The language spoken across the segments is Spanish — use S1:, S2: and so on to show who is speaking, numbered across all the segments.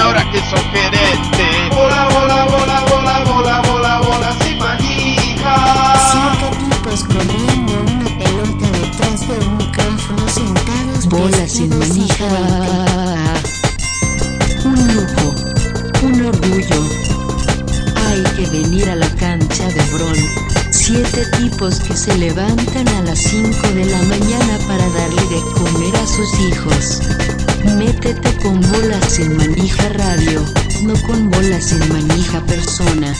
S1: ahora que sos gerente.
S2: Bola, bola, bola, bola, bola, bola, bola sin manija.
S3: Cinco tipos corriendo una pelota detrás de un micrófono sentados
S4: Bola sin manija. Un lujo. Un orgullo. Hay que venir a la cancha de Bron. Siete tipos que se levantan a las 5 de la mañana para darle de comer a sus hijos. Métete con bolas sin manija radio, no con bolas sin manija persona.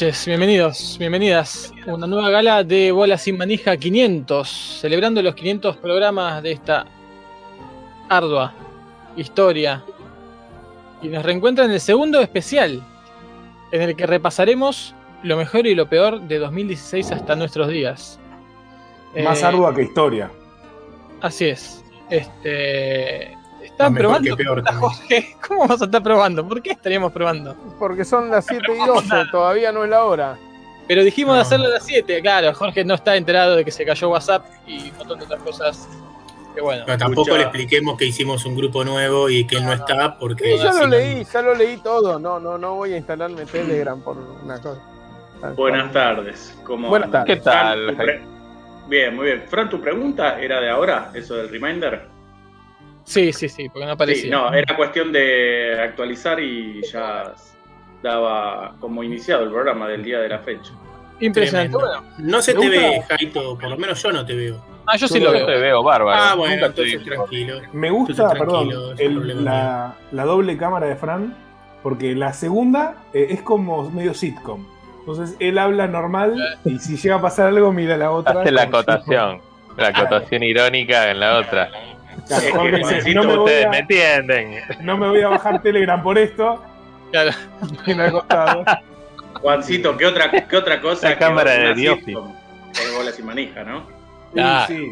S5: Noches, bienvenidos, bienvenidas. Una nueva gala de Bola Sin Manija 500, celebrando los 500 programas de esta ardua historia. Y nos reencuentra en el segundo especial, en el que repasaremos lo mejor y lo peor de 2016 hasta nuestros días.
S6: Más
S5: Eh,
S6: ardua que historia.
S5: Así es. Este. ¿Están
S7: Más mejor
S5: probando?
S7: que peor también.
S5: Jorge, ¿cómo vamos a estar probando? ¿Por qué estaríamos probando?
S8: Porque son las 7 y 12, todavía no es la hora.
S5: Pero dijimos de hacerlo a las 7, claro. Jorge no está enterado de que se cayó WhatsApp y un montón de otras cosas. Que bueno.
S7: Tampoco
S1: Escucha.
S7: le expliquemos que hicimos un grupo nuevo y que él no está porque.
S8: Sí, ya lo
S7: no-
S8: leí, ya lo leí todo. No, no, no voy a instalarme Telegram por una cosa.
S9: Buenas tardes. ¿Cómo
S8: Buenas tardes.
S10: ¿Qué tal,
S9: Fran, tu pre- Bien, muy bien. Fran, ¿tu pregunta era de ahora? ¿Eso del reminder?
S5: Sí, sí, sí, porque no
S9: Sí,
S5: aparecía.
S9: no, era cuestión de actualizar y ya daba como iniciado el programa del día de la fecha.
S5: Impresionante. Bueno,
S7: No se
S5: ¿Me
S7: te
S5: gusta?
S7: ve, Jaito, por lo menos yo no te veo.
S5: ah, yo sí lo
S10: Yo te
S5: veo.
S10: veo bárbaro.
S7: Ah, bueno,
S10: Nunca
S7: entonces tranquilo.
S6: Me gusta, perdón, el- la, la doble cámara de Fran, porque la segunda eh, es como medio sitcom. Entonces él habla normal y si llega a pasar algo, mira la otra.
S10: Hace la acotación. La acotación irónica en la otra.
S6: Claro,
S9: Es que
S6: no, me voy
S10: Ustedes
S6: a,
S10: me entienden.
S6: no me voy a bajar Telegram por esto.
S5: Claro.
S6: En al costado.
S9: Juancito, ¿qué otra, qué otra cosa
S10: La cámara de
S9: sitcom? Con bolas y manija, ¿no?
S6: Sí,
S5: Ah.
S6: sí.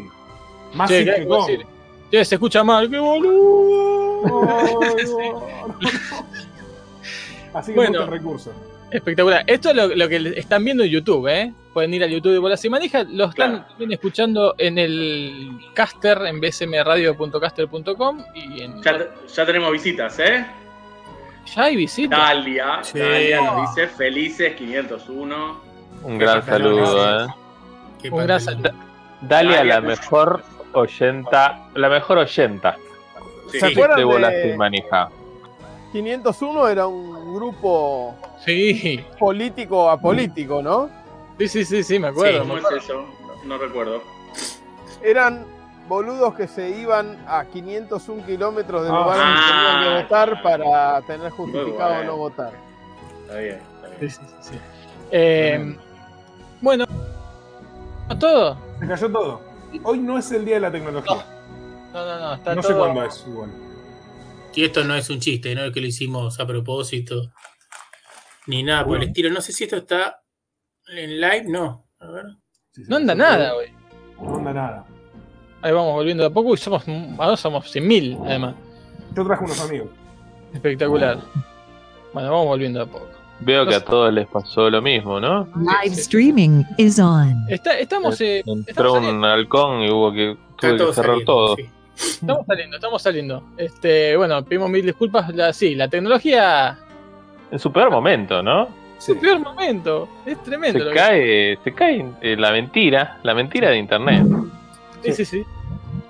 S6: Más
S5: Che,
S6: sit
S5: ¿qué
S6: que
S5: decir? Che, se escucha mal, qué boludo.
S6: Así que
S5: Bueno.
S6: bueno.
S5: Espectacular. Esto es lo, lo que están viendo en YouTube, ¿eh? Pueden ir al YouTube de Bolas y Manija. Lo están
S9: Claro.
S5: escuchando en el caster, en bsmradio.caster.com y en...
S9: Ya, te- ya tenemos visitas, ¿eh?
S5: Ya hay visitas.
S9: Dalia,
S7: Sí.
S9: Dalia nos dice felices 501.
S10: Un gran saludo, ¿eh?
S7: Qué
S5: Un gran
S7: papelón.
S10: Dale a
S9: Dalia,
S10: la mejor oyenta. La mejor oyenta
S9: Sí.
S8: ¿Se
S10: de
S8: acuerdan
S10: bolas
S8: de
S10: sin manija.
S8: 501 era un grupo
S5: Sí,
S8: político apolítico, ¿no?
S5: sí, sí, sí, sí, me acuerdo.
S9: Sí,
S5: me
S9: ¿Cómo
S5: acuerdo.
S9: es eso? No, no recuerdo.
S8: Eran boludos que se iban a 501 kilómetros del
S6: Ah.
S8: lugar donde tenían que
S9: Ah,
S8: votar para tener justificado
S9: bueno.
S8: no votar.
S9: Está bien, está bien.
S5: sí, sí, sí. Eh, bueno, ¿todo?
S6: Se cayó todo. Hoy no es el día de la tecnología.
S5: No, no, no, está
S6: No
S5: todo.
S6: sé cuándo es igual.
S7: Y esto no es un chiste, no es que lo hicimos a propósito. Ni nada por el estilo. No sé si esto está en live, no. A ver.
S6: Sí,
S5: No anda nada hoy.
S6: No anda nada.
S5: Ahí vamos volviendo de a poco y somos, ahora somos 100.000 además.
S6: Yo traje unos amigos.
S5: Espectacular. Bueno, vamos volviendo de a poco.
S10: Veo que a todos les pasó lo mismo, ¿no?
S4: Live streaming is on.
S5: Está, estamos, eh,
S10: Entró
S5: estamos,
S10: un halcón y hubo que, tuve
S7: todo
S10: que cerrar
S7: saliendo,
S10: todo.
S5: Estamos saliendo, estamos saliendo. Este, bueno, pedimos mil disculpas. La, sí, la tecnología
S10: En su peor momento, ¿no?
S5: su peor momento. Es tremendo.
S10: Se
S5: que-
S10: cae, se cae eh, la mentira, la mentira de internet.
S5: Sí, sí, sí.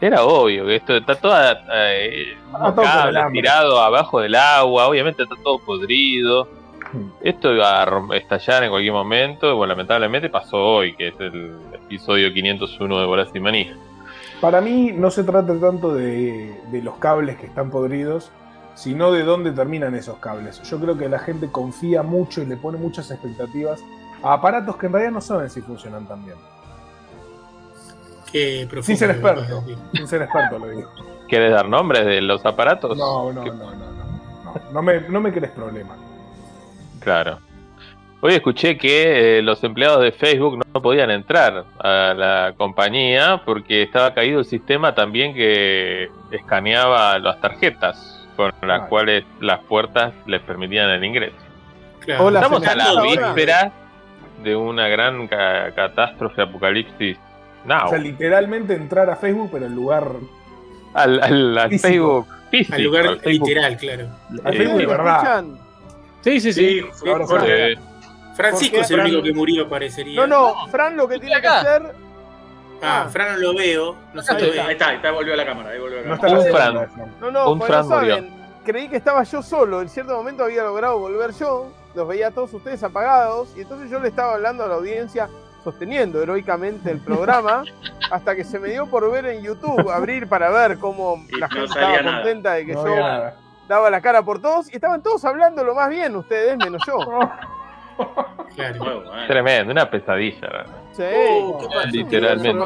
S10: Era obvio que esto está toda eh,
S6: Ah,
S10: cable tirado abajo del agua, obviamente está todo podrido. Esto iba a estallar en cualquier momento, y bueno, lamentablemente pasó hoy, que es el episodio 501 de Bolas y Manija.
S6: Para mí no se trata tanto de, de los cables que están podridos, sino de dónde terminan esos cables. Yo creo que la gente confía mucho y le pone muchas expectativas a aparatos que en realidad no saben si funcionan tan bien.
S7: Qué.
S6: Sin ser experto. Sin ser experto lo digo.
S10: ¿Quieres dar nombres de los aparatos?
S6: No, no, no, no, no. No, no me, no me crees problema.
S10: Claro. Hoy escuché que eh, los empleados de Facebook no podían entrar a la compañía porque estaba caído el sistema también que escaneaba las tarjetas con las
S6: Ah.
S10: cuales las puertas les permitían el ingreso.
S7: Claro.
S6: Hola,
S10: Estamos a la
S6: ahora.
S10: víspera de una gran ca- catástrofe apocalipsis. Now.
S6: O sea, literalmente entrar a Facebook, pero en lugar.
S10: al, al- al
S6: físico.
S10: Facebook físico.
S7: Al lugar
S10: al Facebook.
S7: literal, claro.
S6: Al
S10: Eh,
S6: Facebook
S8: ¿Me
S6: verdad.
S5: Sí, sí, sí.
S9: Sí,
S6: Ahora
S9: Jorge.
S10: Eh,
S7: Francisco
S8: ¿Por
S7: es el único que murió, parecería.
S8: No, no, Fran lo que tiene que
S5: acá.
S8: hacer.
S7: Ah,
S8: Ah.
S7: Fran no lo veo. No se
S5: Acá
S7: lo
S5: estoy.
S7: ve.
S9: Ahí está, ahí está, volvió a la cámara. Ahí volvió a la
S6: No
S9: cámara.
S6: está
S10: Un Fran.
S8: No, no,
S10: Un Fran
S8: no saben. Creí que estaba yo solo. En cierto momento había logrado volver yo. Los veía a todos ustedes apagados. Y entonces yo le estaba hablando a la audiencia, sosteniendo heroicamente el programa. hasta que se me dio por ver en YouTube, abrir para ver cómo
S9: Y
S8: la
S9: no
S8: gente estaba
S9: nada.
S8: contenta de que
S6: No
S8: yo daba la cara por todos. Y estaban todos hablando lo más bien, ustedes, menos yo.
S7: Claro.
S9: Bueno.
S10: Tremendo, una pesadilla.
S8: Sí,
S7: Uh.
S10: Literalmente.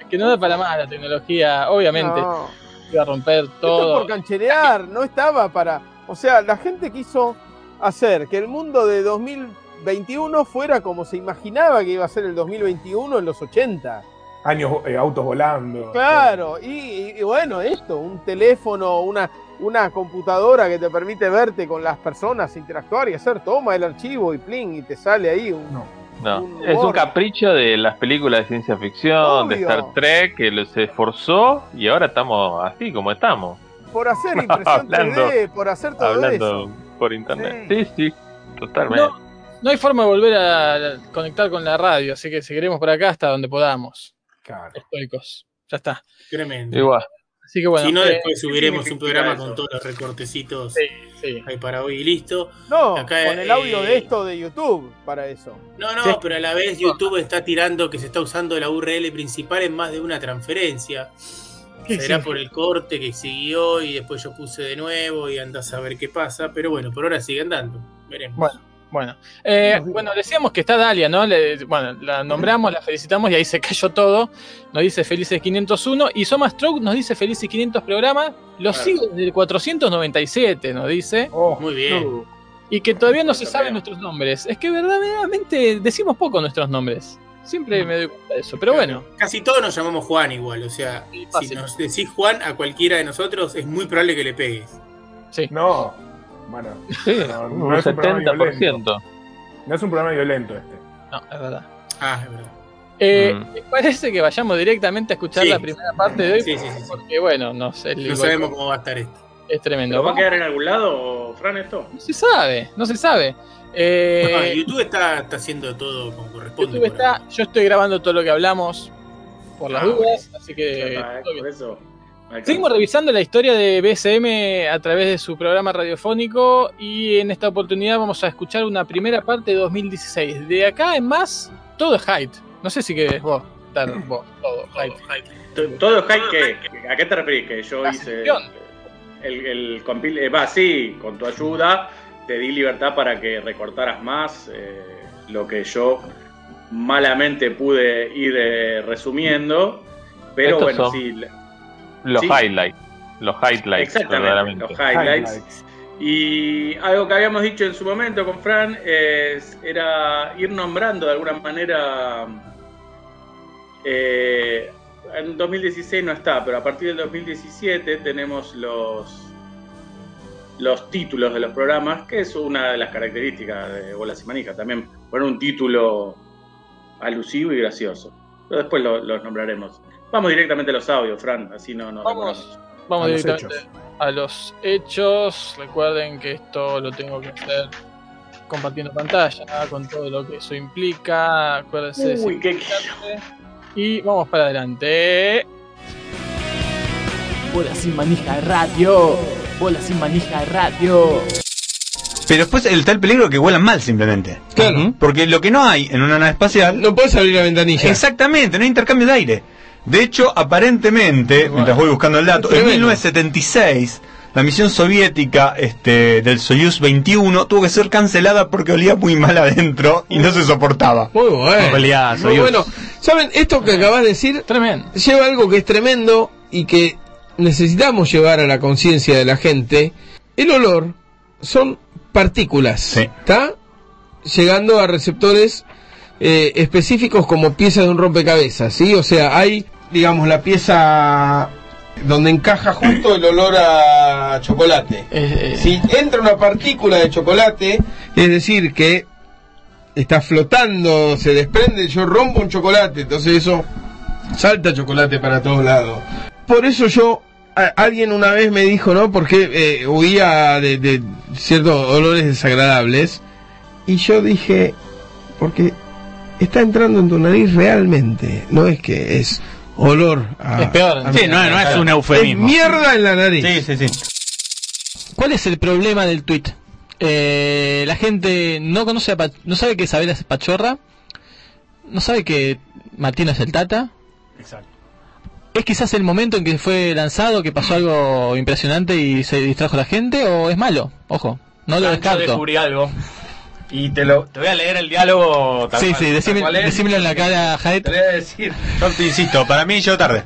S5: Es que no da para más la tecnología, obviamente.
S8: No.
S5: Iba a romper
S8: Esto
S5: todo.
S8: por cancherear, no estaba para. O sea, la gente quiso hacer que el mundo de 2021 fuera como se imaginaba que iba a ser el 2021 en los 80.
S6: Años, eh, autos volando.
S8: Claro, y bueno, esto, un teléfono, una, una computadora que te permite verte con las personas, interactuar y hacer toma el archivo y plin, y te sale ahí un.
S6: No.
S10: No,
S8: Un
S10: es un capricho de las películas de ciencia ficción, de. Star Trek, que se esforzó y ahora estamos así como estamos,
S8: Por hacer impresión
S10: Hablando-
S8: 3D, por hacer todo
S10: hablando
S8: eso.
S10: por internet. Sí, sí, totalmente.
S5: No, no hay forma de volver a conectar con la radio, así que seguiremos por acá hasta donde podamos.
S6: Claro.
S5: Estoicos. Ya está.
S7: Tremendo.
S10: Igual.
S5: Así que bueno.
S7: si no,
S5: eh,
S7: después subiremos un programa
S9: eso?
S7: con todos los recortecitos
S5: sí, sí.
S7: ahí para hoy y listo.
S8: No,
S7: Acá,
S8: con el audio
S7: eh,
S8: de esto de YouTube para eso.
S7: No, no,
S5: Sí.
S7: pero a la vez YouTube está tirando que se está usando la URL principal en más de una transferencia.
S5: ¿Qué
S7: Será
S5: sí?
S7: por el corte que siguió y después yo puse de nuevo y andás a ver qué pasa. Pero bueno, por ahora sigue andando. Veremos.
S5: Bueno. Bueno, eh, bueno, decíamos que está Dalia, ¿no? Le- bueno, la nombramos, la felicitamos y ahí se cayó todo. Nos dice Felices 501 y Soma Stroke nos dice Felices 500 programas. Los
S9: Claro.
S5: sigo desde el 497, nos dice.
S6: Oh,
S7: Muy bien.
S5: Y que todavía no se saben nuestros nombres. Es que verdaderamente decimos poco nuestros nombres. Siempre me doy cuenta de eso. Pero bueno,
S7: Casi todos nos llamamos Juan igual. O sea, si nos decís Juan a cualquiera de nosotros, es muy probable que le pegues.
S5: sí.
S6: no. Bueno,
S10: Sí,
S6: No,
S10: un
S6: no es un programa
S10: 70%.
S6: no es un programa violento este.
S5: No, es verdad.
S7: Ah, es verdad.
S5: Eh,
S10: Mm.
S5: ¿Les parece que vayamos directamente a escuchar
S7: Sí.
S5: la primera parte de hoy?
S7: Sí, sí, sí, sí.
S5: Porque bueno, no sé,
S7: No sabemos cómo va a estar esto.
S5: es tremendo.
S9: ¿Pero va a quedar en algún lado, Fran, esto?
S5: No se sabe, no se sabe. Eh,
S7: Ah, YouTube está, está haciendo todo como corresponde.
S5: YouTube está, yo estoy grabando todo lo que hablamos por las
S9: Ah,
S5: dudas, así que
S9: está, eh, por eso.
S5: Seguimos revisando la historia de BSM a través de su programa radiofónico y en esta oportunidad vamos a escuchar una primera parte de 2016. De acá en más, todo es hype. No sé si querés vos dar vos todo hype.
S9: To- Todo es hype que. ¿A qué te referís? Que yo
S5: La
S9: hice.
S5: sección.
S9: El, el compil- eh, Va, sí, con tu ayuda te di libertad para que recortaras más eh, lo que yo malamente pude ir eh, resumiendo. Pero
S10: Estos
S9: bueno,
S10: son
S9: sí.
S10: Los
S9: Sí.
S10: highlights. Los highlights,
S9: Exactamente,
S10: verdaderamente.
S9: los highlights.
S6: Highlights.
S9: Y algo que habíamos dicho en su momento con Fran es, era ir nombrando de alguna manera. eh, en 2016 no está, pero a partir del 2017 tenemos los los títulos de los programas, que es una de las características de Bolas y Manijas, también poner un título alusivo y gracioso. Pero después lo- los nombraremos. Vamos directamente a los audios, Fran, así no nos
S5: Vamos, vamos
S6: A
S5: directamente a los hechos. Recuerden que esto lo tengo que hacer compartiendo pantalla, ¿no? con todo lo que eso implica. Acuérdense de
S9: Uy, qué.
S5: Y vamos para adelante.
S11: Bola sin manija radio. Bola sin manija radio.
S12: Pero después el tal peligro que vuelan mal simplemente.
S13: Claro.
S12: Porque lo que no hay en una nave espacial.
S13: No puedes abrir la ventanilla.
S12: Exactamente, no hay intercambio de aire. De hecho, aparentemente, mientras voy buscando el dato, en
S13: Tremendo.
S12: 1976, la misión soviética este, del Soyuz 21 tuvo que ser cancelada porque olía muy mal adentro y no se soportaba.
S13: Muy bueno.
S12: Olía
S13: Muy
S12: Soyuz.
S13: bueno.
S8: ¿Saben? Esto que acabas de decir
S5: Tremendo.
S8: lleva algo que es tremendo y que necesitamos llevar a la conciencia de la gente. El olor son partículas, ¿está? Llegando a receptores eh, específicos como piezas de un rompecabezas, ¿sí? O sea, hay, digamos, la pieza donde encaja justo el olor a chocolate.
S5: Eh,
S8: Si entra una partícula de chocolate, es decir, que está flotando, se desprende, yo rompo un chocolate, entonces eso salta chocolate para todos lados. Por eso yo, a- alguien una vez me dijo, ¿no? Porque eh, huía de, de ciertos olores desagradables. Y yo dije, porque está entrando en tu nariz realmente, no es que es olor a...
S5: Es peor.
S8: a-
S5: Sí, no- no es un eufemismo.
S8: Es mierda en la nariz.
S12: Sí, sí, sí.
S5: ¿Cuál es el problema del tweet? Eh, la gente no conoce a Pa- no sabe que Isabel es Pachorra, no sabe que Martín es el Tata.
S12: Exacto.
S5: ¿Es quizás el momento en que fue lanzado que pasó algo impresionante y se distrajo la gente o es malo? Ojo, no lo
S13: Yo
S5: descarto.
S13: descubrí algo. Y te lo te voy a leer el diálogo tal
S5: Sí,
S13: cual-
S5: sí,
S13: tal
S5: decime- decímelo en la cara, Jaet.
S13: Te voy a decir.
S12: Yo te insisto, para mí yo tarde.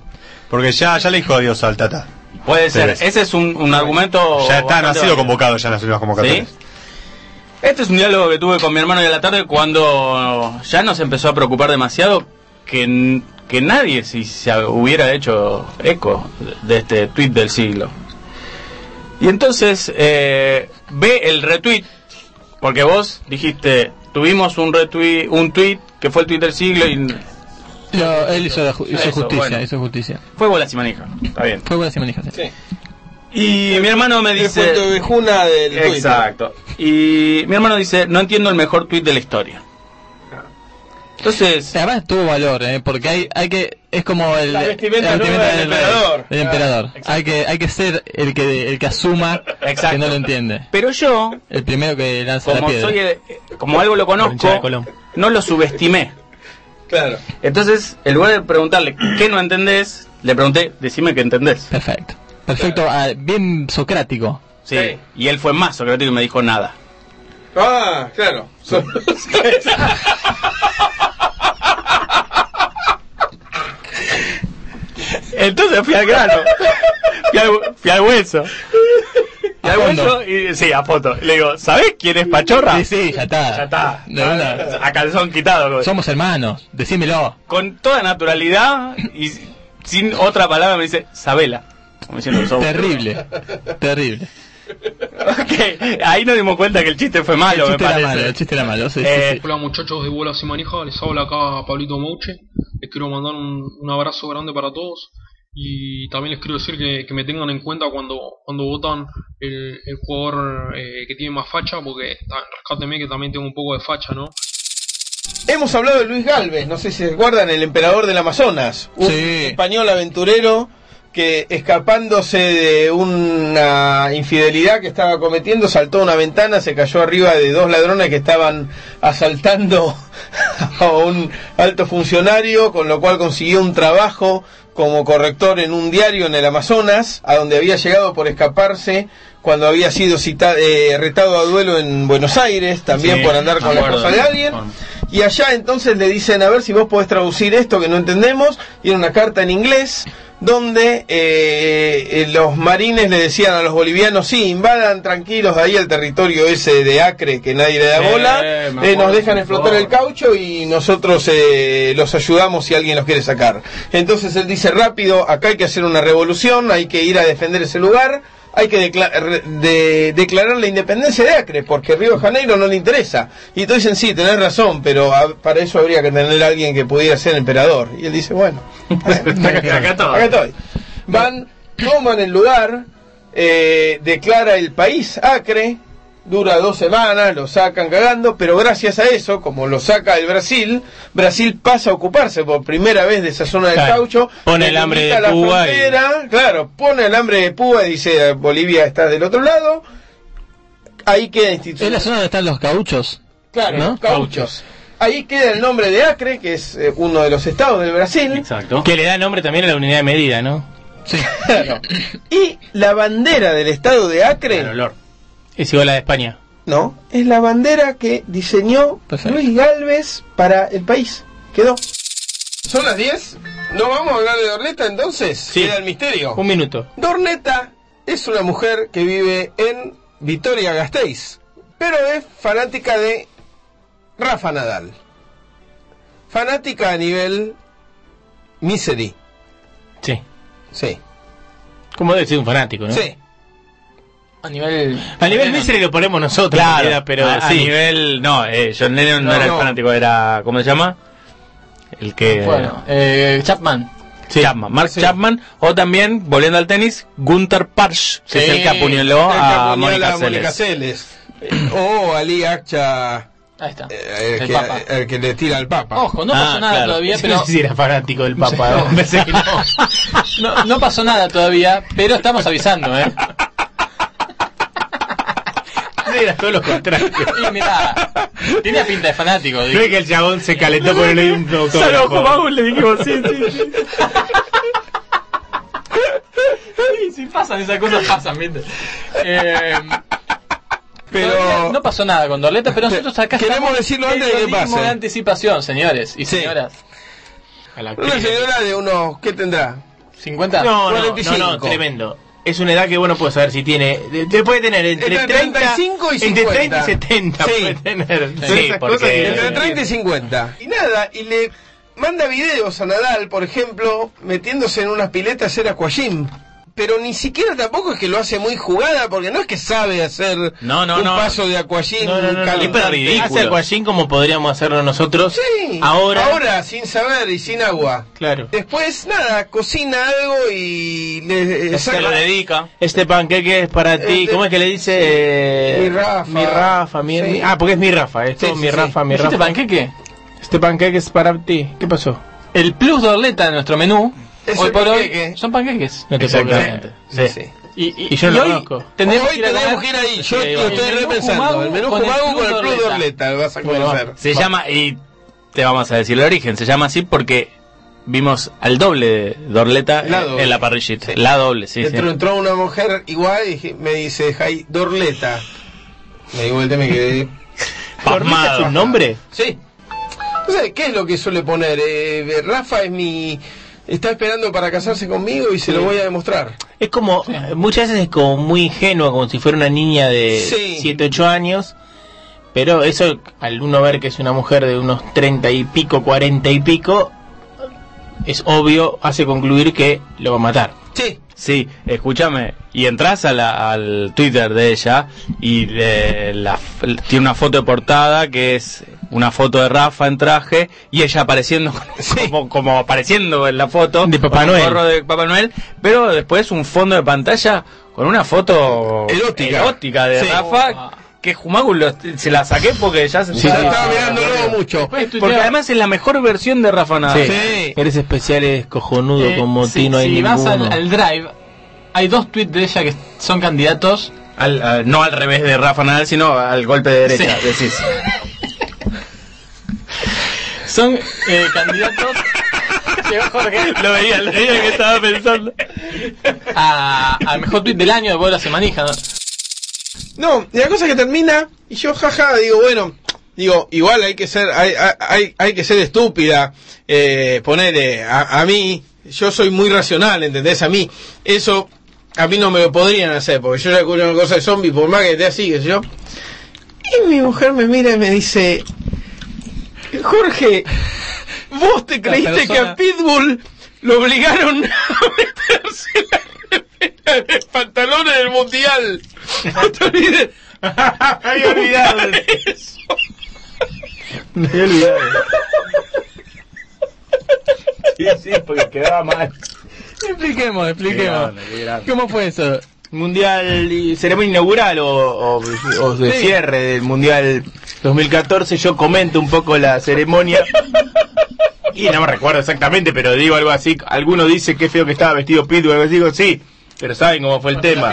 S12: Porque ya, ya le dijo adiós al Tata.
S13: Puede ser. Ese es un, un argumento.
S12: Ya está, no ha sido convocado ya en las últimas convocatorias.
S13: ¿Sí? Este es un diálogo que tuve con mi hermano a la tarde cuando ya nos empezó a preocupar demasiado que, que nadie si se hubiera hecho eco de este tweet del siglo. Y entonces eh, ve el retweet, porque vos dijiste, tuvimos un retweet, un tweet que fue el tweet del siglo y
S5: Lo- él hizo, la ju- hizo
S13: Eso,
S5: justicia,
S13: bueno.
S5: hizo justicia.
S13: fue bolas y manija. Está bien.
S5: Fue buena manija. sí.
S13: Y mi hermano me
S8: El
S13: dice...
S8: punto de del Twitter.
S13: Exacto. Y mi hermano dice, no entiendo el mejor tweet de la historia. Entonces...
S5: Además tuvo valor, ¿eh? porque hay, hay que es como el,
S8: La vestimenta
S5: la
S8: del emperador.
S5: del emperador. Hay que hay que ser el que el que asuma
S13: Exacto.
S5: que no lo entiende.
S13: Pero yo,
S5: El primero que lanza la
S13: como
S5: piedra.
S13: soy como algo lo conozco, no lo subestimé.
S8: Claro.
S13: Entonces, en lugar de preguntarle qué no entendés, le pregunté, decime qué entendés.
S5: Perfecto. Perfecto, ah, bien socrático.
S13: Sí. Y él fue más socrático y me dijo nada.
S8: Ah, claro. So-
S13: Entonces fui al grano. Fui al, fui al hueso. Fui al hueso y sí, a foto. Le digo, ¿sabés quién es Pachorra?
S5: Sí, sí, ya está.
S13: Ya está.
S5: De una.
S13: A calzón quitado.
S5: Somos hermanos, decímelo.
S13: Con toda naturalidad y sin otra palabra me dice, Sabela. Como diciendo, "Sos-
S5: Terrible, terrible.
S13: Ok, Ahí nos dimos cuenta que el chiste fue malo,
S5: el chiste
S13: me
S5: era malo, el chiste era malo, sí,
S13: Eh,
S5: sí, sí.
S14: Hola muchachos de Bolas y Manija, les habla acá Pablito Mouche. Les quiero mandar un, un abrazo grande para todos y también les quiero decir que, que me tengan en cuenta cuando, cuando votan el, el jugador eh, que tiene más facha, porque rescáteme que también tengo un poco de facha, ¿no?
S8: Hemos hablado de Luis Galvez, no sé si recuerdan, el emperador del Amazonas, un
S5: Sí.
S8: español aventurero que escapándose de una infidelidad que estaba cometiendo, saltó a una ventana, se cayó arriba de dos ladrones que estaban asaltando a un alto funcionario, con lo cual consiguió un trabajo como corrector en un diario en el Amazonas, a donde había llegado por escaparse cuando había sido cita- eh, retado a duelo en Buenos Aires, también
S13: Sí,
S8: por andar con la esposa de alguien. Y allá entonces le dicen, a ver si vos podés traducir esto que no entendemos. Y era una carta en inglés donde eh, eh, los marines le decían a los bolivianos, sí, invadan tranquilos ahí el territorio ese de Acre que nadie le da bola, eh,
S13: acuerdo,
S8: nos dejan explotar el caucho y nosotros eh, los ayudamos si alguien los quiere sacar. Entonces él dice, rápido, acá hay que hacer una revolución, hay que ir a defender ese lugar. Hay que decla- re- de- declarar la independencia de Acre, porque Río de Janeiro no le interesa. Y todos dicen, sí, tenés razón, pero a- para eso habría que tener alguien que pudiera ser emperador. Y él dice, bueno,
S13: acá estoy.
S8: Van, toman el lugar, eh, declara el país Acre, dura dos semanas, lo sacan cagando, pero gracias a eso, como lo saca el Brasil, Brasil pasa a ocuparse por primera vez de esa zona del
S13: Claro,
S8: caucho,
S13: pone el hambre de
S8: la
S13: púa y-
S8: frontera, claro, pone el hambre de púa y dice Bolivia está del otro lado, ahí queda
S5: Es la
S8: institución.
S5: zona donde están los cauchos.
S8: Claro, cauchos. Ahí queda el nombre de Acre, que es eh, uno de los estados del Brasil.
S13: Exacto.
S15: Que le da nombre también a la unidad de medida, ¿no?
S5: Sí.
S8: Claro. Y la bandera del estado de Acre,
S15: El olor. Es igual a la de España.
S8: no, es la bandera que diseñó
S5: Perfecto.
S8: Luis Galvez para el país. Quedó. Son las 10. ¿No vamos a hablar de Dorneta entonces?
S15: Sí.
S8: Queda el misterio.
S15: Un minuto.
S8: Dorneta es una mujer que vive en Vitoria Gasteiz, pero es fanática de Rafa Nadal. Fanática a nivel misery.
S15: Sí.
S8: Sí.
S15: Como debe ser un fanático, ¿no?
S8: Sí.
S11: A nivel.
S15: A nivel misery lo ponemos nosotros,
S13: Claro,
S15: realidad, pero
S13: a, a
S15: sí.
S13: nivel. No, eh, John Lennon no,
S15: No,
S13: era el
S15: no.
S13: fanático, era. ¿Cómo se llama? El que.
S11: Bueno, eh, Chapman.
S13: Chapman, Mark Chapman, o también, volviendo al tenis, Gunther Parsh, que es el que apuñaló
S8: El que
S13: a Mónica
S8: a Mónica
S13: Seles.
S8: Seles. O Ali Akcha.
S11: Ahí está.
S8: el,
S11: El
S8: que,
S11: Papa.
S8: el que le tira al Papa.
S11: Ojo, no pasó nada todavía, pero.
S15: No sé si era fanático del Papa.
S11: No.
S15: ¿no? Pensé que no.
S11: No, no pasó nada todavía, pero estamos avisando, ¿eh?
S15: Era todo lo contrario.
S11: Y mirá, tenía pinta de fanático.
S15: No es que el chabón se calentó por el un autógrafo.
S11: le dijimos, sí, sí, sí. Sí, sí, pasan esas cosas, pasan, ¿viste? Eh,
S8: Pero-
S11: no pasó nada con Dorleta, pero nosotros acá
S8: Queremos decirlo antes de que pase.
S11: de anticipación, señores y
S8: Sí.
S11: señoras.
S8: Una señora de unos. ¿Qué tendrá?
S11: ¿50?
S15: No, no, no,
S8: 45.
S15: no, tremendo. Es una edad que uno puede saber si tiene. de- de- puede tener entre,
S8: Entre
S15: 30
S8: 35 y
S15: Entre
S8: 50.
S15: 30 y 70
S8: Sí.
S15: puede tener.
S8: Sí,
S15: Son esas cosas que-
S8: Entre 30 y 50. Y nada, y le manda videos a Nadal, por ejemplo, metiéndose en unas piletas a hacer aquagym. Pero ni siquiera tampoco es que lo hace muy jugada, porque no es que sabe hacer
S13: No, no,
S8: un
S13: no.
S8: paso de aquagym
S15: No, no, no, no.
S8: calentante.
S15: Hace como podríamos hacerlo nosotros.
S8: Sí,
S15: Ahora.
S8: ahora sin saber y sin agua.
S15: Claro.
S8: Después, nada, cocina algo y le
S15: Se
S8: saca-
S15: lo dedica. Este panqueque es para ti.
S8: Este-
S15: ¿Cómo es que le dice? Eh,
S8: Mi Rafa.
S15: Mi Rafa, mi,
S8: Sí.
S15: mi- Ah, porque es mi Rafa. Esto,
S8: Sí,
S15: mi Rafa,
S8: sí.
S15: mi Rafa.
S11: ¿Este panqueque?
S15: Este panqueque es para ti. ¿Qué pasó?
S11: El plus de Orleta de nuestro menú,
S8: Es
S11: hoy por
S8: panqueque.
S11: hoy, son panqueques.
S15: No te
S13: Exactamente.
S8: Sí, sí.
S11: Y, y-
S15: Y yo no
S11: y
S15: lo
S11: hoy
S15: conozco.
S11: Tendremos
S8: Hoy
S11: que ir
S8: tenemos que ir ahí. Yo
S11: Sí,
S8: lo
S11: bueno.
S8: estoy repensando. El menú Kumagu con el
S11: Plus
S8: de
S11: Orleta.
S8: Lo vas a
S11: Bueno,
S8: conocer.
S13: Se llama, y te vamos a decir el origen, se llama así porque vimos al doble de Dorleta
S8: La
S13: en-
S8: doble.
S13: en la parrillita.
S8: Sí.
S13: La doble, sí, sí.
S8: Entró, una mujer igual y me dice, Jai, Dorleta. Me di vuelta y me quedé.
S15: ¿Dorleta es un nombre?
S8: Sí. Entonces, ¿qué es lo que suele poner? Eh, Rafa es mi. Está esperando para casarse conmigo y se lo voy a demostrar.
S15: Es como, muchas veces es como muy ingenuo, como si fuera una niña de
S8: Sí.
S15: 7, 8 años. Pero eso, al uno ver que es una mujer de unos 30 y pico, 40 y pico, es obvio, hace concluir que lo va a matar.
S8: Sí.
S13: Sí, escúchame, y entras a la- al Twitter de ella y eh, la- tiene una foto de portada que es una foto de Rafa en traje y ella apareciendo como, como apareciendo en la foto
S15: De Papá Noel.
S13: gorro de Papá Noel, pero después un fondo de pantalla con una foto
S8: Erótica.
S13: erótica de
S8: Sí.
S13: Rafa que Jumagu lo- se la saqué porque ya se
S15: Sí,
S8: estaba mirándolo mucho.
S13: porque además es la mejor versión de Rafa Nadal.
S8: Sí.
S15: Eres especial, eres cojonudo,
S11: Eh,
S15: como
S11: si,
S15: ti no hay
S11: si
S15: ninguno.
S11: vas al, al drive, hay dos tweets de ella que son candidatos.
S13: Al- al- no al revés de Rafa Nadal, sino al golpe de derecha,
S11: Sí.
S13: decís.
S11: Son eh, candidatos. Llegó Jorge.
S15: Lo veía, lo veía que estaba pensando.
S11: A, al mejor tweet del año de Bola se manija. ¿no?
S8: No, y la cosa es que termina, y yo jaja, digo, bueno, digo, igual hay que ser, hay, hay, hay que ser estúpida, eh, ponerle a, a mí, yo soy muy racional, ¿entendés? A mí, eso, a mí no me lo podrían hacer, porque yo ya escucho una cosa de zombie, por más que esté así, que sé yo. Y mi mujer me mira y me dice, Jorge, vos te creíste que a Pitbull lo obligaron a meterse la remera en el pantalón en el mundial. No te olvides.
S15: había olvidado de
S8: eso.
S15: Me había olvidado. Sí, sí, porque quedaba mal.
S11: Expliquemos, expliquemos. ¿Cómo fue eso?
S15: Mundial, y- ceremonia inaugural o, o- o de
S11: Sí.
S15: cierre del Mundial 2014, yo comento un poco la ceremonia. Y no me recuerdo exactamente, pero digo algo así. Alguno dice que feo que estaba vestido Pitbull, así, digo, sí, pero saben cómo fue el tema.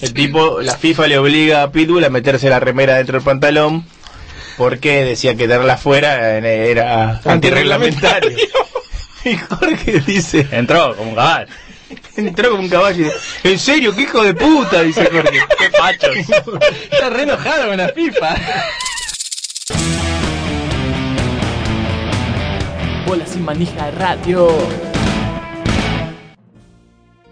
S15: El tipo, la FIFA le obliga a Pitbull a meterse la remera dentro del pantalón porque decía que tenerla afuera eh, era antirreglamentario. Y Jorge dice,
S13: Entró como un caballo.
S15: entró como un caballo y dice, ¿en serio? ¿Qué hijo de puta? Dice Jorge.
S13: Qué pachos.
S11: Está re enojado con la FIFA.
S5: Bola Sin Manija Radio.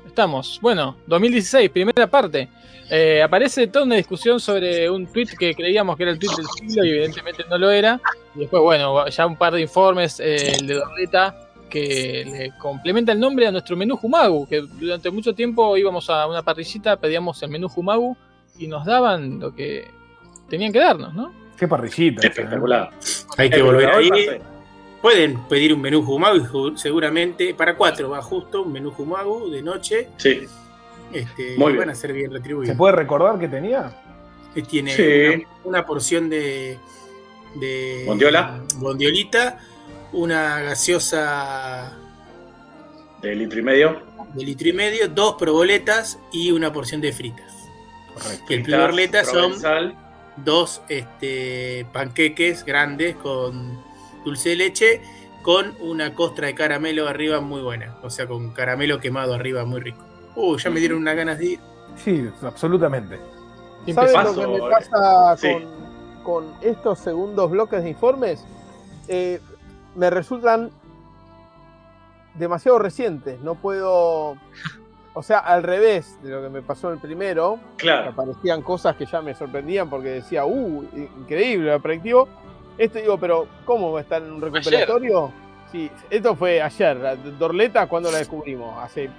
S5: Estamos, bueno, 2016, primera parte. Eh, aparece toda una discusión sobre un tweet que creíamos que era el tweet del siglo y evidentemente no lo era. Y después, bueno, ya un par de informes, eh, el de Dorleta, que le complementa el nombre a nuestro menú Humagu, que durante mucho tiempo íbamos a una parrillita, pedíamos el menú Humagu y nos daban lo que tenían que darnos, ¿no?
S6: Qué parrillita.
S9: Espectacular.
S7: Hay que volver ahí. Pueden pedir un menú ju- seguramente para cuatro va justo un menú Humagu de noche.
S9: Sí.
S7: Este,
S9: Muy bien.
S7: van a ser bien retribuidos.
S6: ¿Se puede recordar que tenía?
S7: que tiene
S9: Sí.
S7: una, una porción de, de
S9: Bondiola.
S7: bondiolita, una gaseosa
S9: De litro y medio.
S7: de litro y medio, dos proboletas y una porción de fritas. Que el
S9: Fritas,
S7: proboleta son dos este, panqueques grandes con dulce de leche con una costra de caramelo arriba muy buena. O sea, con caramelo quemado arriba muy rico. Uh, ya me dieron unas ganas de ir.
S6: Sí, absolutamente.
S8: ¿Sabes lo que me pasa
S9: sí.
S8: con, con estos segundos bloques de informes? Eh, me resultan demasiado recientes. No puedo. O sea, al revés de lo que me pasó en el primero, que
S9: Claro.
S8: aparecían cosas que ya me sorprendían porque decía, uh, increíble, atractivo. Esto digo, pero ¿cómo va a estar en un recuperatorio? Sí, esto fue ayer. Dorleta, cuando la descubrimos? Hace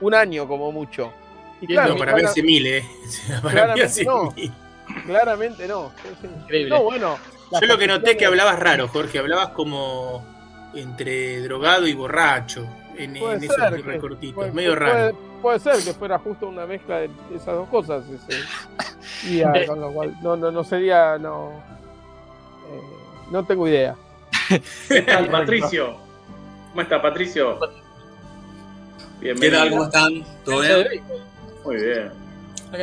S8: un año como mucho. Y
S7: Y no, para mí hace mil, ¿eh? Para mí hace
S8: no.
S7: mil.
S8: Claramente no.
S7: Increíble.
S8: No, bueno.
S7: Yo lo que noté es que hablabas raro, Jorge. Hablabas como entre drogado y borracho en, esos
S8: que-
S7: recortitos.
S8: puede-
S7: medio
S8: puede-
S7: raro.
S8: Puede ser que fuera justo una mezcla de esas dos cosas. ese día,
S7: Eh.
S8: con lo cual no, no, no sería. No, eh, no tengo idea.
S9: ¿Qué tal, Patricio? ¿Cómo está, Patricio? Bienvenido.
S16: ¿Qué tal? ¿Cómo están? ¿Todo bien?
S9: Muy bien.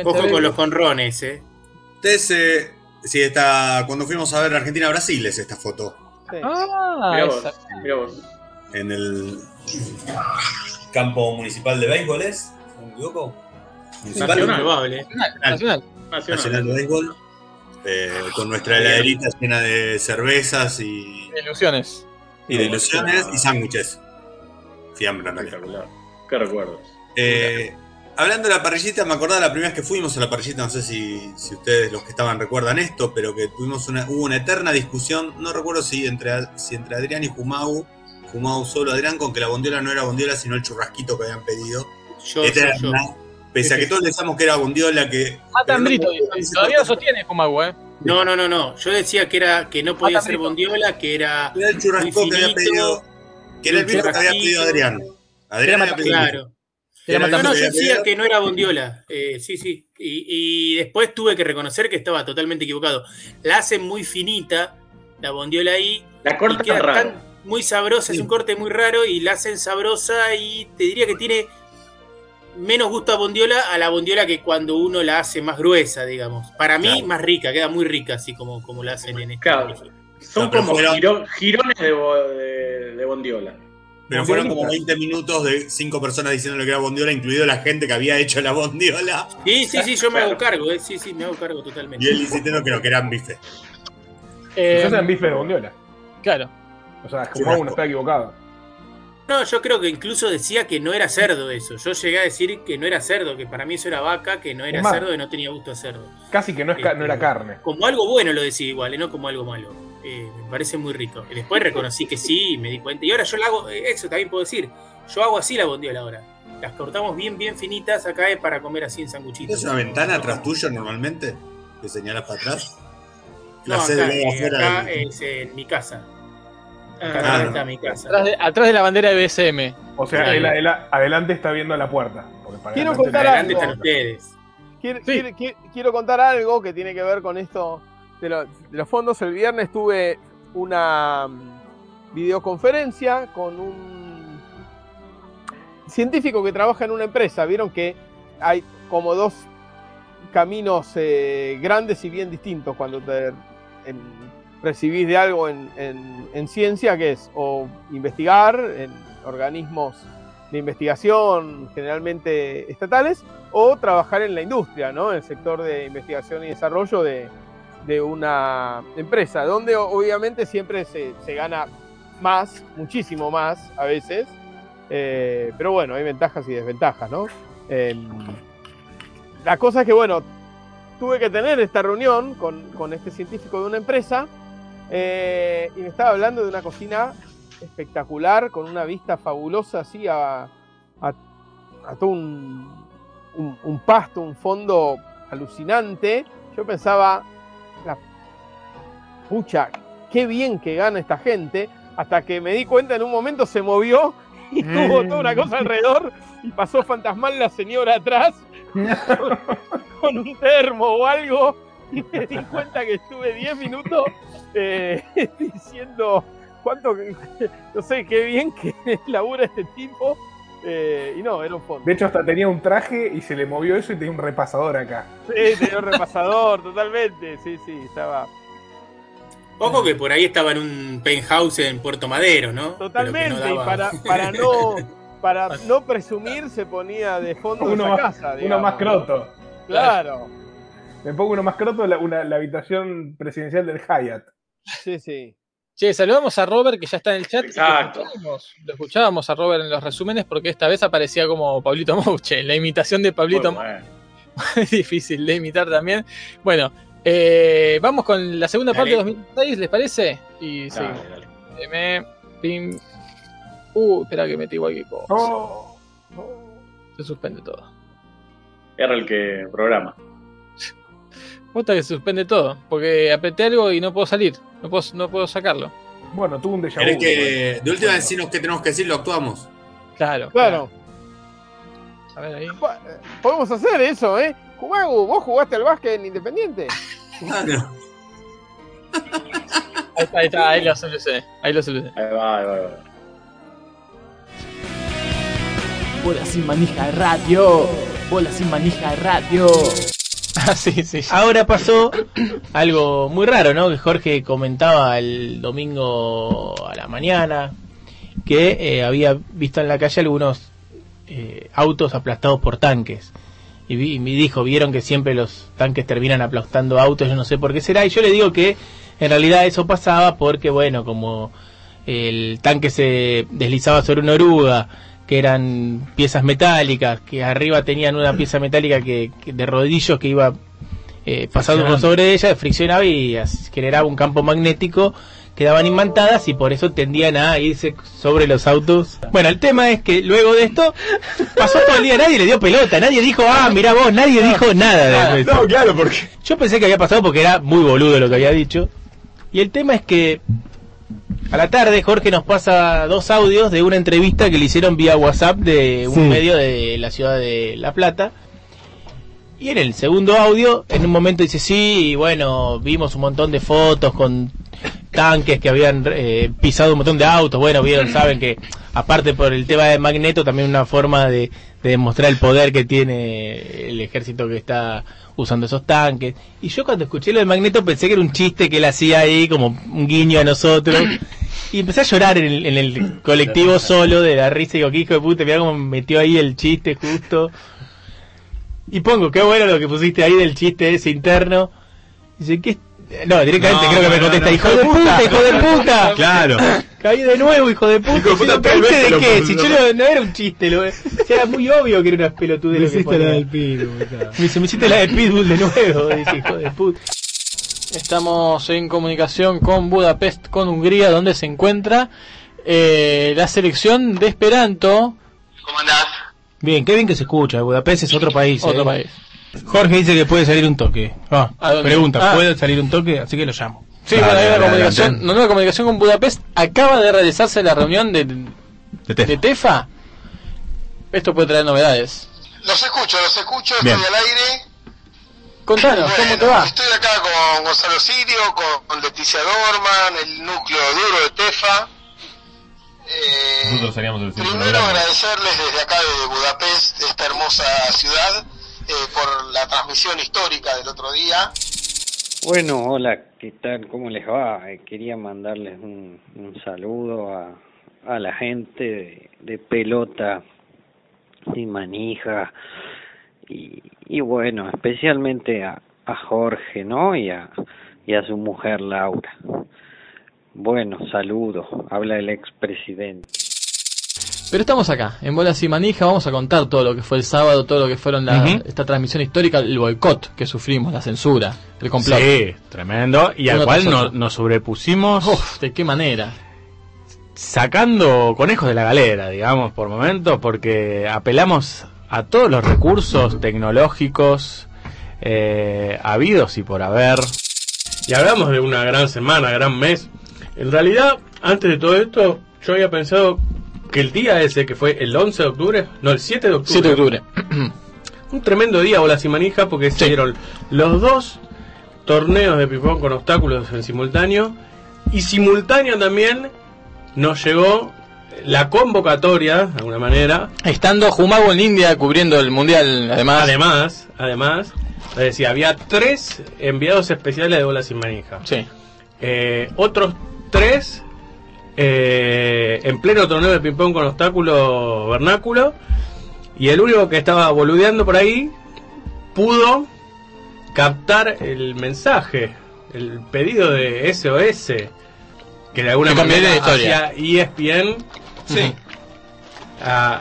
S7: Ojo con los conrones, ¿eh?
S16: Ustedes, eh, sí, está, cuando fuimos a ver Argentina-Brasil es esta foto.
S5: Ah,
S9: Mirá
S5: esa-
S9: vos, mirá vos.
S16: En el campo municipal de béisbol, ¿es? Si no me equivoco. Municipal
S7: Nacional. Probable, ¿eh?
S5: Nacional.
S16: Nacional de béisbol. Eh, con nuestra heladerita llena de cervezas y,
S5: Ilusiones.
S16: y de ilusiones y sándwiches. Fiambre, en realidad.
S9: Qué recuerdos.
S16: Eh, hablando de la parrillita, me acordaba la primera vez que fuimos a la parrillita, no sé si, si ustedes los que estaban recuerdan esto, pero que tuvimos una, hubo una eterna discusión, no recuerdo si entre, si entre Adrián y Jumau, Jumau solo Adrián, con que la bondiola no era bondiola, sino el churrasquito que habían pedido.
S7: Yo,
S16: Eterna,
S7: yo, yo.
S16: Pese a que todos decíamos que era bondiola, que... No-
S5: Brito, todavía lo sostiene Kumagu, ¿eh?
S7: No, no, no, no. Yo decía que era que no podía ser
S5: Brito.
S7: bondiola, que era
S16: Era el churrasco que había pedido, que era el viejo que había pedido Adrián. Adrián había pedido
S7: Claro.
S16: Era
S7: no, no, yo decía que no era bondiola. Eh, sí, sí. Y, y después tuve que reconocer que estaba totalmente equivocado. La hacen muy finita, la bondiola ahí.
S9: La
S7: y
S9: cortan
S7: queda tan muy sabrosa, es un corte muy raro y la hacen sabrosa y te diría que tiene menos gusto a bondiola a la bondiola que cuando uno la hace más gruesa, digamos. Para mí,
S9: Claro.
S7: más rica, queda muy rica así como, como la hacen en este.
S9: Claro. Son
S16: No,
S9: como
S16: fueron-
S9: giro- girones de, bo- de, de bondiola.
S16: Pero fueron como 20 minutos de cinco personas diciendo que era bondiola, incluido la gente que había hecho la bondiola.
S7: Sí, sí, sí, yo me
S9: Claro.
S7: hago cargo, eh. sí, sí, me hago cargo totalmente.
S16: Y él diciendo que no, que eran bife.
S5: Eh,
S6: Quizás en bife de bondiola.
S5: Claro.
S6: O sea, como uno está equivocado.
S7: No, yo creo que incluso decía que no era cerdo eso. Yo llegué a decir que no era cerdo, que para mí eso era vaca, que no era
S6: Es más,
S7: cerdo y no tenía gusto a cerdo.
S6: Casi que no, es no era carne.
S7: Como algo bueno lo decía igual, eh, no como algo malo. Eh, me parece muy rico. Y después reconocí que sí, y me di cuenta. Y ahora yo la hago, eh, eso también puedo decir. Yo hago así la bondiola ahora. Las cortamos bien, bien finitas acá eh, para comer así en sanguchitos.
S16: ¿Es una ventana atrás tuyo normalmente? Que señalas para atrás.
S7: No,
S16: La sede
S7: acá,
S16: de
S7: eh, acá
S16: del-
S7: es en mi casa.
S9: Ah,
S16: no.
S7: está mi casa.
S5: Atrás de, atrás de la bandera de BSM.
S6: O sea,
S5: Sí.
S6: él, él adelante está viendo la puerta. para
S8: Quiero contar algo. Quiero, quiero- quiero- quiero contar algo que tiene que ver con esto de, lo- de los fondos. El viernes tuve una mm, videoconferencia con un científico que trabaja en una empresa. Vieron que hay como dos caminos eh, grandes y bien distintos cuando te recibís de algo en, en- en ciencia, que es o investigar en organismos de investigación generalmente estatales, o trabajar en la industria, ¿no? En el sector de investigación y desarrollo de, de una empresa, donde obviamente siempre se, se gana más, muchísimo más a veces. Eh, pero bueno, hay ventajas y desventajas, ¿no? Eh, la cosa es que, bueno, tuve que tener esta reunión con, con este científico de una empresa eh, y me estaba hablando de una cocina espectacular, con una vista fabulosa así a, a, a todo un, un- un pasto, un fondo alucinante. Yo pensaba, la pucha, qué bien que gana esta gente, hasta que me di cuenta en un momento se movió y tuvo toda una cosa alrededor y pasó fantasmal la señora atrás con, con un termo o algo y me di cuenta que estuve 10 minutos eh, diciendo cuánto, no sé, qué bien que labura este tipo. eh, y no, era un fondo.
S6: De hecho, hasta tenía un traje y se le movió eso y tenía un repasador acá.
S8: Sí, tenía un repasador, totalmente. Sí, sí, estaba.
S7: Ojo que por ahí estaba en un penthouse en Puerto Madero, ¿no?
S8: Totalmente, y para, para no para no presumir se ponía de fondo
S6: Uno
S8: esa
S6: más,
S8: casa.
S6: uno más croto.
S8: Claro.
S6: Me pongo uno más croto, la, una- la habitación presidencial del Hyatt.
S8: Sí, sí.
S5: Che, saludamos a Robert que ya está en el chat.
S9: Exacto.
S5: Lo escuchábamos, lo escuchábamos a Robert en los resúmenes porque esta vez aparecía como Pablito Mouche. La imitación de Pablito
S9: Muy bueno.
S5: es difícil de imitar también. Bueno, eh, vamos con la segunda parte de
S7: Dale.
S5: 2006, ¿les parece? Y sí.
S9: Dale.
S5: M, pim. Uh, espera que metí cualquier cosa.
S6: Oh,
S5: Se suspende todo.
S9: Era el que programa.
S5: Gusta que se suspende todo, porque apreté algo y no puedo salir, no puedo, no puedo sacarlo.
S6: Bueno, tuvo un déjà
S16: ¿Querés
S6: vu.
S16: que de última decirnos qué tenemos que decir? Lo actuamos.
S5: Claro,
S8: Claro.
S5: A ver ahí.
S8: Podemos hacer eso, ¿eh? Jugagu, ¿vos jugaste al básquet en Independiente?
S16: Claro.
S5: Ahí está, ahí está, ahí lo solucioné. Ahí lo solucioné.
S9: Ahí va, ahí va, ahí va.
S11: Bola sin manija radio. Bola sin manija radio.
S5: Ah, sí, sí.
S15: Ahora pasó algo muy raro, ¿no? Que Jorge comentaba el domingo a la mañana que eh, había visto en la calle algunos eh, autos aplastados por tanques. Y, vi- y me dijo, vieron que siempre los tanques terminan aplastando autos, yo no sé por qué será. Y yo le digo que en realidad eso pasaba porque, bueno, como el tanque se deslizaba sobre una oruga, que eran piezas metálicas, que arriba tenían una pieza metálica que, que de rodillos que iba eh, pasando por sobre ella, friccionaba y generaba un campo magnético, quedaban imantadas y por eso tendían a irse sobre los autos. Bueno, el tema es que luego de esto pasó todo el día, nadie le dio pelota, nadie dijo, ah, mira vos, nadie dijo nada de eso.
S12: No, claro, porque.
S15: Yo pensé que había pasado porque era muy boludo lo que había dicho. Y el tema es que a la tarde Jorge nos pasa dos audios de una entrevista que le hicieron vía WhatsApp de un
S12: Sí.
S15: medio de la ciudad de La Plata. Y en el segundo audio, en un momento dice, sí, y bueno, vimos un montón de fotos con tanques que habían eh, pisado un montón de autos. Bueno, vieron, saben que aparte por el tema de Magneto, también una forma de, de demostrar el poder que tiene el ejército que está usando esos tanques. Y yo cuando escuché lo de Magneto pensé que era un chiste que él hacía ahí, como un guiño a nosotros. Y empecé a llorar en el, en el colectivo solo de la risa y digo, hijo de puta, mirá cómo metió ahí el chiste justo. Y pongo, qué bueno lo que pusiste ahí del chiste ese interno. Dice, ¿qué? No, directamente
S12: No,
S15: creo que me contesta,
S12: no,
S15: hijo de puta, hijo de puta.
S12: Claro.
S15: Caí de nuevo, hijo de puta.
S12: Hijo de puta,
S15: ¿pero de
S12: lo
S15: qué? Si yo no, no era un chiste, lo, era muy obvio que era una pelotudez lo que
S12: hiciste la del Pitbull.
S15: Me dice, me hiciste la de Pitbull de nuevo, dice, hijo de puta.
S5: Estamos en comunicación con Budapest, con Hungría, donde se encuentra eh, la selección de Esperanto.
S15: Bien, qué bien que se escucha, Budapest es otro país.
S5: Otro
S15: eh.
S5: país.
S15: Jorge dice que puede salir un toque. Ah, pregunta,
S5: Ah.
S15: ¿puede salir un toque? Así que lo llamo.
S5: Sí,
S12: Dale,
S5: bueno, hay una comunicación,
S12: adelante.
S5: una nueva comunicación con Budapest. Acaba de realizarse la reunión de,
S12: De Tefa.
S5: de TEFA. Esto puede traer novedades.
S17: Los escucho, los escucho,
S12: Bien.
S17: estoy al aire.
S5: Contanos, ¿cómo te
S17: Bueno,
S5: va?
S17: Estoy acá con Gonzalo Sirio, con, con Leticia Dorman, el núcleo duro de TEFA. Eh,
S12: Nosotros salíamos del centro
S17: primero agradecerles desde acá de Budapest, esta hermosa ciudad, eh, por la transmisión histórica del otro día.
S18: Bueno, hola, ¿qué tal? ¿Cómo les va? Eh, Quería mandarles un, un saludo a, a la gente de, pelota y manija y, y bueno, especialmente a, a Jorge, ¿no? Y a, y a su mujer Laura. Bueno, saludos. Habla el expresidente.
S5: Pero estamos acá, en Bolas y Manija, vamos a contar todo lo que fue el sábado, todo lo que fueron la, esta transmisión histórica, el boicot que sufrimos, la censura, el complot.
S19: Sí, tremendo. Y al cual
S5: tras
S19: no-
S5: otro.
S19: nos sobrepusimos.
S5: Uf, ¿de qué manera?
S19: Sacando conejos de la galera, digamos, por momentos, porque apelamos a todos los recursos tecnológicos eh, habidos y por haber.
S13: Y hablamos de una gran semana, gran mes. En realidad, antes de todo esto, yo había pensado que el día ese, que fue el 11 de octubre, no, el 7 de octubre.
S5: 7 de octubre.
S13: un tremendo día, bolas y manija, porque se dieron los dos torneos de ping-pong con obstáculos en simultáneo. Y simultáneo también nos llegó la convocatoria, de alguna manera.
S5: Estando Jumago en India cubriendo el mundial, además.
S13: Además, además, es decir, había tres enviados especiales de bolas sin manija.
S5: Sí.
S13: Eh, otros tres eh, en pleno torneo de ping-pong con obstáculo vernáculo. Y el único que estaba boludeando por ahí pudo captar el mensaje, el pedido de SOS, que de alguna
S5: Que
S13: manera
S5: la historia.
S13: hacía ESPN
S5: Sí.
S13: a-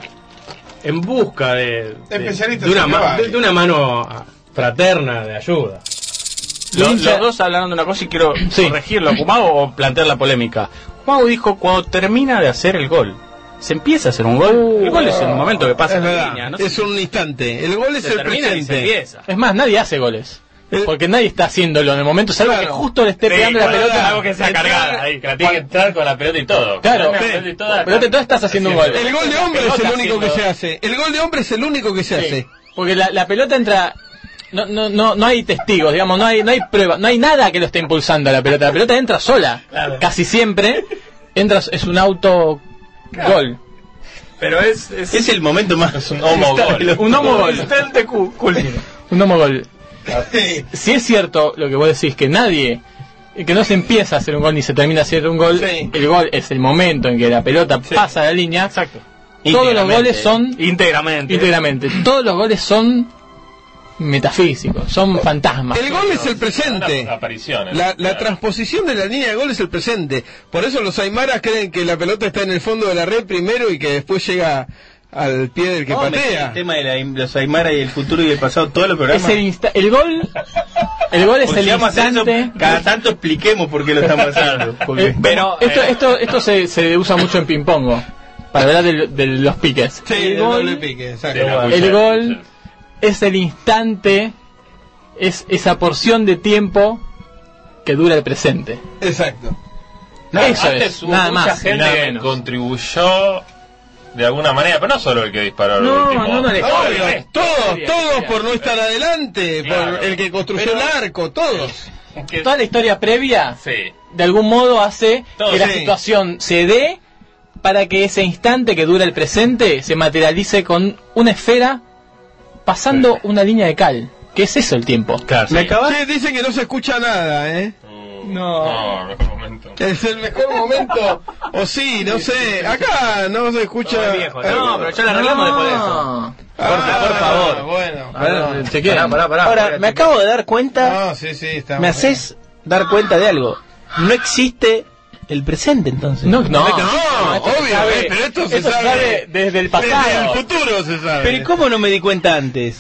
S13: en busca de, de- de una, ma- de- de una mano fraterna de ayuda.
S19: Los, los dos hablaron de una cosa y quiero corregirlo Kumago o plantear la polémica. Kumago dijo cuando termina de hacer el gol. Se empieza a hacer un gol. el gol es en el momento que pasa
S8: Es
S19: la
S8: verdad,
S19: línea. ¿no?
S8: es un instante. El gol es
S19: Se
S8: el
S19: y
S8: presente.
S5: Es más, nadie hace goles. Porque nadie está haciéndolo en el momento, salvo que justo le esté
S19: Sí,
S5: pegando la
S19: cuando
S5: pelota.
S19: algo que sea cargada ahí, que la tiene que entrar con la pelota y todo.
S5: Claro,
S19: la pelota y todo,
S5: pero te- tú estás haciendo un gol.
S8: El gol de hombre es el único que se hace. El gol de hombre es el único que se
S5: Sí.
S8: hace.
S5: Porque la, la pelota entra. No, no, no, no hay testigos, digamos, no hay, no hay prueba, no hay nada que lo esté impulsando a la pelota. La pelota entra sola. Casi siempre entra, es un auto gol.
S19: Pero es, es,
S8: el momento más.
S19: Es un homo gol.
S5: Un homo gol. Un homo gol. Si es cierto lo que vos decís, que nadie, que no se empieza a hacer un gol ni se termina hacer un gol, el gol es el momento en que la pelota pasa la línea.
S19: Exacto.
S5: Todos los goles son
S19: íntegramente.
S5: íntegramente. Todos los goles son metafísicos, son fantasmas.
S8: El gol es el presente.
S10: Apariciones.
S8: La, la transposición de la línea de gol es el presente. Por eso los aymaras creen que la pelota está en el fondo de la red primero y que después llega al pie del que
S19: meter
S8: patea.
S19: El tema de la- los Aymara y el futuro y el pasado, todos los programas.
S5: Es el, insta- el gol, el gol es
S19: Porque
S5: el
S19: hacer eso,
S5: instante.
S19: cada tanto expliquemos por qué lo están pasando. Porque-
S5: Eh, pero esto, esto, esto se, se usa mucho en ping-pong, para hablar de, de los piques.
S8: Sí,
S5: el
S8: el
S5: gol,
S8: doble pique, exacto.
S5: el gol es el instante, es esa porción de tiempo que dura el presente.
S8: Exacto.
S5: Eso
S10: Antes
S5: es,
S10: hubo
S5: nada
S10: mucha
S5: más. y
S10: gente
S5: nada
S10: que
S5: menos.
S10: contribuyó de alguna manera, pero no solo el que disparó. el
S5: No,
S10: último.
S5: no, no, le-
S8: Obvio, todos, todos por no estar adelante,
S10: Claro.
S8: por el que construyó
S5: Pero-
S8: el arco, todos.
S5: Toda la historia previa,
S10: Sí.
S5: de algún modo, hace
S10: Todo,
S5: que la
S8: sí.
S5: situación se dé para que ese instante que dura el presente se materialice con una esfera pasando una línea de cal. Que es eso el tiempo.
S8: Me acabas... Sí, dice que no se escucha nada, ¿eh?
S5: No.
S10: No, mejor momento.
S8: Es el mejor momento. O sí, no sé. Acá no se escucha.
S19: viejo, no, pero ya lo arreglamos después de eso.
S8: Ah,
S19: por favor.
S8: Bueno.
S5: A ver, chequeen.
S19: Pará, pará, pará.
S15: Ahora, me acabo de dar cuenta,
S8: No, sí, sí, está
S15: me haces dar cuenta de algo. No existe el presente entonces.
S5: No, no,
S8: No,
S5: esto
S8: obvio,
S5: sabe-
S8: pero esto se
S5: esto
S8: sabe
S5: desde el pasado.
S8: Desde el futuro se sabe.
S15: Pero ¿y cómo no me di cuenta antes?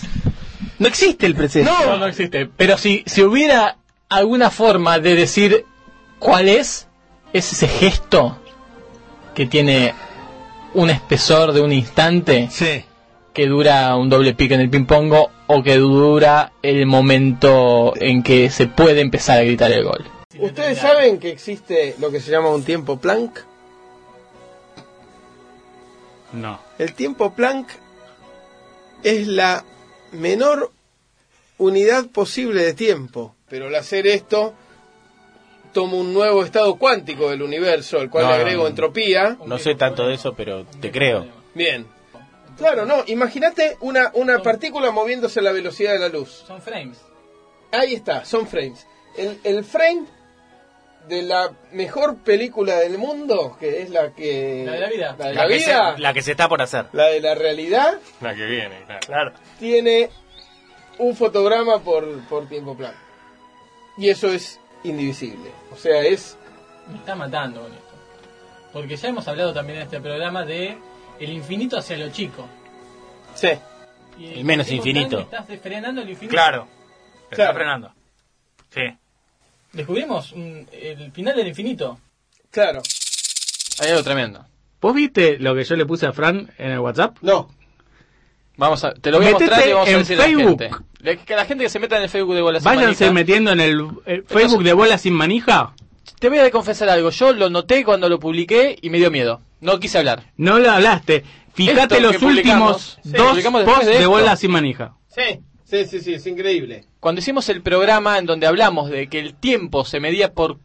S15: No existe el presente.
S5: No, no existe. Pero si, si hubiera alguna forma de decir cuál es, es ese gesto que tiene un espesor de un instante
S8: Sí.
S5: que dura un doble pique en el ping-pong o que dura el momento en que se puede empezar a gritar el gol.
S20: ¿Ustedes saben que existe lo que se llama un tiempo Planck?
S19: No.
S20: El tiempo Planck es la menor unidad posible de tiempo, pero al hacer esto tomo un nuevo estado cuántico del universo, al cual
S15: No,
S20: le agrego
S15: no.
S20: entropía.
S15: No sé tanto de eso, pero te creo.
S20: Bien. Claro, no, imagínate una, una partícula moviéndose a la velocidad de la luz.
S5: Son frames.
S20: Ahí está, son frames. El, el frame de la mejor película del mundo, que es la que...
S5: La de la vida.
S20: La de
S15: La,
S20: la
S15: que
S20: vida,
S15: se, la que se está por hacer.
S20: la de la realidad,
S10: La que viene, claro.
S15: Claro.
S20: tiene un fotograma por, por tiempo plano. Y eso es indivisible. O sea, es
S5: me está matando con esto. Porque ya hemos hablado también en este programa de el infinito hacia lo chico.
S15: Sí.
S5: Y
S15: El menos infinito.
S5: Estás frenando el infinito.
S15: Claro. Está
S5: Claro.
S15: frenando. Sí.
S5: Descubrimos un- el final del infinito.
S8: Claro.
S13: Hay algo tremendo.
S21: ¿Vos viste lo que yo le puse a Fran en el WhatsApp?
S8: No.
S13: Vamos a, te lo voy a
S21: Metete
S13: mostrar y vamos a
S21: en
S13: decir a la
S21: Facebook.
S13: gente. Que la gente que se meta en el Facebook de Bolas Sin
S21: Váyanse
S13: Manija.
S21: metiendo en el, el Facebook de Bola Sin Manija.
S13: Te voy a confesar algo. Yo lo noté cuando lo publiqué y me dio miedo. No quise hablar.
S21: No lo hablaste. Fíjate
S13: Esto
S21: los
S13: que publicamos,
S21: últimos
S13: sí,
S21: dos
S13: publicamos
S21: posts
S13: de
S21: de,
S13: esto.
S21: Bola Sin Manija.
S8: Sí, sí, sí, sí, es increíble.
S13: Cuando hicimos el programa en donde hablamos de que el tiempo se medía por,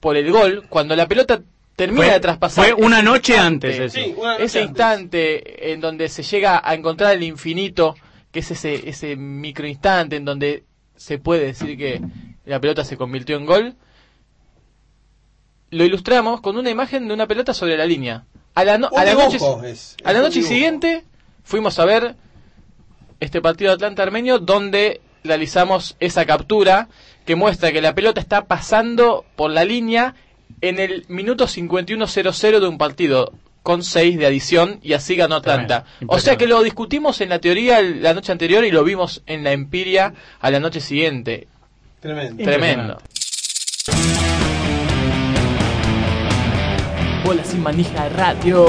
S13: por el gol, cuando la pelota termina
S21: Fue-
S13: de traspasar.
S21: fue una noche
S13: instante,
S21: antes eso. Sí, una noche
S13: ese
S21: antes.
S13: instante en donde se llega a encontrar el infinito, que es ese, ese microinstante en donde se puede decir que la pelota se convirtió en gol, lo ilustramos con una imagen de una pelota sobre la línea. A la, no-
S8: Un
S13: a la noche, a la noche siguiente fuimos a ver este partido de Atlanta Armenio donde realizamos esa captura que muestra que la pelota está pasando por la línea en el minuto 51.00 de un partido con 6 de adición y así ganó Atlanta. O sea que lo discutimos en la teoría la noche anterior y lo vimos en la empiria a la noche siguiente.
S8: Tremendo.
S13: Tremendo.
S5: Bola sin manija radio.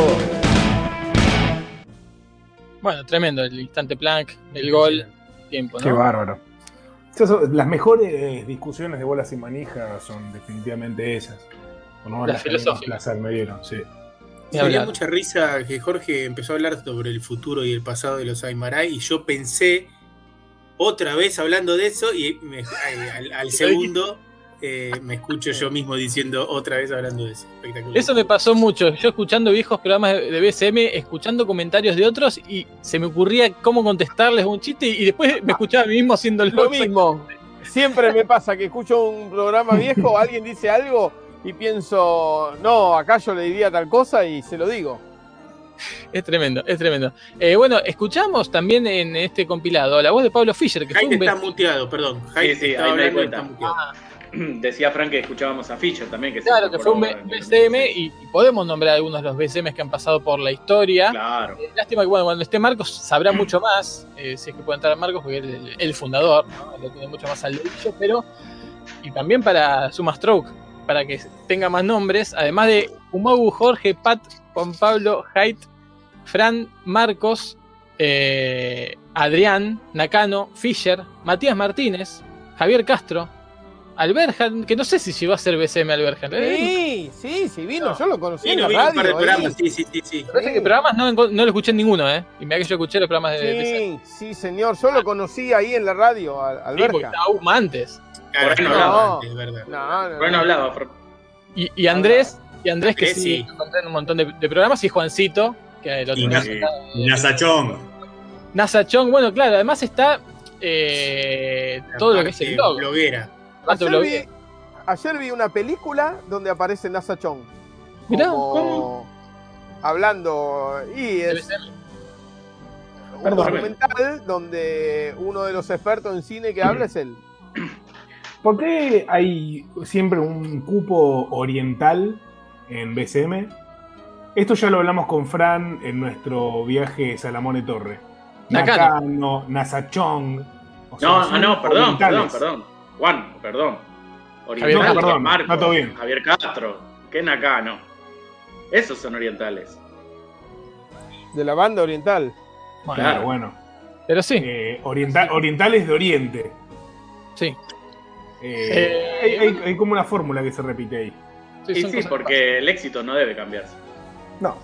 S5: Bueno, tremendo el instante Planck, el gol, tiempo, ¿no?
S6: Qué bárbaro. Las mejores discusiones de bolas sin manija son definitivamente esas. No,
S5: Las
S6: las, que a mí más
S5: filosóficas.
S6: placer me dieron, sí.
S7: Me dio
S5: hablar.
S7: mucha risa que Jorge empezó a hablar sobre el futuro y el pasado de los Aymaray y yo pensé otra vez hablando de eso y me- al segundo eh, me escucho yo mismo diciendo otra vez hablando de eso. Espectacular.
S5: Eso me pasó mucho. Yo escuchando viejos programas de BSM, escuchando comentarios de otros y se me ocurría cómo contestarles un chiste y después me escuchaba a mí mismo haciendo
S8: Lo mismo. Siempre me pasa que escucho un programa viejo, alguien dice algo y pienso, no, acá yo le diría tal cosa y se lo digo.
S5: Es tremendo, es tremendo. Eh, bueno, escuchamos también en este compilado la voz de Pablo Fischer, que fue
S7: Jaime
S5: un
S7: está muteado, perdón.
S9: Sí,
S7: Jaime
S9: sí, ahí me
S7: hablando y
S9: cuenta.
S7: está muteado.
S9: Decía Frank que escuchábamos a Fischer también. Que
S5: Claro, que fue un BCM y, y podemos nombrar algunos de los BCMs que han pasado por la historia.
S9: Claro.
S5: Eh, lástima que bueno, cuando esté Marcos sabrá mucho más, eh, si es que puede entrar Marcos, porque él es el, el fundador, ¿no? lo tiene mucho más al dedillo, pero. Y también para Suma Stroke, para que tenga más nombres, además de Umagu, Jorge, Pat, Juan Pablo, Haidt, Fran, Marcos, eh, Adrián, Nakano, Fischer, Matías Martínez, Javier Castro, Alberjan, que no sé si llegó a ser BCM Alberjan. ¿eh?
S8: Sí, sí, sí, vino, yo lo conocí
S7: Vino,
S8: en
S7: vino
S8: la
S7: un par de
S8: radio. ahí.
S7: programas, sí, sí, sí, sí.
S5: Parece que programas no, no lo escuché en ninguno, ¿eh? Y mira que yo escuché los programas de BCM.
S8: Sí, sí, señor, yo lo conocí ahí en la radio, al
S5: Sí, porque antes.
S7: Claro,
S9: Por ahí no
S7: no,
S9: hablaba.
S7: es verdad.
S8: No, no,
S9: no hablaba.
S5: Y, y Andrés, y Andrés que sí,
S7: sí.
S5: en un montón de, de programas, y Juancito, que lo
S16: Y
S5: tenemos
S16: Nas-
S5: acá.
S16: y Nasachón.
S5: NASA Chong, bueno, claro, además está eh, todo lo que es el blog.
S7: bloguera.
S8: Ayer vi, ayer vi una película donde aparece NASA Chong.
S5: Mirá,
S8: como hablando y es un
S6: Perdón.
S8: documental donde uno de los expertos en cine que habla es él.
S6: ¿Por qué hay siempre un cupo oriental en BCM? Esto ya lo hablamos con Fran en nuestro viaje Salamone Torre.
S5: Nakano.
S6: Nakano, Nasachong. o sea,
S9: No, ah, no, perdón, perdón, perdón. Juan, perdón.
S5: Javier,
S6: no, perdón,
S9: Marco,
S6: está todo bien.
S9: Javier Castro, que Nakano. Esos son orientales.
S8: De la banda oriental.
S5: Bueno,
S6: Claro, bueno.
S5: Pero sí,
S6: Eh, orienta- orientales de Oriente.
S5: sí.
S6: Eh,
S5: Eh,
S6: hay, hay- hay como una fórmula que se repite ahí.
S5: sí,
S9: Y sí, porque el éxito no debe cambiarse.
S6: No.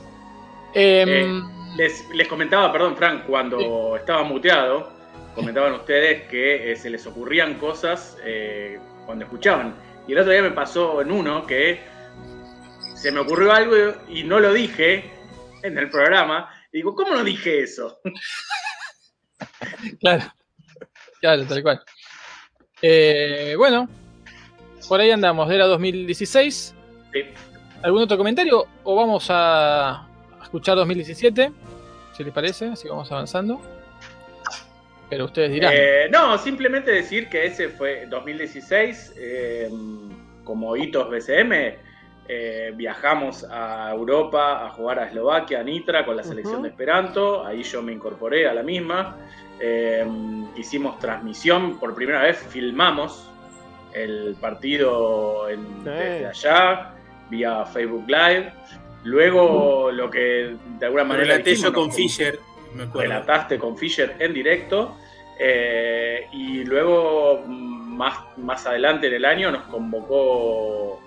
S5: Em,
S9: Eh, les, les comentaba, perdón, Frank, cuando estaba muteado, comentaban ustedes que eh, se les ocurrían cosas eh, cuando escuchaban. Y el otro día me pasó en uno que se me ocurrió algo y no lo dije en el programa. Y digo, ¿cómo no dije eso?
S5: Claro, claro, tal cual. Eh, bueno, por ahí andamos, era 2016.
S9: Sí.
S5: ¿Algún otro comentario? ¿O vamos a, a escuchar 2017? Si les parece, así vamos avanzando. Pero ustedes dirán.
S9: Eh, no, simplemente decir que ese fue 2016, eh, como hitos BCM, eh, viajamos a Europa a jugar a Eslovaquia, a Nitra, con la selección de Esperanto. Ahí yo me incorporé a la misma. Eh, hicimos transmisión, por primera vez filmamos el partido en- desde allá, vía Facebook Live. Luego, lo que de alguna manera.
S7: relaté yo con Fisher,
S9: relataste con Fisher en directo. eh, y luego, más, más adelante en el año, nos convocó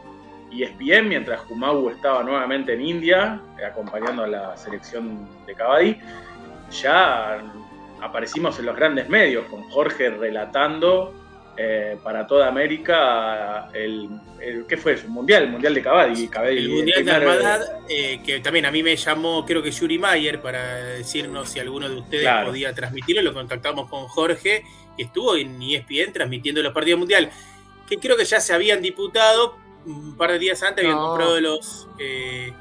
S9: E ESPN mientras Kumau estaba nuevamente en India, acompañando a la selección de Kabaddi. Ya aparecimos en los grandes medios, con Jorge relatando eh, para toda América el, el- ¿qué fue eso? Un mundial, el mundial de. Kabaddi,
S7: El Mundial de
S9: primer-
S7: Armadad, eh, que también a mí me llamó, creo que Yuri Mayer, para decirnos si alguno de ustedes
S9: Claro.
S7: podía transmitirlo. Lo contactamos con Jorge y estuvo en ESPN transmitiendo los partidos mundial, que creo que ya se habían diputado un par de días antes, habían
S8: No.
S7: comprado los, eh,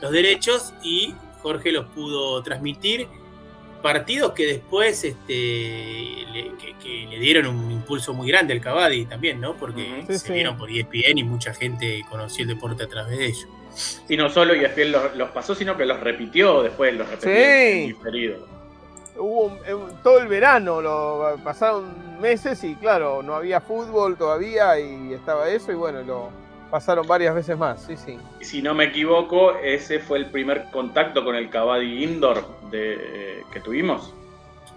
S7: los derechos y Jorge los pudo transmitir. Partidos que después este, le, que, que le dieron un impulso muy grande al Cavadi también, ¿no? Porque
S8: Sí,
S7: se
S8: sí.
S7: vieron por ESPN y mucha gente conoció el deporte a través de ellos.
S9: Y no solo ESPN los, los pasó, sino que los repitió después, los repitió
S8: Sí.
S9: en diferido.
S8: Hubo un- eh, todo el verano, lo pasaron meses y claro, no había fútbol todavía y estaba eso y bueno, lo pasaron varias veces más, sí, sí.
S9: Y si no me equivoco, ese fue el primer contacto con el Kabaddi Indoor de, que tuvimos.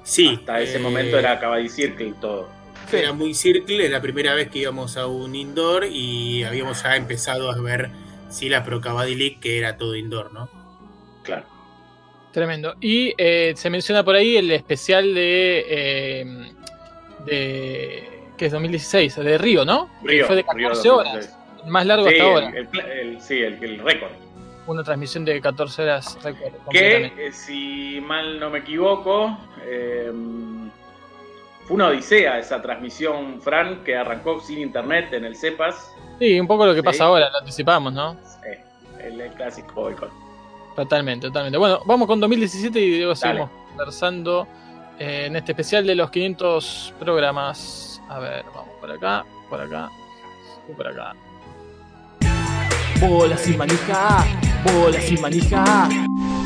S7: Sí.
S9: Hasta ese
S7: eh,
S9: momento era Kabaddi Circle y todo.
S7: Era muy circle, es la primera vez que íbamos a un indoor y habíamos ya empezado a ver sí la Pro Kabaddi League, que era todo indoor, ¿no?
S9: Claro.
S22: Tremendo. Y eh, se menciona por ahí el especial de. eh, de que es 2016, de Río, ¿no? Que
S9: Río,
S22: fue de
S9: Río
S22: 14 horas.
S9: 2016.
S22: El más largo
S9: Sí,
S22: hasta
S9: el-
S22: ahora.
S9: el el- sí, el, récord.
S22: Una transmisión de 14 horas récord.
S9: Que, eh, si mal no me equivoco, eh, fue una odisea esa transmisión, Fran, que arrancó sin internet en el CEPAS.
S22: Sí, un poco lo que
S9: Sí.
S22: pasa ahora, lo anticipamos, ¿no?
S9: Eh, el, clásico boicot.
S22: Totalmente, totalmente. Bueno, vamos con 2017 y luego
S9: Dale.
S22: seguimos conversando eh, en este especial de los 500 programas. A ver, vamos por acá, por acá y por acá.
S23: Bola sin manija, bola sin manija.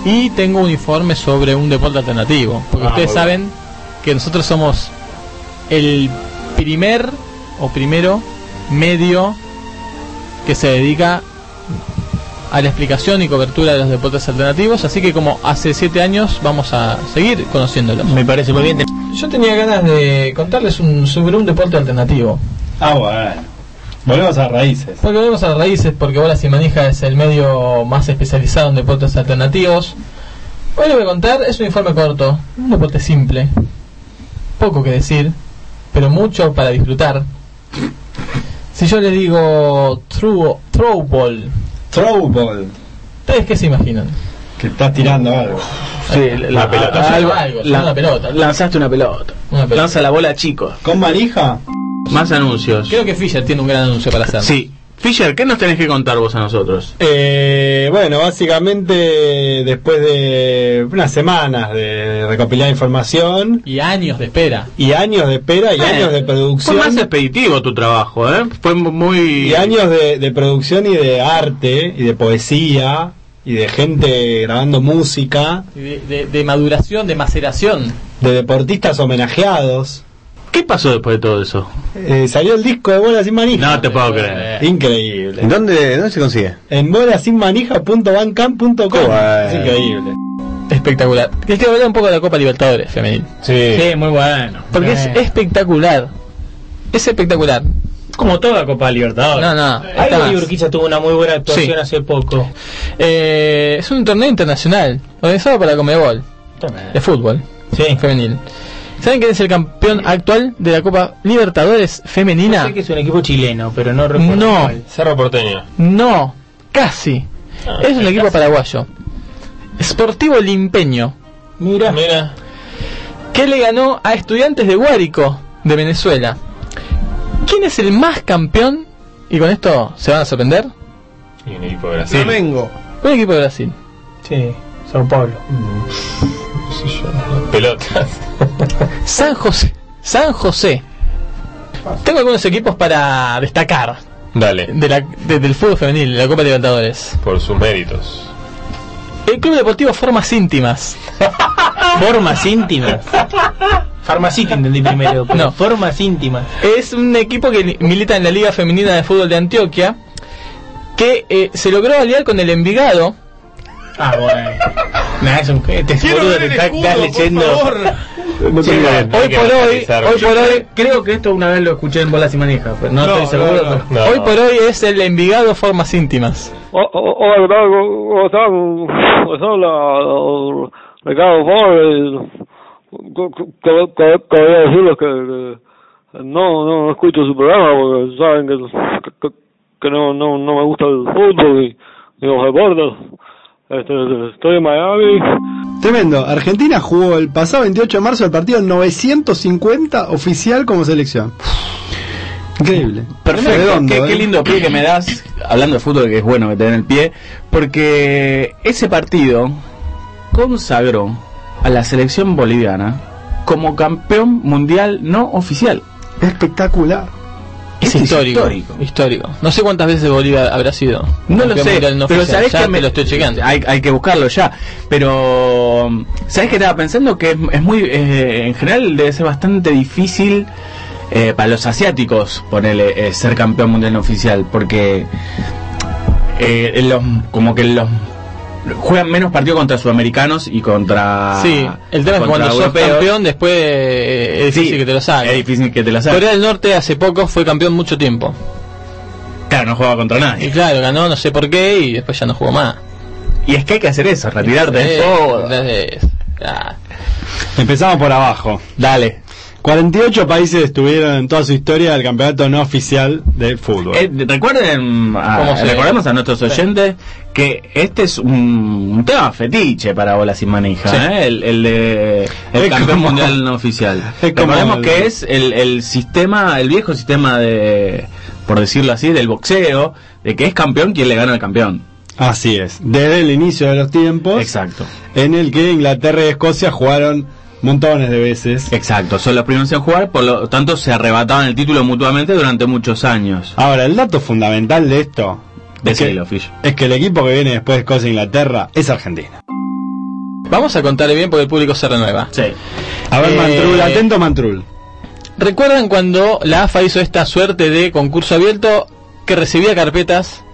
S5: Y tengo un informe sobre un deporte alternativo. Porque
S23: Ah,
S5: ustedes saben que nosotros somos el primer o primero medio que se dedica a la explicación y cobertura de los deportes alternativos. Así que como hace siete años vamos a seguir conociéndolos.
S13: Me parece muy bien.
S5: Yo tenía ganas de contarles un, sobre un deporte alternativo.
S12: Ah, bueno. Volvemos a raíces.
S5: Porque volvemos a las raíces, porque Bolas y Manija es el medio más especializado en deportes alternativos. Hoy les voy a contar, es un informe corto, un deporte simple, poco que decir, pero mucho para disfrutar. Si yo les digo throw, throwball,
S12: Throwball.
S5: ¿ustedes qué se imaginan?
S12: Que estás tirando algo.
S13: Sí,
S5: la pelota.
S13: algo-
S5: Algo,
S13: la-
S5: una pelota.
S13: Lanzaste una pelota.
S5: Una pelota.
S13: Lanza la bola, chicos.
S12: ¿Con manija?
S13: Más anuncios.
S5: Creo que Fisher tiene un gran anuncio para hacer.
S13: Sí. Fisher, ¿qué nos tenés que contar vos a nosotros?
S12: Eh, bueno, básicamente después de unas semanas de recopilar información
S5: Y años de espera.
S12: y años de espera y
S13: Eh,
S12: años de
S13: Fue
S12: producción
S13: más expeditivo tu trabajo, ¿eh? Fue muy...
S12: y años de, de producción y de arte y de poesía y de gente grabando música,
S5: De, de- de maduración, de maceración.
S12: de deportistas homenajeados.
S13: ¿Qué pasó después de todo eso?
S12: Eh, salió el disco de Bola Sin Manija.
S13: No te puedo creer.
S12: Increíble.
S13: ¿Dónde, dónde se consigue?
S12: En bolasinmanija.bandcamp.com.
S13: Bueno.
S12: Es increíble.
S5: Espectacular. Les quiero hablar un poco de la Copa Libertadores femenil.
S12: Sí.
S13: Sí, muy bueno.
S5: Porque es espectacular. Es espectacular.
S13: Como toda Copa Libertadores.
S5: No, no. está
S13: Algo
S5: más.
S13: y Urquiza tuvo una muy buena actuación
S5: Sí.
S13: hace poco.
S5: Eh, es un torneo internacional organizado por la Comebol de fútbol
S13: Sí.
S5: femenil. ¿Saben quién es el campeón actual de la Copa Libertadores femenina?
S13: Sé que es un equipo chileno, pero no recuerdo
S5: No.
S13: cuál.
S12: Cerro Porteño.
S5: No, casi.
S13: Ah,
S5: es un
S13: casi.
S5: equipo paraguayo. Sportivo Limpeño.
S13: Mira.
S12: Mira.
S5: que le ganó a Estudiantes de Guárico de Venezuela. ¿Quién es el más campeón? Y con esto se van a sorprender.
S12: Y un equipo de Brasil.
S10: Flamengo.
S5: Un equipo de Brasil.
S13: Sí, Sao Paulo.
S12: Pelotas.
S5: San José. San José. Tengo algunos equipos para destacar.
S10: Dale.
S5: de la, de- del fútbol femenil, de la Copa Libertadores.
S10: Por sus méritos.
S5: El Club Deportivo Formas Íntimas.
S15: Formas íntimas. Farmacita entendí primero.
S5: No.
S15: Formas íntimas.
S5: Es un equipo que li- milita en la Liga Femenina de Fútbol de Antioquia, que eh, se logró aliar con el Envigado.
S15: Ah, bueno. Nah, es un este
S5: Quiero ver
S15: te
S5: el
S15: está,
S5: escudo,
S15: estás
S5: por
S15: leyendo.
S5: favor.
S15: No
S10: Sí,
S15: hoy por hoy, hoy por hoy, creo que esto una vez lo escuché en bolas y manijas, pero no,
S5: No,
S15: estoy
S5: no,
S15: seguro.
S5: no. Hoy por hoy es el Envigado Formas Íntimas.
S24: Hola, ¿qué tal? ¿Cómo están? Pues habla Ricardo Flores. Quería decirles que que no, no escucho su programa porque saben que, que, que no, no, no me gusta el fútbol y, y los deportes. Estoy en Miami.
S12: Tremendo. Argentina jugó el pasado 28 de marzo el partido 950 oficial como selección. Increíble.
S13: Perfecto,
S12: Redondo,
S13: qué,
S12: ¿eh?
S13: qué lindo pie que me das, hablando de fútbol, que es bueno que te den el pie, porque ese partido consagró a la selección boliviana como campeón mundial no oficial.
S12: Espectacular.
S5: Es
S13: Este es
S5: histórico,
S13: histórico.
S5: histórico. No sé cuántas veces Bolivia habrá sido.
S13: No lo sé,
S5: no
S13: pero sabes que me-
S5: lo estoy checando.
S13: Hay, hay que buscarlo ya. Pero, ¿sabes qué estaba pensando? Que es, es muy, eh, en general debe ser bastante difícil eh, para los asiáticos ponerle eh, ser campeón mundial no oficial, porque eh, los, como que los juegan menos partidos contra sudamericanos y contra
S5: Sí, el tema es que cuando sos campeón después es difícil
S13: Sí,
S5: que te lo saquen.
S13: Es difícil que te la saquen.
S5: Corea del Norte hace poco fue campeón mucho tiempo.
S13: Claro, no jugaba contra nadie.
S5: Y claro, ganó no sé por qué y después ya no jugó más.
S13: Y es que hay que hacer eso, retirarte de todo.
S5: ah,
S12: Empezamos por abajo.
S13: Dale.
S12: 48 países estuvieron en toda su historia del campeonato no oficial de fútbol.
S13: Eh, recuerden, a-
S12: ¿Cómo se-
S13: recordemos a nuestros oyentes que este es un, un tema fetiche para bolas sin manija,
S12: Sí.
S13: ¿eh? el, el de el
S12: Es
S13: campeón
S12: como-
S13: mundial no oficial.
S12: es
S13: Recordemos
S12: el-
S13: que es el, el sistema, el viejo sistema de, por decirlo así, del boxeo, de que es campeón quien le gana al campeón.
S12: Así es, desde el inicio de los tiempos.
S13: Exacto.
S12: En el que Inglaterra y Escocia jugaron montones de veces.
S13: Exacto, son los primeros en jugar, por lo tanto se arrebataban el título mutuamente durante muchos años.
S12: Ahora, el dato fundamental de esto es que, es que el equipo que viene después de Escocia e Inglaterra es Argentina.
S5: Vamos a contarle bien porque el público se renueva.
S13: Sí.
S12: A ver,
S5: Eh,
S12: Mantrul, atento Mantrul.
S5: ¿Recuerdan cuando la AFA hizo esta suerte de concurso abierto que recibía carpetas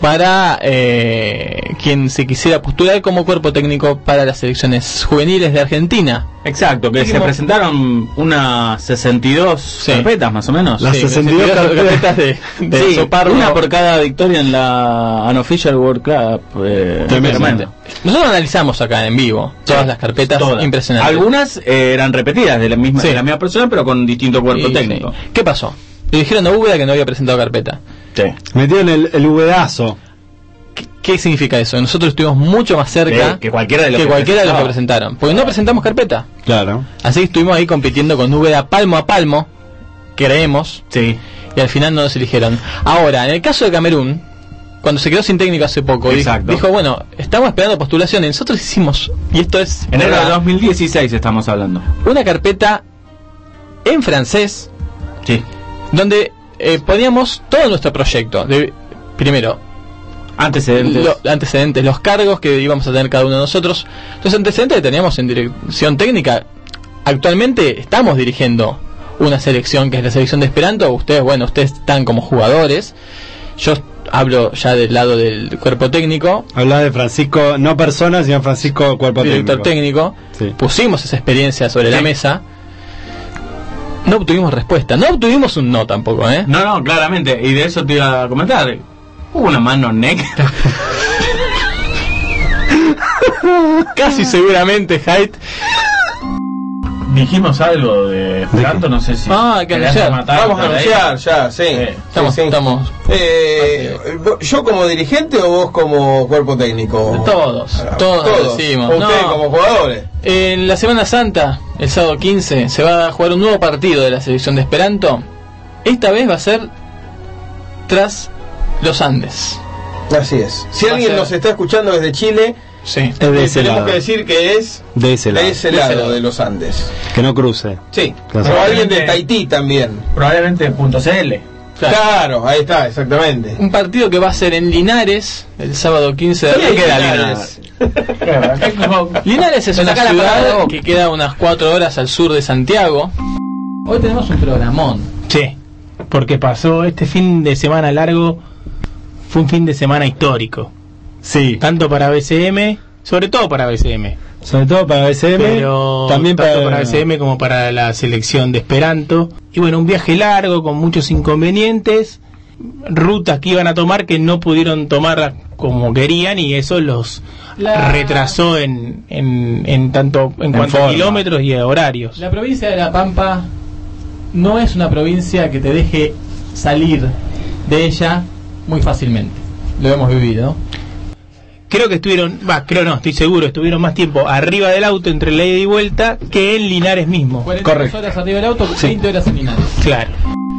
S5: para eh, quien se quisiera postular como cuerpo técnico para las selecciones juveniles de Argentina?
S13: Exacto, que se presentaron unas 62 carpetas más o menos.
S5: Las Sí, 62 carpetas de- de
S13: Sí,
S5: soparlo.
S13: una por cada victoria en la Unofficial World Cup. Eh,
S5: Tremendo. Nosotros analizamos acá en vivo todas las carpetas
S13: Todas.
S5: impresionantes.
S13: Algunas eh, eran repetidas de la misma
S5: Sí.
S13: de la misma persona, pero con distinto cuerpo
S5: Sí,
S13: técnico.
S5: sí. ¿Qué pasó? Le dijeron a Úbeda que no había presentado carpeta.
S13: Sí.
S12: Metieron el, el uvedazo.
S5: ¿Qué significa eso? Nosotros estuvimos mucho más cerca
S13: De- que cualquiera de los
S5: que
S13: que
S5: cualquiera de los que
S13: presentaba.
S5: presentaron. Porque no presentamos carpeta.
S12: Claro.
S5: Así que estuvimos ahí compitiendo con Úbeda palmo a palmo, creemos.
S13: Sí.
S5: Y al final no nos eligieron. Ahora, en el caso de Camerún, cuando se quedó sin técnico hace poco, dijo,
S13: Exacto.
S5: dijo, bueno, estamos esperando postulaciones. Nosotros hicimos, y esto es
S13: Enero de
S5: verdad,
S13: 2016 estamos hablando.
S5: una carpeta en francés
S13: Sí.
S5: Donde eh, poníamos todo nuestro proyecto. De, primero,
S13: Antecedentes.
S5: lo- antecedentes, los cargos que íbamos a tener cada uno de nosotros. Los antecedentes que teníamos en dirección técnica. Actualmente estamos dirigiendo una selección que es la selección de Esperanto. Ustedes, bueno, ustedes están como jugadores. Yo hablo ya del lado del cuerpo técnico,
S12: Habla de Francisco, no persona, sino Francisco cuerpo
S5: director
S12: técnico.
S5: técnico. Pusimos esa experiencia sobre la mesa. No obtuvimos respuesta. No obtuvimos un no tampoco, ¿eh?
S13: No, no, claramente. Y de eso te iba a comentar. Hubo una mano negra.
S5: Casi seguramente, Height.
S13: Dijimos algo de Esperanto, no sé si.
S5: Ah, hay que anunciar.
S8: Vamos a anunciar ya, sí.
S5: Estamos,
S8: Sí, sí.
S5: estamos.
S8: Eh, ¿Yo como dirigente o vos como cuerpo técnico?
S5: Todos, todos, decimos.
S8: ¿O ustedes
S5: No.
S8: como jugadores?
S5: En la Semana Santa, el sábado 15, se va a jugar un nuevo partido de la selección de Esperanto. Esta vez va a ser tras los Andes.
S8: Así es. Si
S5: Va
S8: alguien
S5: ser-
S8: nos está escuchando desde Chile,
S5: sí.
S12: Es de ese
S8: tenemos
S12: lado.
S8: que decir que es
S12: De ese lado.
S8: de ese
S5: De ese
S8: lado
S5: lado.
S8: de los Andes.
S12: Que no cruce.
S8: Sí. Alguien de Tahití también.
S13: Probablemente punto .cl.
S8: Claro, ahí está, exactamente.
S25: Un partido que va a ser en Linares el sábado 15 de
S8: ¿Dónde
S25: abril.
S8: queda Linares?
S25: Linares es una ciudad que queda unas 4 horas al sur de Santiago. Hoy tenemos un programón.
S15: Sí, porque pasó este fin de semana largo, fue un fin de semana histórico.
S12: Sí.
S15: Tanto para BCM, sobre todo para BCM.
S12: Sobre todo para BCM,
S15: pero
S12: también
S15: tanto
S12: para-
S15: para BCM como para la selección de Esperanto. Y bueno, un viaje largo con muchos inconvenientes, rutas que iban a tomar que no pudieron tomar como querían y eso los
S5: La-
S15: retrasó en, en, en tanto en, cuanto a kilómetros y a horarios.
S5: La provincia de La Pampa no es una provincia que te deje salir de ella muy fácilmente. Lo hemos vivido.
S15: Creo que estuvieron, va, creo no, estoy seguro, estuvieron más tiempo arriba del auto entre la ida y vuelta que en Linares mismo.
S5: 42 horas arriba del auto, 20 horas en Linares.
S15: Claro.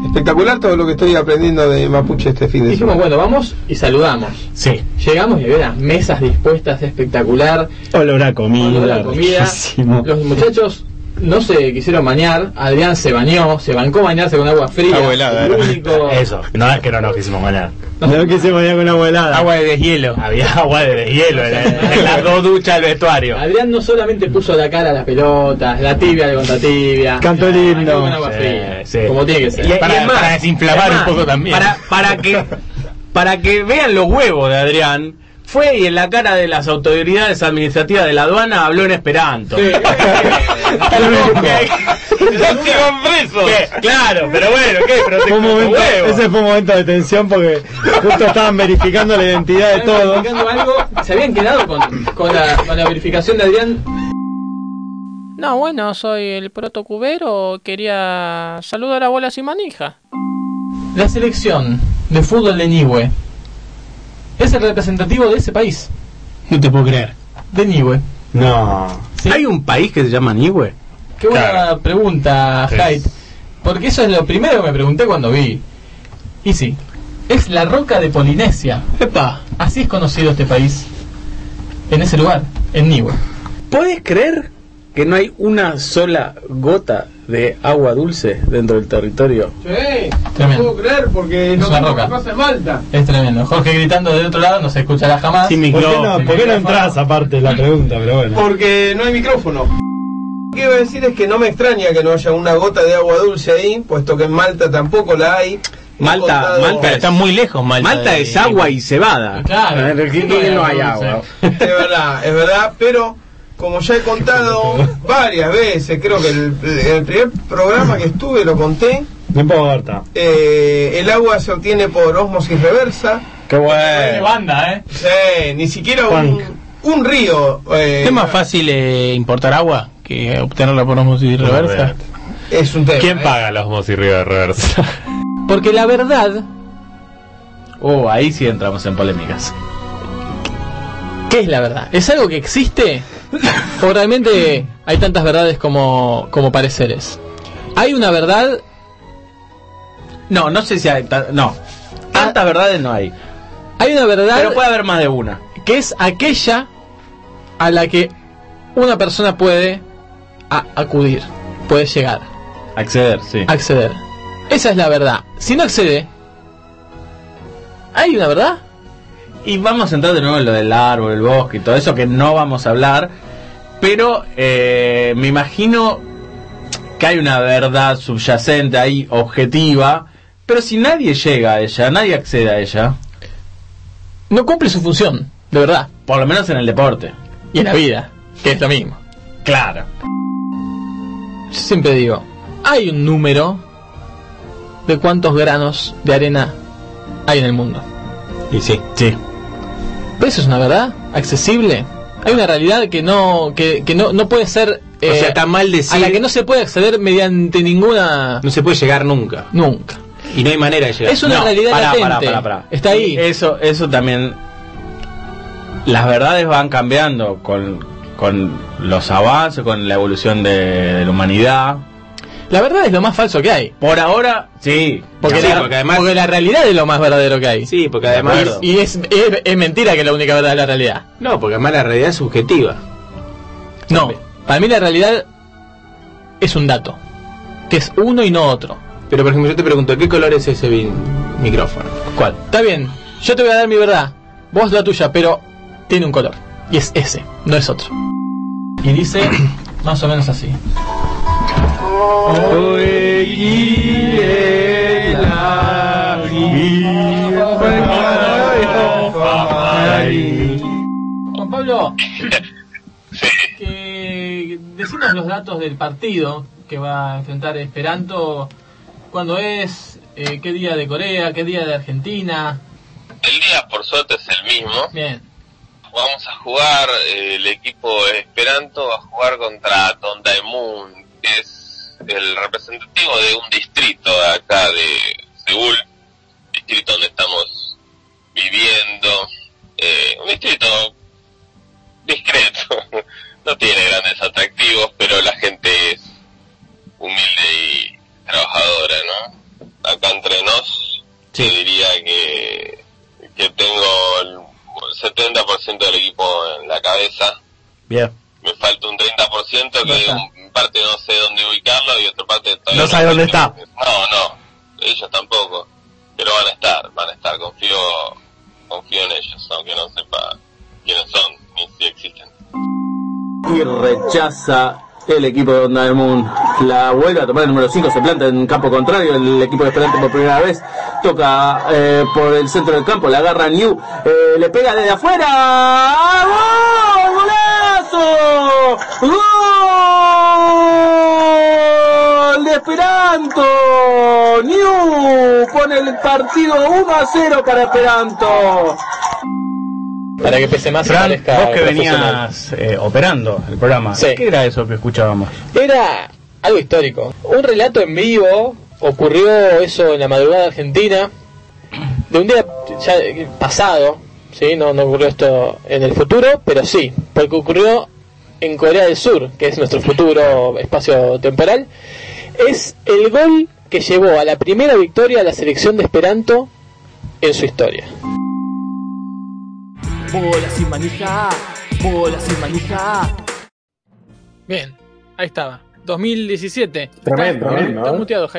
S8: Espectacular todo lo que estoy aprendiendo de Mapuche este fin de
S5: Dijimos,
S8: semana.
S5: bueno, vamos y saludamos.
S15: Sí.
S5: Llegamos y había unas mesas dispuestas espectacular.
S12: Olor a comida.
S5: Olor a comida.
S12: riquísimo.
S5: Los muchachos no se quisieron bañar. Adrián se bañó, se bancó bañarse con agua fría.
S10: Agua helada,
S5: El
S10: era.
S5: único-
S10: Eso, no es que no nos quisimos bañar.
S12: No quisimos bañar con agua helada.
S15: Agua de deshielo.
S10: Había agua de deshielo en, en las dos duchas del vestuario.
S5: Adrián no solamente puso la cara a las pelotas, la tibia de contra tibia.
S12: Cantó el himno.
S5: Con agua
S10: Sí,
S5: fría.
S10: sí.
S5: Como tiene que ser.
S15: Y-
S10: Para,
S15: es más,
S10: para desinflamar
S15: además,
S10: un poco también.
S13: Para, para que para que vean los huevos de Adrián, fue y en la cara de las autoridades administrativas de la aduana habló en esperanto. ¿Qué? Claro, pero bueno, ¿qué? Pero te
S12: Fue momento- ese fue un momento de tensión porque justo estaban verificando la identidad de todos.
S5: se habían quedado con, con la, con la verificación de Adrián.
S25: No, bueno, soy el protocubero. Quería saludar a bolas y manija.
S5: La selección de fútbol de Nihue es el representativo de ese país,
S15: No te puedo creer.
S5: de Nihue.
S12: No.
S13: ¿Hay un país que se llama Nihue?
S5: Qué buena
S10: Claro.
S5: pregunta. Haidt. Porque eso es lo primero que me pregunté cuando vi. Y sí, es la roca de Polinesia.
S15: Epa,
S5: Así es conocido este país. En ese lugar, en Nihue.
S13: ¿Puedes creer que no hay una sola gota de agua dulce dentro del territorio?
S8: Sí, no
S5: Tremendo.
S8: puedo creer porque
S5: Es
S8: no
S5: una roca.
S8: pasa en Malta.
S5: Es tremendo. Jorge gritando del otro lado no se escuchará jamás.
S15: sin
S12: ¿Por qué no, por qué no entras aparte de la pregunta? Pero bueno.
S8: Porque no hay micrófono. Lo que iba a decir es que no me extraña que no haya una gota de agua dulce ahí, puesto que en Malta tampoco la hay.
S13: Malta,
S8: contado-
S13: Malta
S15: está muy lejos, Malta.
S13: Malta
S15: de-
S13: es agua y cebada.
S5: Claro.
S13: En Argentina no hay agua.
S8: Es verdad, es verdad, pero como ya he contado varias veces, creo que el, en el primer programa que estuve lo conté,
S12: No importa.
S8: eh, el agua se obtiene por osmosis reversa.
S13: Qué
S5: De
S13: bueno.
S5: banda, ¿eh?
S8: Sí, ni siquiera un, un río. eh,
S15: ¿Es más fácil eh, importar agua que obtenerla por osmosis reversa?
S8: Es un tema.
S10: ¿Quién
S8: eh.
S10: paga Río de reversa?
S5: Porque la verdad,
S13: Oh, ahí sí entramos en polémicas.
S5: ¿qué es la verdad? ¿Es algo que existe? ¿O realmente hay tantas verdades como, como pareceres? Hay una verdad
S13: No, no sé si hay. No. Tantas verdades no hay.
S5: Hay una verdad
S13: Pero puede haber más de una.
S5: que es aquella a la que una persona puede a- acudir, puede llegar,
S13: Acceder, sí.
S5: acceder. Esa es la verdad. Si no accede, ¿hay una verdad?
S13: Y vamos a entrar de nuevo en lo del árbol, el bosque y todo eso que no vamos a hablar. Pero eh, me imagino que hay una verdad subyacente ahí, objetiva. Pero si nadie llega a ella, nadie accede a ella,
S5: No cumple su función, de verdad.
S13: por lo menos en el deporte.
S5: Y en la vida, que es lo mismo.
S13: Claro.
S5: Yo siempre digo, hay un número de cuántos granos de arena hay en el mundo.
S15: Y sí.
S13: Sí.
S5: ¿Pero eso es una verdad? ¿Accesible? Hay una realidad que no, que, que no, no puede ser...
S15: O
S5: eh,
S15: sea, está mal
S5: a
S15: decir.
S5: la que no se puede acceder mediante ninguna...
S15: no se puede llegar nunca.
S5: Nunca.
S15: Y no hay manera de llegar.
S5: Es una
S13: No,
S5: realidad
S13: pará,
S5: latente.
S13: pará, pará, pará.
S5: Está ahí.
S13: Eso, eso también. Las verdades van cambiando con, con los avances, con la evolución de, de la humanidad.
S5: La verdad es lo más falso que hay.
S13: Por ahora, sí.
S5: Porque,
S13: Sí,
S5: la,
S13: porque además.
S5: porque la realidad es lo más verdadero que hay.
S15: Sí, porque además.
S5: Y, y es, es, es mentira que la única verdad es la realidad.
S15: No, porque además la realidad es subjetiva.
S5: No, para mí la realidad es un dato, que es uno y no otro.
S15: Pero por ejemplo, yo te pregunto, ¿qué color es ese micrófono? ¿Cuál?
S8: Está bien, yo te voy a dar mi verdad, vos la tuya, pero tiene un color. Y es ese, no es otro. Y dice más o menos así. Juan Pablo, que decinos los datos del partido que va a enfrentar Esperanto. ¿Cuándo es? Eh, ¿Qué día de Corea? ¿Qué día de Argentina?
S10: El día, por suerte, es el mismo.
S8: Bien.
S10: Vamos a jugar, eh, el equipo Esperanto va a jugar contra Tondaemun, que es el representativo de un distrito de acá de Seúl, distrito donde estamos viviendo, eh, un distrito discreto, no tiene grandes atractivos, pero la gente es humilde y trabajadora, ¿no? Acá entre nos, yo diría que, que tengo el 70% del equipo en la cabeza,
S26: Bien.
S10: Me falta un 30% que un parte no sé dónde ubicarlo y otra parte todavía
S26: No sabe dónde está.
S10: No, no, ellos tampoco, pero van a estar, van a estar, confío, confío en ellos, aunque no sepa quiénes son ni si existen.
S13: y rechaza el equipo de Onda del Moon. La vuelve a tomar el número 5, se planta en campo contrario, el equipo de Esperante por primera vez, toca eh, por el centro del campo, la agarra New, eh, le pega desde afuera, ¡Gol! ¡Golazo! ¡Gol de Esperanto! New pone el partido 1 a 0 para Esperanto.
S8: Para que pese más
S26: Fran,
S8: parezca
S26: vos que venías eh, operando el programa,
S8: Sí.
S26: ¿qué era eso que escuchábamos?
S8: Era algo histórico. Un relato en vivo, ocurrió eso en la madrugada argentina, de un día ya pasado, ¿sí? no, no ocurrió esto en el futuro, pero sí, porque ocurrió en Corea del Sur, que es nuestro futuro espacio temporal. Es el gol que llevó a la primera victoria a la selección de Esperanto en su historia.
S23: Bola sin manija, bola sin manija.
S5: Bien, ahí estaba. 2017.
S6: Tremendo,
S5: está,
S6: tremendo,
S5: está
S6: ¿eh?
S5: muteado.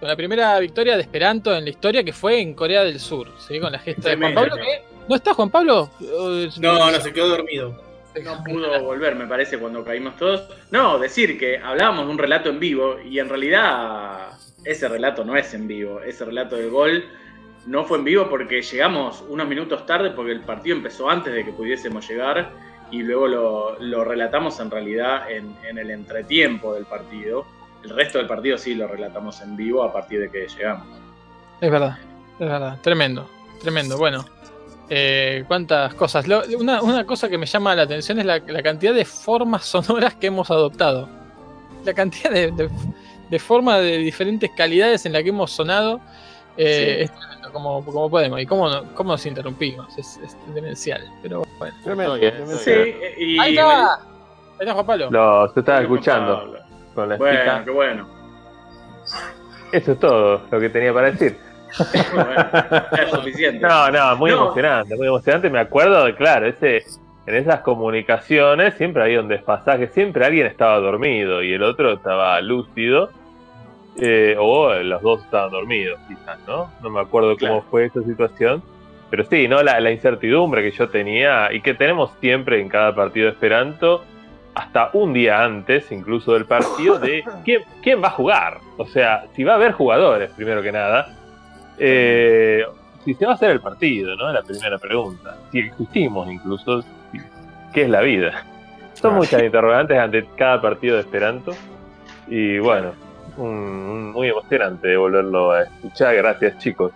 S5: Con la primera victoria de Esperanto en la historia que fue en Corea del Sur. ¿sí? Con la gesta de Juan. Pablo. que- ¿No está Juan Pablo? Eh,
S9: No, no, se quedó dormido. No pudo volver, me parece, cuando caímos todos. No, decir que hablábamos de un relato en vivo y en realidad ese relato no es en vivo. Ese relato del gol no fue en vivo porque llegamos unos minutos tarde porque el partido empezó antes de que pudiésemos llegar y luego lo, relatamos en realidad en, el entretiempo del partido. El resto del partido sí lo relatamos en vivo a partir de que llegamos.
S5: Es verdad, es verdad. Tremendo, tremendo. Bueno, eh, cuántas cosas. Una, cosa que me llama la atención es la, cantidad de formas sonoras que hemos adoptado. La cantidad de, de- de formas de diferentes calidades en la que hemos sonado. Eh,
S27: Sí.
S5: Es tremendo, como, como podemos. Y cómo, no- cómo nos interrumpimos. Es, es demencial. Pero bueno.
S8: Tremendo,
S9: Sí, y
S5: Ahí está. Ahí está Juan Pablo.
S10: Lo se estaba escuchando con la
S9: Bueno,
S10: chica.
S9: qué bueno.
S10: Eso es todo lo que tenía para decir.
S9: Es suficiente.
S10: No, no, muy
S9: No.
S10: emocionante, muy emocionante. Me acuerdo de, claro, ese, en esas comunicaciones siempre había un desfasaje, siempre alguien estaba dormido y el otro estaba lúcido, eh, o los dos estaban dormidos, quizás, ¿no? No me acuerdo cómo fue esa situación. Pero sí, ¿no? La, la incertidumbre que yo tenía y que tenemos siempre en cada partido de Esperanto, hasta un día antes, incluso del partido, de quién, quién va a jugar. O sea, si va a haber jugadores, primero que nada. Eh, si se va a hacer el partido, ¿no? La primera pregunta. Si existimos incluso, ¿qué es la vida? Son muchas interrogantes ante cada partido de Esperanto. Y bueno, un- un- muy emocionante de volverlo a escuchar. Gracias, chicos.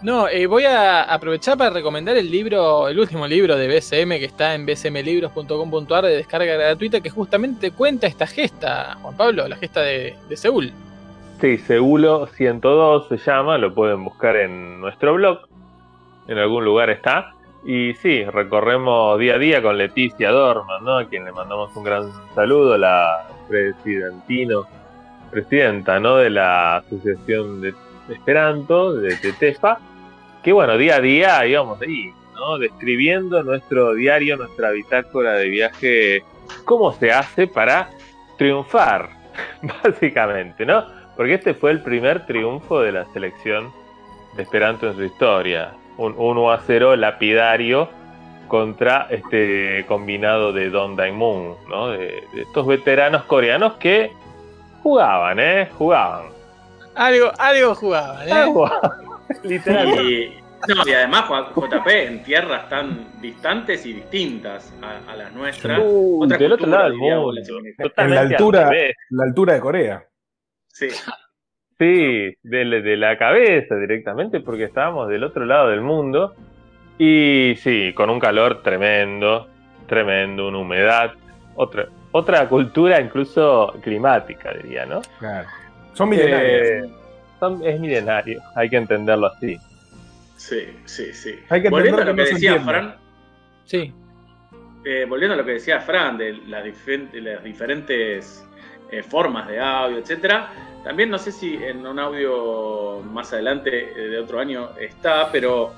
S5: No, eh, voy a aprovechar para recomendar el libro, el último libro de BSM que está en bsmlibros.com.ar de descarga gratuita que justamente cuenta esta gesta, Juan Pablo, la gesta de, de Seúl.
S10: Sí, Segulo 102 se llama, lo pueden buscar en nuestro blog, en algún lugar está. Y sí, recorremos día a día con Leticia Dorman, ¿no? a quien le mandamos un gran saludo, la presidentino, presidenta ¿no? de la Asociación de Esperanto, de Tetefa, que bueno, día a día íbamos ahí, ¿no? describiendo nuestro diario, nuestra bitácora de viaje, cómo se hace para triunfar, básicamente, ¿no? Porque este fue el primer triunfo de la selección de Esperanto en su historia. Un 1 a 0 lapidario contra este combinado de Don Daemun, ¿no? De, de estos veteranos coreanos que jugaban, ¿eh? Jugaban.
S5: Algo, algo jugaban, ¿eh?
S10: Literalmente.
S9: Y, no, y además JP en tierras tan distantes y distintas a, a las nuestras.
S10: Uh,
S9: Otra
S10: del otro lado del mundo.
S6: En la altura, la altura de Corea.
S9: Sí.
S10: Sí, de, de la cabeza directamente, porque estábamos del otro lado del mundo. Y sí, con un calor tremendo, tremendo, una humedad, otra, otra cultura incluso climática, diría, ¿no?
S6: Claro. Son milenarios.
S10: Eh, son- es milenario, hay que entenderlo así.
S9: Sí, sí, sí.
S6: Hay que
S9: volviendo a lo que decía
S6: entiende.
S9: Fran,
S5: Sí.
S9: eh, volviendo a lo que decía Fran de las, difen- de las diferentes eh, formas de audio, etcétera. También no sé si en un audio más adelante de otro año está, pero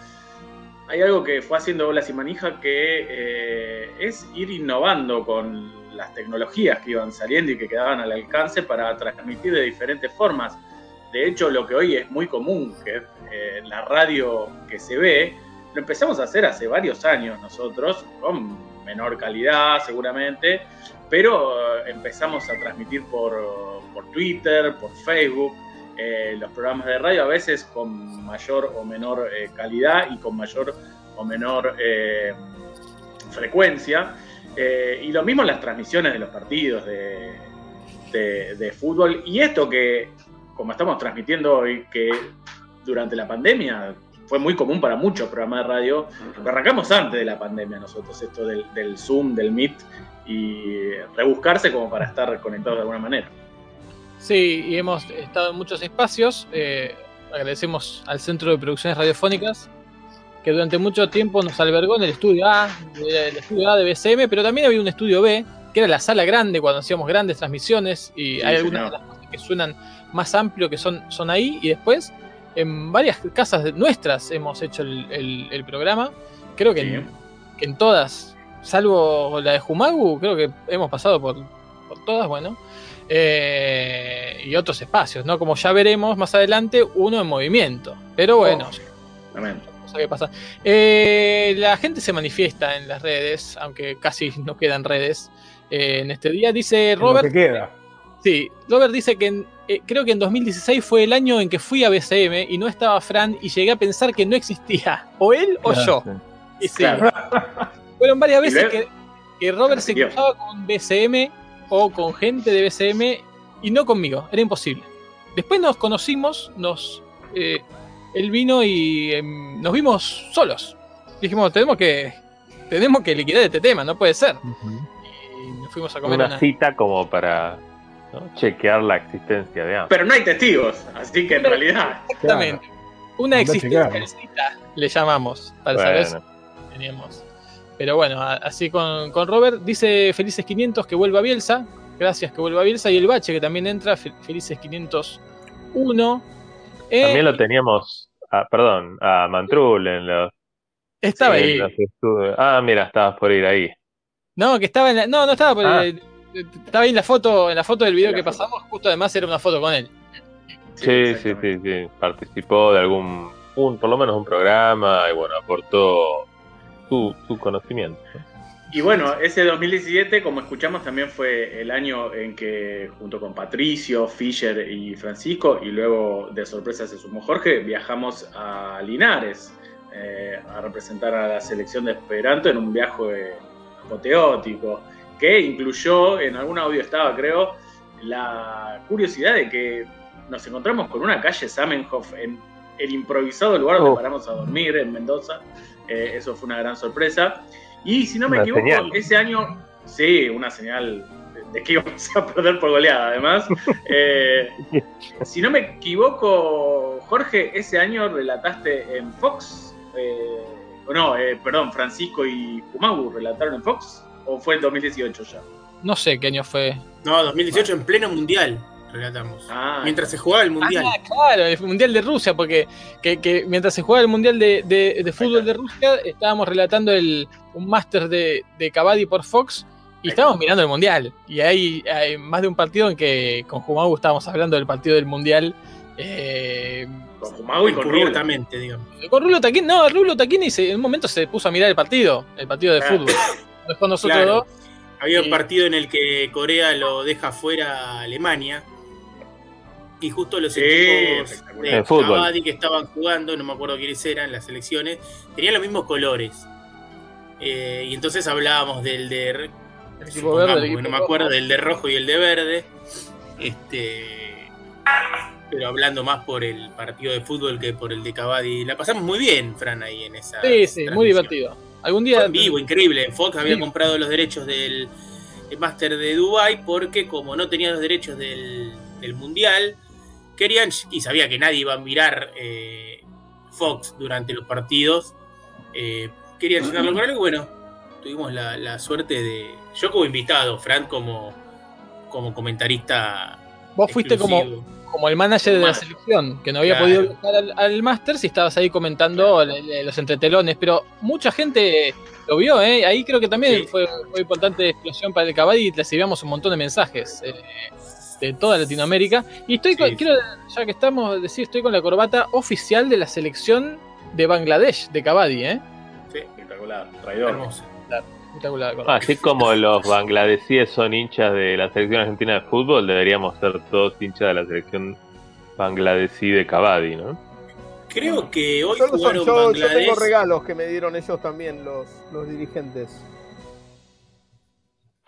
S9: hay algo que fue haciendo Bolas y Manija que eh, es ir innovando con las tecnologías que iban saliendo y que quedaban al alcance para transmitir de diferentes formas. De hecho, lo que hoy es muy común, que eh, la radio que se ve, lo empezamos a hacer hace varios años nosotros, con menor calidad seguramente, pero eh, empezamos a transmitir por, por Twitter, por Facebook, eh, los programas de radio a veces con mayor o menor calidad y con mayor o menor frecuencia. Eh, y lo mismo en las transmisiones de los partidos de, de- de fútbol. Y esto que, como estamos transmitiendo hoy, que durante la pandemia fue muy común para muchos programas de radio, lo arrancamos antes de la pandemia nosotros, esto del, del Zoom, del Meet, y rebuscarse como para estar conectados de alguna manera.
S5: Sí, y hemos estado en muchos espacios. eh, agradecemos al Centro de Producciones Radiofónicas, que durante mucho tiempo nos albergó en el estudio A, el estudio A de BCM, pero también había un estudio B, que era la sala grande cuando hacíamos grandes transmisiones, y
S9: Sí,
S5: hay algunas de las cosas que suenan más amplio que son, son ahí, y después en varias casas nuestras hemos hecho el, el- el programa. Creo que, en, que en todas, salvo la de Jumagu, creo que hemos pasado por, por todas, bueno. eh, y otros espacios, ¿no? Como ya veremos más adelante, uno en movimiento. Pero bueno,
S9: Amén.
S5: Cosa que pasa. Eh, la gente se manifiesta en las redes, aunque casi no quedan redes eh, en este día. Dice Robert.
S6: que queda.
S5: Sí, Robert dice que en- eh, creo que en 2016 fue el año en que fui a BCM y no estaba Fran y llegué a pensar que no existía o él o yo. Y sí, fueron varias veces que, que Robert se cruzaba con BCM o con gente de BCM y no conmigo, era imposible. Después nos conocimos, nos eh, él vino y em, nos vimos solos. Dijimos, tenemos que tenemos que liquidar este tema, no puede ser. Y nos fuimos a comer
S10: Una
S5: una,
S10: cita como para ¿no? chequear la existencia de ambos.
S9: Pero no hay testigos, así que en realidad.
S5: Exactamente. Una
S10: Anda a
S5: existencialcita le llamamos para saber si
S10: Bueno.
S5: teníamos. Pero bueno, a- así con, con Robert. Dice Felices 500 que vuelva Bielsa. Gracias que vuelva Bielsa. Y el Bache que también entra. Fe- Felices 501. Eh,
S10: También lo teníamos, ah, perdón, a Mantrul en los,
S5: Estaba
S10: en
S5: ahí.
S10: los. Ah, mira, estabas por ir ahí.
S5: No, que estaba en la, No, no estaba por
S10: Ah.
S5: eh, Estaba ahí en la foto, en la foto del video que pasamos. Justo además era una foto con él.
S10: Sí, sí, sí, sí. Participó de algún, un, por lo menos un programa y bueno, aportó su, su conocimiento.
S9: Y bueno, ese 2017, como escuchamos, también fue el año en que junto con Patricio, Fischer y Francisco, y luego de sorpresa se sumó Jorge, viajamos a Linares eh, a representar a la selección de Esperanto en un viaje apoteótico, que incluyó, en algún audio estaba creo, la curiosidad de que nos encontramos con una calle Samenhof en el improvisado lugar donde
S10: Oh.
S9: paramos a dormir en Mendoza. Eh, eso fue una gran sorpresa. Y si no me
S10: Una
S9: equivoco,
S10: señal.
S9: ese año, sí, una señal de- que íbamos a perder por goleada, además. Eh, si no me equivoco, Jorge, ese año relataste en Fox, eh, o no, eh, perdón, Francisco y Kumagu relataron en Fox, o fue el 2018 ya.
S5: No sé qué año fue.
S7: No, 2018 en pleno mundial relatamos.
S9: Ah,
S7: Mientras se jugaba el mundial.
S5: Ah, claro, el Mundial de Rusia, porque que, que mientras se jugaba el Mundial de, de- de fútbol de Rusia, estábamos relatando el, un máster de, de Cavadi por Fox Y estábamos mirando el mundial. Y hay, hay más de un partido en que con Jumagu estábamos hablando del partido del mundial. Eh,
S7: Con Jumagu y con
S5: Rulo.
S7: abiertamente, digamos.
S5: con Rulo Taquini, no, Rulo Taquini se- en un momento se puso a mirar el partido, el partido de
S7: Claro.
S5: fútbol. Después nosotros
S7: Claro.
S5: dos.
S7: Había un partido en el que Corea lo deja fuera a Alemania. Y justo los
S9: Sí,
S7: equipos de. Cavadi que estaban jugando, no me acuerdo quiénes eran, las selecciones, tenían los mismos colores. Eh, y entonces hablábamos del de.
S5: El equipo
S7: supongamos,
S5: verde, el
S7: porque
S5: equipo
S7: no me
S5: rojo.
S7: acuerdo, del de rojo y el de verde. Este. Pero hablando más por el partido de fútbol que por el de Cavadi. La pasamos muy bien, Fran, ahí en esa.
S5: Sí, sí, muy divertido. Algún día.
S7: Fue en vivo, increíble. Fox había
S5: Sí.
S7: comprado los derechos del el Master de Dubai porque como no tenía los derechos del, del Mundial, querían, y sabía que nadie iba a mirar eh, Fox durante los partidos, eh, querían llenarlo con algo. Bueno, tuvimos la, la suerte de... Yo como invitado, Fran como, como comentarista...
S5: Vos fuiste como,
S7: exclusivo.
S5: como el manager de la selección, que no había
S7: Claro.
S5: podido viajar al, al Master si estabas ahí comentando le- le- los entretelones, pero mucha gente lo vio, ¿eh? ahí creo que también fue, fue importante explosión para el Cavadi y recibíamos un montón de mensajes eh, de toda Latinoamérica. Y estoy con- quiero, ya que estamos, decir, estoy con la corbata oficial de la selección de Bangladesh, de Cavadi, ¿eh?
S9: Espectacular, traidor.
S7: Hermoso.
S5: Espectacular. corbata.
S10: Así como los bangladesíes son hinchas de la selección argentina de fútbol, deberíamos ser todos hinchas de la selección bangladesí de Cavadi, ¿no?
S7: Creo que hoy
S8: Solo son-
S7: jugaron
S8: yo, yo
S7: Bangladesh...
S8: tengo regalos que me dieron ellos también, los, los dirigentes.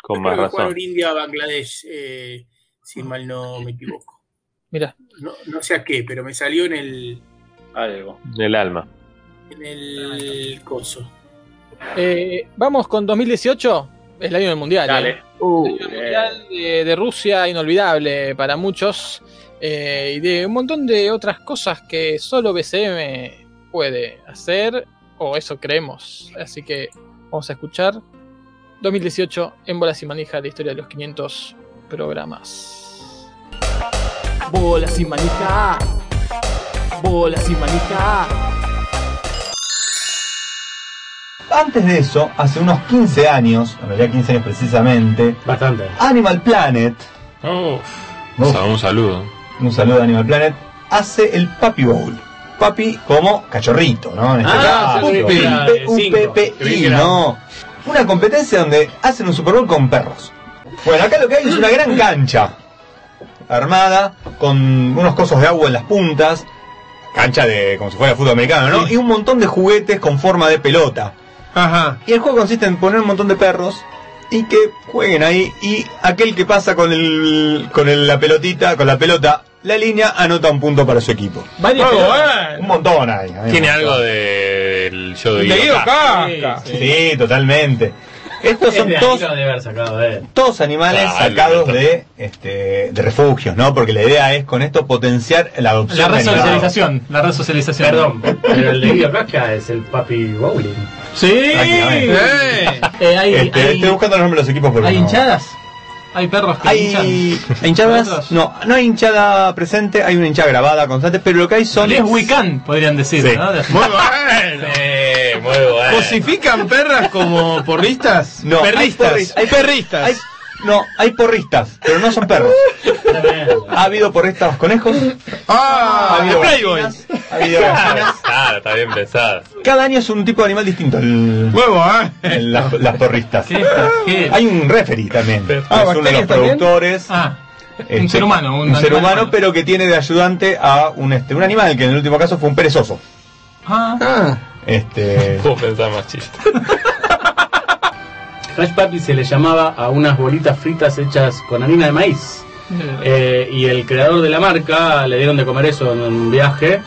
S10: Con
S7: Creo
S10: más
S7: que
S10: razón.
S7: jugaron India-Bangladesh, eh, si mal no me equivoco.
S5: Mira.
S7: No, no sé a qué, pero me salió en el,
S9: Algo.
S10: El alma.
S7: en el coso.
S5: Eh, vamos con 2018, es el año del Mundial.
S9: Dale.
S5: ¿eh? El Mundial de, de Rusia, inolvidable para muchos. eh, y de un montón de otras cosas que solo BCM puede hacer, o eso creemos. Así que vamos a escuchar 2018 en Bolas y Manija, la historia de los 500 programas.
S23: Bola sin manija. Bola sin manija.
S28: Antes de eso, hace unos 15 años, en realidad 15 años precisamente,
S21: Bastante.
S28: Animal Planet,
S29: Oh,
S28: Uf.
S29: un saludo.
S28: un saludo a Animal Planet, hace el Papi Bowl. Papi como cachorrito, ¿no? En este
S21: Ah,
S28: caso, un un. PPI, ¿no? Una competencia donde hacen un Super Bowl con perros. Bueno, acá lo que hay es una gran cancha armada con unos cosos de agua en las puntas, cancha de como si fuera fútbol americano, ¿no? Y un montón de juguetes con forma de pelota.
S30: Ajá.
S28: Y el juego consiste en poner un montón de perros y que jueguen ahí y aquel que pasa con el con el- la pelotita, con la pelota, la línea anota un punto para su equipo.
S30: Bueno.
S28: Un montón un
S29: Tiene algo de- del show de
S30: De
S29: Guido.
S28: Sí, totalmente. Estos son todos, todos animales
S29: Dale,
S28: sacados de este de refugios, ¿no? Porque la idea es con esto potenciar la adopción
S26: La resocialización. La resocialización.
S21: Perdón, pero el de Guido Casca es el papi bowling.
S26: Sí.
S30: Eh.
S26: Eh, hay,
S28: Este,
S26: hay-
S28: estoy buscando los nombres de los equipos
S26: hay hinchadas. Hay perros que hinchan.
S28: Hay hay hinchadas, no, no hay hinchada presente, hay una hinchada grabada constante, pero lo que hay son
S26: Es Wiccan, podrían decir,
S28: Sí.
S26: ¿no?
S30: Muy bueno.
S29: Eh, muy bueno.
S30: ¿Cosifican perras como porristas?
S28: No, hay
S30: perristas.
S28: porri- hay-
S30: perristas.
S28: hay- no, hay porristas, pero no son perros. Ha habido porristas conejos, ha
S30: Ah,
S28: habido
S30: Playboy.
S28: gallinas, ha habido.
S29: Claro, está bien pensada.
S28: Cada año es un tipo de animal distinto
S30: bueno.
S28: el- las, las porristas.
S26: ¿Qué? ¿Qué?
S28: Hay un referee también,
S30: Ah,
S28: es uno de los productores.
S26: Ah,
S28: este,
S26: un ser humano. Un,
S28: un ser humano. pero que tiene de ayudante a un este un animal que en el último caso fue un perezoso.
S26: Ah,
S30: Ah,
S28: Este
S29: Puedo pensar más chiste.
S21: Hash Papi se le llamaba a unas bolitas fritas hechas con harina de maíz. Eh, y el creador de la marca le dieron de comer eso en un viaje.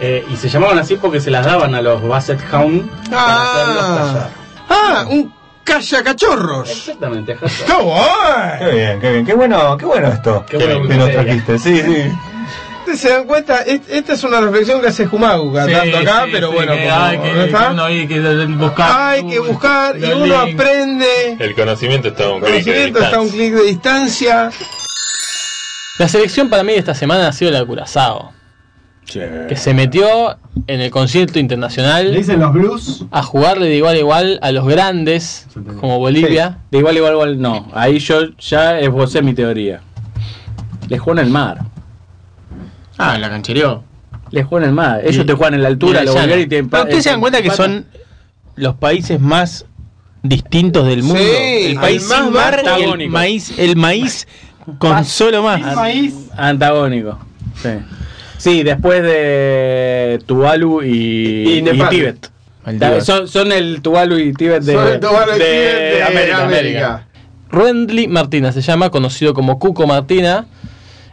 S21: eh, y se llamaban así porque se las daban a los Basset Hound para hacerlos
S30: ah,
S21: callar.
S30: ah, un calla cachorros.
S21: Exactamente,
S30: ¡Qué bueno!
S28: Qué bien, qué bien, qué bueno, qué bueno esto.
S21: Qué bueno
S28: que nos trajiste, sí, sí.
S30: Ustedes se dan cuenta, Es- esta es una reflexión que hace Jumagu
S26: sí,
S30: tanto acá,
S26: sí,
S30: pero
S26: sí,
S30: bueno,
S26: que
S30: como
S26: hay que,
S30: no está,
S26: uno hay que buscar.
S30: hay que buscar y uno aprende.
S29: El conocimiento está a un clic de
S30: conocimiento está a un
S29: distancia.
S30: clic de distancia.
S5: La selección para mí de esta semana ha sido la de Curazao. que se metió en el concierto internacional.
S31: Le dicen los blues.
S5: A jugarle de igual a igual a los grandes, como Bolivia.
S13: De igual, igual, igual, no. Ahí yo ya esbocé mi teoría. Le jugó en el mar.
S15: Ah, la canchereó.
S13: Le jugó en el mar. Ellos
S15: Y-
S13: te juegan en la altura, los y te
S15: Pero ustedes se dan cuenta que son los países más distintos del mundo.
S13: Sí,
S15: el país
S13: más
S15: sin mar y el
S13: antagónico.
S15: maíz, el maíz con solo más.
S13: Antagónico. Sí. Sí, después de Tuvalu y,
S15: Y.
S13: Tíbet. Son, son el Tuvalu y Tíbet de,
S15: Son el Tuvalu y
S13: de
S15: Tíbet de
S13: América.
S15: América.
S5: Rendley Martina se llama, conocido como Cuco Martina.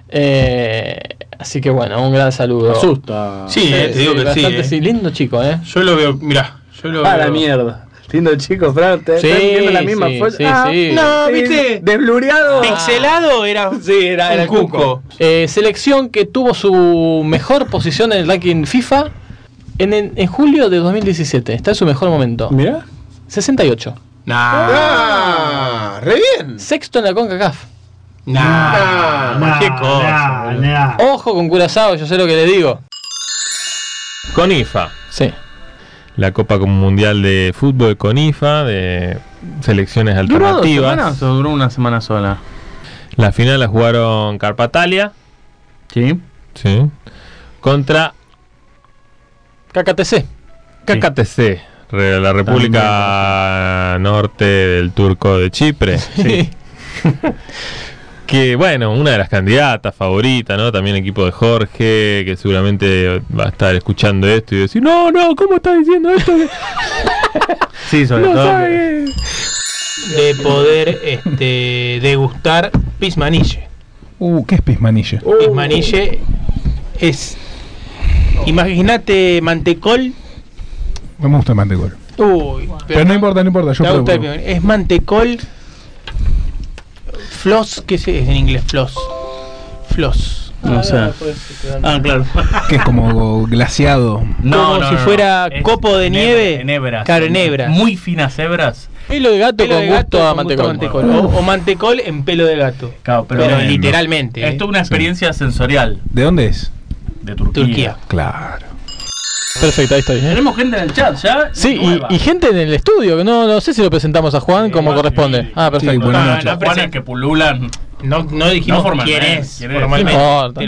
S5: Eh, así que bueno, un gran saludo.
S13: Asusta.
S15: Sí, eh, te digo que sí,
S5: bastante
S15: eh.
S5: Lindo chico, ¿eh?
S15: Yo lo veo, mirá, yo lo
S13: A
S15: veo.
S13: la mierda. Lindo chico, Fran. ¿te
S5: Sí,
S13: estás viendo la misma
S5: sí,
S13: foto?
S5: sí,
S13: Ah,
S5: sí.
S15: No, viste.
S13: Desblureado.
S15: Pixelado era.
S13: Sí, era, era
S15: un cuco.
S5: Eh, selección que tuvo su mejor posición en el ranking FIFA en, en, en julio de 2017. Está en su mejor momento.
S13: Mira.
S5: 68.
S8: Ah, re bien.
S5: Sexto en la CONCACAF.
S15: Nah, qué cosa. boludo.
S5: Ojo con Curazao, yo sé lo que le digo.
S10: Con IFA.
S5: Sí.
S10: La Copa Mundial de Fútbol con IFA, de selecciones
S13: ¿Duró dos
S10: alternativas.
S13: semanas o duró una semana sola?
S10: La final la jugaron Carpatalia.
S13: Sí.
S10: Sí. Contra
S5: KKTC.
S10: KKTC, re- la República Norte del Turco de Chipre.
S5: Sí.
S10: que bueno, una de las candidatas favoritas, ¿no? También el equipo de Jorge, que seguramente va a estar escuchando esto y decir, no, no, ¿cómo está diciendo esto?
S13: Sí, sobre
S10: No
S13: todo.
S10: sabe
S15: De poder este, degustar pismanille.
S6: Uh, ¿qué es pismanille?
S15: Pismanille es. Imagínate mantecol.
S6: No me gusta el mantecol.
S15: Uy,
S6: Pero, no importa, no importa. Yo
S15: gusta el. Es mantecol. Floss, ¿qué es en inglés? Floss. Floss.
S13: No sé. Ah, claro.
S6: Que es como glaciado.
S15: Como si fuera
S13: Es
S15: copo de nieve.
S13: En hebras.
S15: Claro, en hebras.
S13: Muy finas hebras.
S5: Pelo de gato
S15: Pelo
S5: con
S15: de
S5: gusto
S15: gato
S5: a
S15: con gusto
S5: mantecol.
S15: O, o mantecol en pelo de gato.
S13: Claro,
S15: pero
S13: pero,
S15: literalmente.
S13: Es
S15: ¿eh?
S13: toda una experiencia sensorial
S6: ¿De dónde es?
S13: de Turquía.
S15: Turquía.
S6: Claro.
S5: Perfecto, ahí estoy. ¿eh?
S13: Tenemos gente en el chat ya.
S5: Sí, y, gente en el estudio, que no, no sé si lo presentamos a Juan como corresponde. Ah, perfecto.
S6: buenas
S13: Ah,
S6: noches.
S13: los Juanes que pululan.
S15: No, no dijimos
S13: No formalmente,
S15: quién es.
S13: quién es.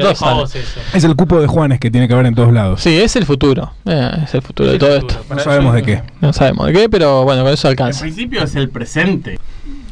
S5: No
S15: eso.
S6: Es el cupo de Juanes que tiene que haber en todos lados.
S5: Sí, es el futuro. Eh, es el futuro de todo esto.
S6: No sabemos de qué.
S5: No sabemos de qué, pero bueno, con eso
S13: En
S5: alcanza.
S13: principio es el presente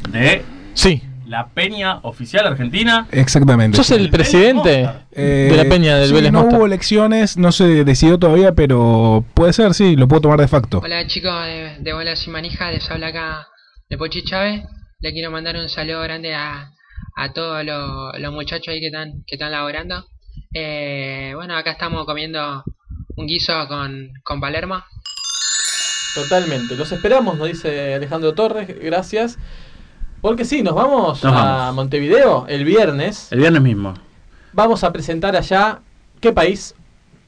S13: de
S5: Sí.
S13: La peña oficial argentina.
S6: Exactamente.
S5: ¿Sos el presidente
S6: Eh,
S5: de la peña del
S6: sí,
S5: Vélez
S6: No
S5: Mostar?
S6: hubo elecciones, no se decidió todavía, pero puede ser, sí, lo puedo tomar de facto.
S32: Hola chicos de, de Bolas y Manija, les habla acá de Pochi Chávez. Le quiero mandar un saludo grande a, a todos los, los muchachos ahí que están, que están laborando. Eh, bueno, acá estamos comiendo un guiso con, con Palermo.
S5: Totalmente. Los esperamos, nos dice Alejandro Torres. Gracias. Porque sí, nos vamos
S13: Nos
S5: a
S13: vamos.
S5: Montevideo el viernes.
S13: El viernes mismo.
S5: Vamos a presentar allá, ¿qué país?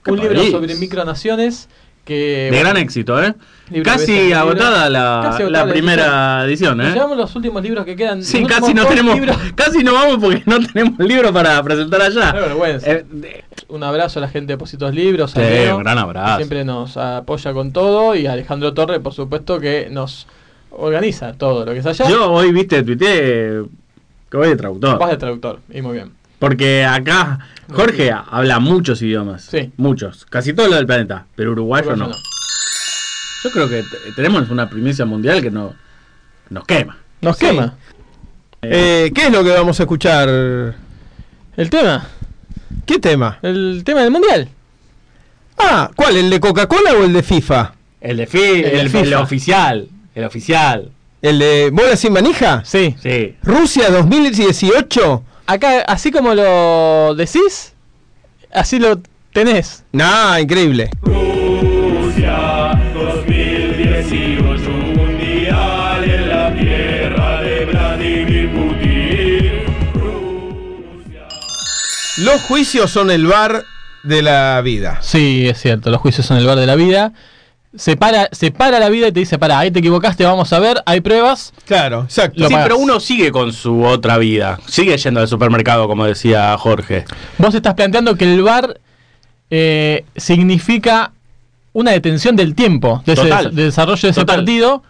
S13: ¿Qué
S5: un libro sobre micronaciones que...
S13: De
S5: bueno,
S13: gran éxito, ¿eh? Casi agotada la,
S5: Casi agotada
S13: la
S5: la
S13: primera edición, ¿eh?
S5: llevamos los últimos libros que quedan.
S13: Sí, casi no tenemos,
S5: libros.
S13: casi no vamos porque no tenemos libro para presentar allá.
S5: Vergüenza.
S13: Eh,
S5: Un abrazo a la gente de Positos Libros. a
S13: Sí,
S5: Leo,
S13: un gran abrazo.
S5: Siempre nos apoya con todo. Y a Alejandro Torre, por supuesto, que nos organiza todo lo que es allá.
S13: Yo hoy, viste, tuiteé que voy de traductor.
S5: Vas de traductor. Y muy bien.
S13: Porque acá Jorge habla muchos idiomas.
S5: Sí.
S13: Muchos. Casi todos los del planeta. Pero uruguayo
S5: Uruguayo
S13: no. Yo creo que tenemos una primicia mundial que no, nos quema.
S5: Nos
S8: Sí.
S5: quema.
S8: Eh, ¿Qué es lo que vamos a escuchar?
S5: ¿El tema?
S8: ¿Qué tema?
S5: El tema del mundial.
S8: Ah, ¿cuál? ¿El de Coca-Cola o el de FIFA?
S13: El de, fi-
S5: El de
S13: el,
S5: FIFA.
S13: el oficial. El oficial.
S8: ¿El de Bola sin manija?
S5: Sí.
S13: Sí.
S8: ¿Rusia 2018?
S5: Acá, así como lo decís, así lo tenés.
S8: Nah, increíble.
S33: Rusia 2018 Mundial en la tierra de Vladimir Putin.
S8: Los juicios son el bar de la vida.
S5: Sí, es cierto, los juicios son el bar de la vida. Separa, separa la vida y te dice, pará, ahí te equivocaste, vamos a ver, hay pruebas.
S8: Claro, exacto.
S5: Lo
S13: sí,
S5: pagás.
S13: pero uno sigue con su otra vida. Sigue yendo al supermercado, como decía Jorge.
S5: Vos estás planteando que el bar
S26: eh, significa una detención del tiempo de ese de desarrollo de ese
S13: Total.
S26: partido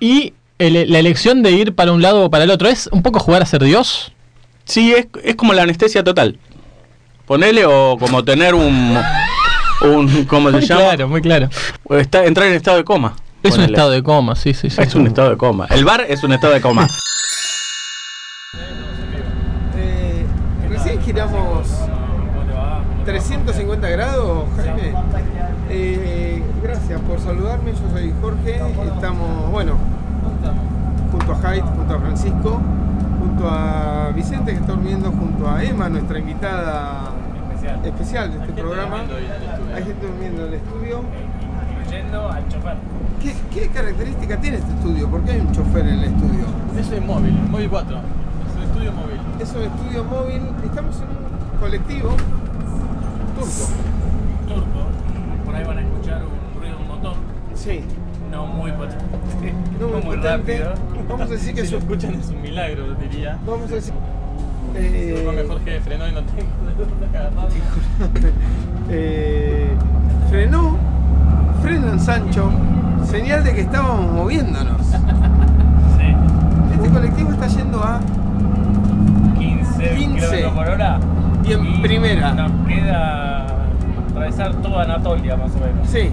S26: y el- la elección de ir para un lado o para el otro. ¿Es un poco jugar a ser Dios?
S13: Sí, es, es como la anestesia total. Ponele o como tener un. Un ¿Cómo se
S26: Muy
S13: llama?
S26: claro, muy claro.
S13: Está, entrar en estado de coma.
S26: Es un estado de coma, sí, sí, sí.
S13: Es un estado de coma. El bar es un estado de coma.
S8: Eh, recién giramos 350 grados, Jaime. Eh, gracias por saludarme, yo soy Jorge. Estamos, bueno, junto a Hyde, junto a Francisco, junto a Vicente que está durmiendo, junto a Emma, nuestra invitada especial, de este programa. Hay gente durmiendo en el estudio.
S5: Yendo al chofer.
S8: ¿Qué, qué característica tiene este estudio? ¿Por qué hay un chofer en el estudio?
S26: Es un móvil, móvil 4. Es un estudio móvil.
S8: Es un estudio móvil. Estamos en un colectivo turco.
S5: Turco. Por ahí van a escuchar un ruido de un motor.
S8: Sí.
S5: No muy potente.
S8: No muy potente.
S5: rápido.
S8: Vamos a decir que
S26: si
S8: es
S26: lo escuchan es un milagro, diría.
S8: Vamos a decir. Eh,
S26: frenó y no tengo
S8: eh, frenó, frenan Sancho, señal de que estábamos moviéndonos. Este colectivo está yendo a
S5: 15,
S8: 15.
S5: kilómetros por hora.
S8: y en primera.
S5: Nos queda atravesar toda Anatolia más o menos.
S8: Sí.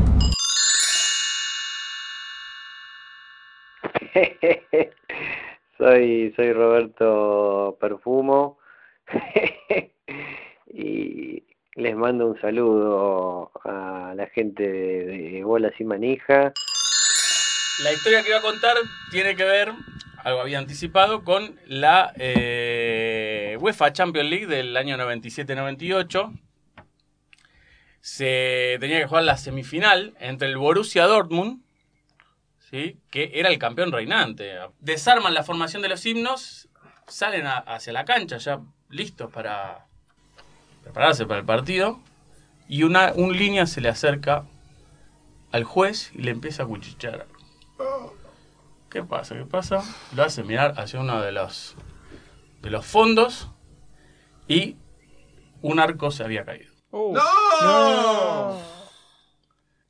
S34: soy, soy Roberto Perfumo y les mando un saludo a la gente de, Bolas y Manija.
S13: La historia que iba a contar tiene que ver, algo había anticipado, con la eh, UEFA Champions League del año 97-98. Se tenía que jugar la semifinal entre el Borussia Dortmund, ¿sí? que era el campeón reinante. Desarman la formación de los himnos, salen a- hacia la cancha ya listos para prepararse para el partido. Y una, un línea se le acerca al juez y le empieza a cuchichear. ¿Qué pasa? ¿Qué pasa? Lo hace mirar hacia uno de los de los fondos y un arco se había caído.
S8: ¡No!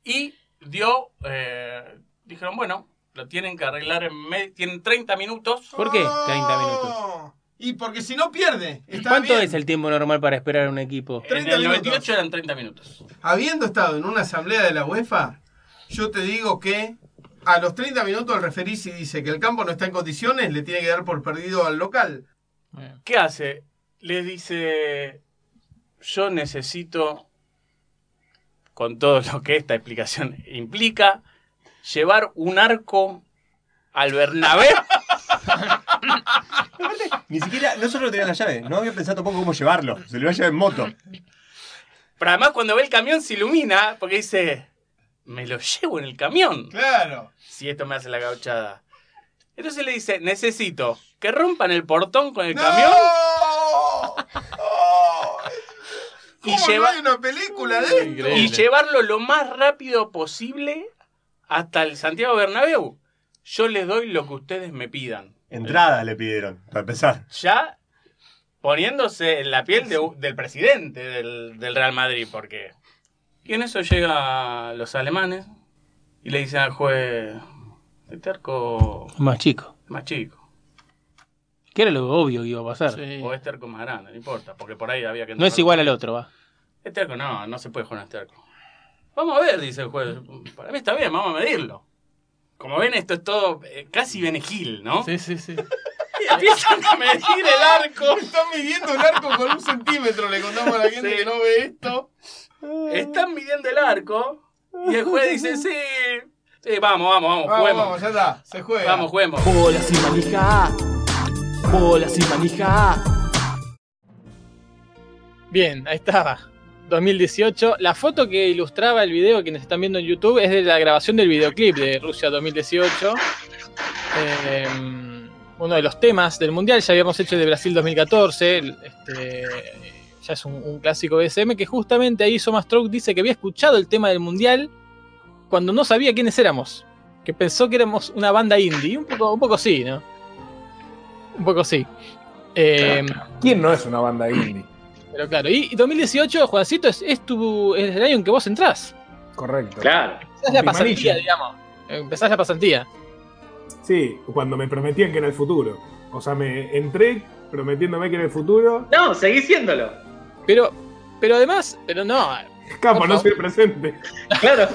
S13: Y dio, eh, dijeron, bueno, lo tienen que arreglar en me- tienen 30 minutos.
S30: ¿Por qué 30 minutos?
S6: Y porque si no pierde. Está
S30: ¿Cuánto
S6: bien.
S30: es el tiempo normal para esperar a un equipo?
S13: En el 98 eran 30 minutos.
S6: Habiendo estado en una asamblea de la UEFA, yo te digo que a los 30 minutos el referí si dice que el campo no está en condiciones, le tiene que dar por perdido al local.
S13: ¿Qué hace? Le dice, yo necesito, con todo lo que esta explicación implica, llevar un arco al Bernabéu.
S28: Ni siquiera, no solo tenía la llave, no había pensado tampoco cómo llevarlo. Se lo iba a llevar en moto.
S13: Pero además cuando ve el camión se ilumina porque dice, me lo llevo en el camión.
S6: Claro.
S13: Si esto me hace la gauchada. Entonces le dice, necesito que rompan el portón con el camión. Y,
S6: ¿Cómo
S13: lleva-
S6: no hay una película de esto?
S13: y llevarlo lo más rápido posible hasta el Santiago Bernabéu. Yo les doy lo que ustedes me pidan.
S28: Entrada le pidieron, para empezar.
S13: Ya poniéndose en la piel de- del presidente del, del Real Madrid, porque... Y en eso llegan los alemanes y le dicen al juez, este arco
S30: Más chico.
S13: es más chico.
S30: Que era lo obvio que iba a pasar.
S13: O este arco más grande, no importa, porque por ahí había que...
S30: No es igual al otro, va.
S13: Este arco no, no se puede jugar en este arco. Vamos a ver, dice el juez. Para mí está bien, vamos a medirlo. Como ven, esto es todo eh, casi Benegil, ¿no?
S26: Sí, sí, sí.
S13: Y empiezan a medir el arco.
S6: Están midiendo el arco con un centímetro, le contamos a la gente
S13: Sí.
S6: que no ve esto.
S13: Están midiendo el arco. Y el juez dice, sí. Sí, vamos, vamos, vamos,
S6: Vamos,
S13: juguemos.
S6: vamos, ya está, se juega.
S13: Vamos, juguemos.
S23: Bolas y manija. Bolas y manija.
S5: Bien, ahí estaba. 2018. La foto que ilustraba el video, quienes están viendo en YouTube, es de la grabación del videoclip de Rusia 2018. Eh, uno de los temas del Mundial, ya habíamos hecho el de Brasil 2014. el- este, ya es un, clásico BSM que justamente ahí Soma Stroke dice que había escuchado el tema del Mundial cuando no sabía quiénes éramos. Que pensó que éramos una banda indie. Un poco, un poco sí, ¿no? Un poco sí. Eh,
S6: ¿Quién no es una banda indie?
S5: Pero claro, y, y 2018, Juancito, es, es, tu, es el año en que vos entrás.
S6: Correcto.
S9: Claro.
S5: Empezás la pasantía, digamos. Empezás la pasantía.
S6: Sí, cuando me prometían que era el futuro. O sea, me entré prometiéndome que era el futuro.
S9: No, seguí siéndolo.
S5: Pero, pero además, pero no.
S6: Capo, no soy el presente.
S9: Claro.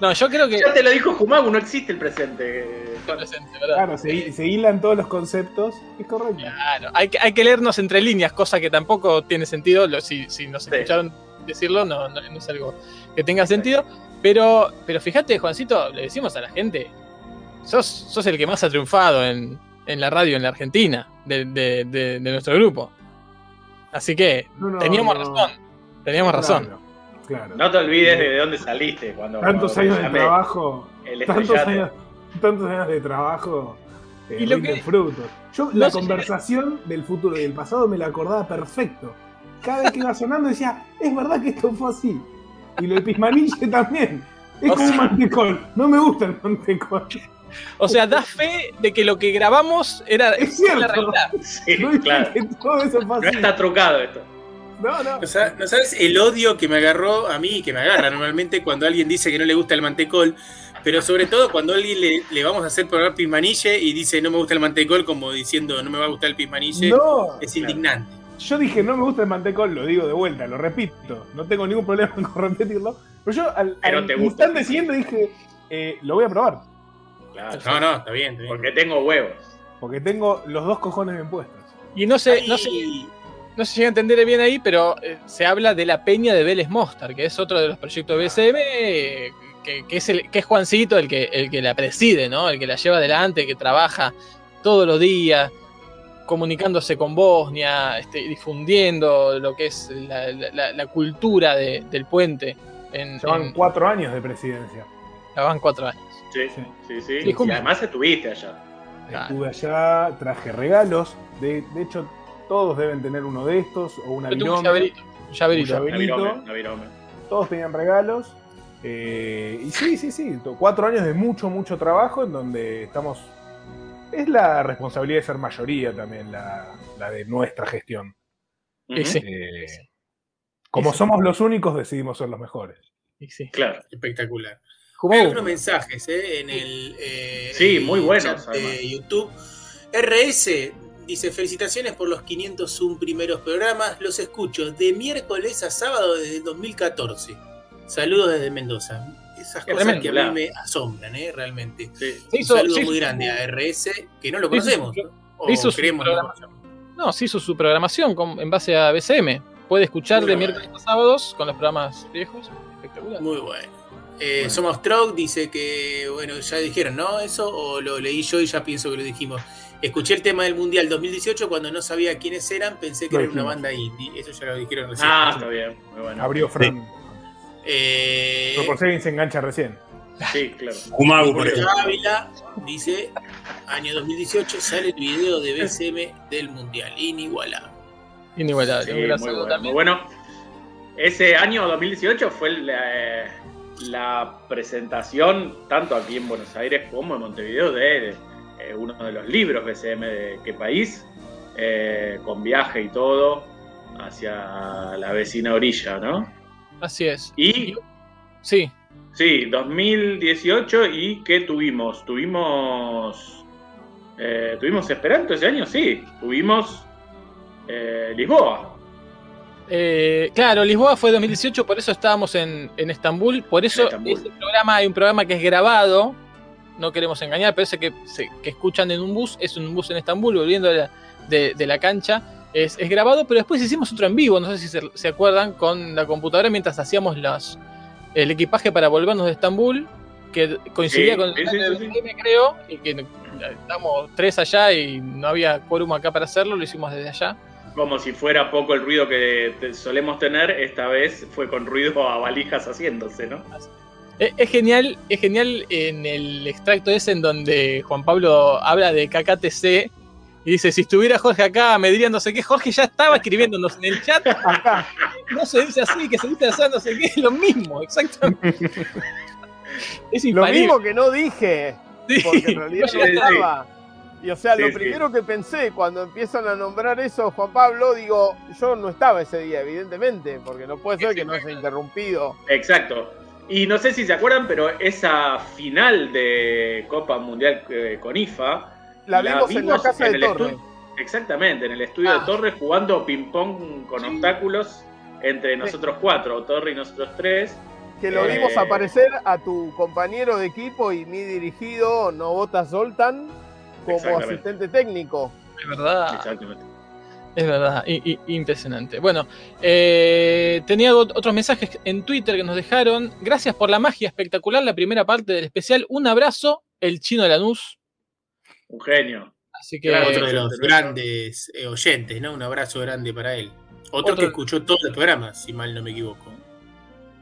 S5: No, yo creo que.
S9: Ya te lo dijo Jumagu, no existe el presente.
S6: Claro, se, se hilan todos los conceptos. Es correcto.
S5: Claro, hay que, hay que leernos entre líneas, cosa que tampoco tiene sentido. Lo- si, si nos escucharon decirlo, no, no, no es algo que tenga sentido. Pero, pero fíjate, Juancito, le decimos a la gente: sos, sos el que más ha triunfado en, en la radio en la Argentina, de, de- de- de nuestro grupo. Así que
S6: No, no,
S5: teníamos
S6: no.
S5: razón. Teníamos razón.
S6: Claro.
S9: No te olvides de dónde saliste. Cuando,
S6: Tantos
S9: cuando
S6: años de trabajo.
S9: El
S6: Tantos años, tantos años de trabajo. eh,
S5: Y lo que-
S6: frutos. Yo
S5: No
S6: la conversación del futuro y del pasado me la acordaba perfecto. Cada vez que iba sonando decía, es verdad que esto fue así. Y lo de Pismanille también. Es
S5: O
S6: como un mantecol. No me gusta el mantecol.
S5: O sea, da fe de que lo que grabamos era
S6: Es cierto.
S5: la realidad.
S9: Sí,
S6: No
S9: claro.
S6: que todo eso fue
S9: No está trucado esto.
S6: No, no.
S7: No sa- no sabes el odio que me agarró a mí, que me agarra normalmente cuando alguien dice que no le gusta el mantecol, pero sobre todo cuando alguien le, le vamos a hacer probar pismanille y dice no me gusta el mantecol, como diciendo no me va a gustar el pismanille,
S6: No.
S7: es indignante.
S6: Yo dije, no me gusta el mantecol, lo digo de vuelta, lo repito. No tengo ningún problema con repetirlo. Pero yo al,
S9: Pero
S6: al
S9: te gusta.
S6: instante siguiente dije, eh, lo voy a probar.
S9: Claro.
S7: No, no, está bien. está bien.
S9: Porque tengo huevos.
S6: Porque tengo los dos cojones bien puestos.
S5: Y no sé, no sé, no se llega a entender bien ahí, pero eh, se habla de la peña de Vélez Mostar, que es otro de los proyectos de BSM, eh, que, que es el, que es Juancito el que, el que la preside, ¿no? El que la lleva adelante, que trabaja todos los días, comunicándose con Bosnia, este, difundiendo lo que es la, la- la- la cultura de- del puente. En,
S6: Llevan
S5: en-
S6: cuatro años de presidencia.
S5: ya van cuatro años.
S9: Sí, sí, sí.
S5: Sí,
S9: y
S5: cumple.
S9: además estuviste allá.
S6: Estuve allá, traje regalos. De, de hecho, todos deben tener uno de estos o una
S5: un
S6: virome.
S5: llaverito. un llaverito.
S6: Un llaverito.
S9: Navirome, Navirome.
S6: Todos tenían regalos. Eh, y sí, sí, sí. Cuatro años de mucho, mucho trabajo en donde estamos. Es la responsabilidad de ser mayoría también, la, la de nuestra gestión.
S5: Y sí.
S6: Eh, como somos los únicos, decidimos ser los mejores.
S5: y sí.
S9: Claro.
S7: Espectacular. Hay algunos mensajes eh, en el, eh,
S9: Sí,
S7: en
S9: muy
S7: el
S9: buenos,
S7: de. YouTube. RS dice: Felicitaciones por los 501 primeros programas. Los escucho de miércoles a sábado desde el 2014. Saludos desde Mendoza. Esas cosas
S5: tremendo,
S7: que a
S9: claro.
S7: mí me asombran, ¿eh? realmente.
S9: Sí.
S7: Un
S5: hizo-
S7: saludo
S5: hizo
S7: muy
S5: su-
S7: grande a RS, que no lo
S5: hizo
S7: conocemos. o
S5: hizo su
S7: creemos no
S5: No, se hizo su programación con- en base a BCM. Puede escuchar
S7: Muy
S5: de
S7: bueno.
S5: miércoles a sábados con los programas viejos. Espectacular.
S7: Muy bueno. Eh, Somos Trog dice que, bueno, ya dijeron, ¿no? Eso, o lo leí yo y ya pienso que lo dijimos. Escuché el tema del Mundial 2018 cuando no sabía quiénes eran, pensé que
S6: Lo
S7: era una banda indie. Eso ya lo dijeron recién.
S9: Ah, está bien. Muy bueno.
S6: Abrió Fran.
S7: Eh,
S6: si alguien se engancha recién.
S9: Sí, claro.
S15: Kumagu, por ejemplo.
S7: Ávila dice, año 2018 sale el video de BCM del Mundial. Inigualable.
S5: Inigualable.
S9: Sí, muy bueno,
S5: también.
S9: muy bueno. Ese año 2018 fue la, eh, la presentación, tanto aquí en Buenos Aires como en Montevideo, de, eh, uno de los libros BCM de qué país, eh, con viaje y todo, hacia la vecina orilla, ¿no?
S5: Así es.
S9: Y
S5: Sí,
S9: sí, 2018 y ¿qué tuvimos? Tuvimos... eh, ¿Tuvimos Esperanto ese año? Sí, tuvimos eh, Lisboa.
S5: Eh, claro, Lisboa fue 2018, por eso estábamos en, en Estambul. Por eso
S9: En Estambul.
S5: programa, hay un programa que es grabado. No queremos engañar, pero ese que, se- que escuchan en un bus, es un bus en Estambul, volviendo de la, de- de la cancha. Es, es grabado, pero después hicimos otro en vivo, no sé si se, se acuerdan, con la computadora mientras hacíamos los, el equipaje para volvernos de Estambul, que coincidía
S9: Sí,
S5: con el
S9: sí,
S5: creo, y que estamos tres allá y no había quórum acá para hacerlo, lo hicimos desde allá.
S9: Como si fuera poco el ruido que te- solemos tener, esta vez fue con ruido a valijas haciéndose, ¿no?
S5: Es, es genial, es genial en el extracto ese en donde Juan Pablo habla de KKTC y dice, si estuviera Jorge acá, me diría no sé qué, Jorge ya estaba escribiéndonos en el chat, no se dice así, que se dice así, no sé qué, es lo mismo, exactamente. Es
S8: Lo mismo que no dije.
S5: Sí,
S8: Porque en realidad
S5: no
S8: estaba. Y o sea,
S9: Sí,
S8: lo
S9: sí.
S8: primero que pensé cuando empiezan a nombrar eso, Juan Pablo, digo, yo no estaba ese día, evidentemente, porque no puede ser que no haya interrumpido.
S9: Exacto. Y no sé si se acuerdan, pero esa final de Copa Mundial eh, con IFA.
S8: La vimos en la casa de
S9: el
S8: Torre.
S9: estu- Exactamente, en el estudio
S8: Ah.
S9: de Torres jugando ping-pong con obstáculos entre nosotros cuatro, Torre y nosotros tres.
S8: Que lo
S9: Eh,
S8: vimos aparecer a tu compañero de equipo y mi dirigido, Novota Zoltan, como asistente técnico.
S5: Es verdad.
S9: Exactamente.
S5: Es verdad, i- i- impresionante. Bueno, eh, tenía ot- otros mensajes en Twitter que nos dejaron. Gracias por la magia espectacular, la primera parte del especial. Un abrazo, el chino de Lanús.
S9: Un genio.
S5: Así que
S7: Otro de los grandes eh, oyentes, ¿no? Un abrazo grande para él. Otro,
S5: Otro-
S7: que escuchó todo el programa, si mal no me equivoco.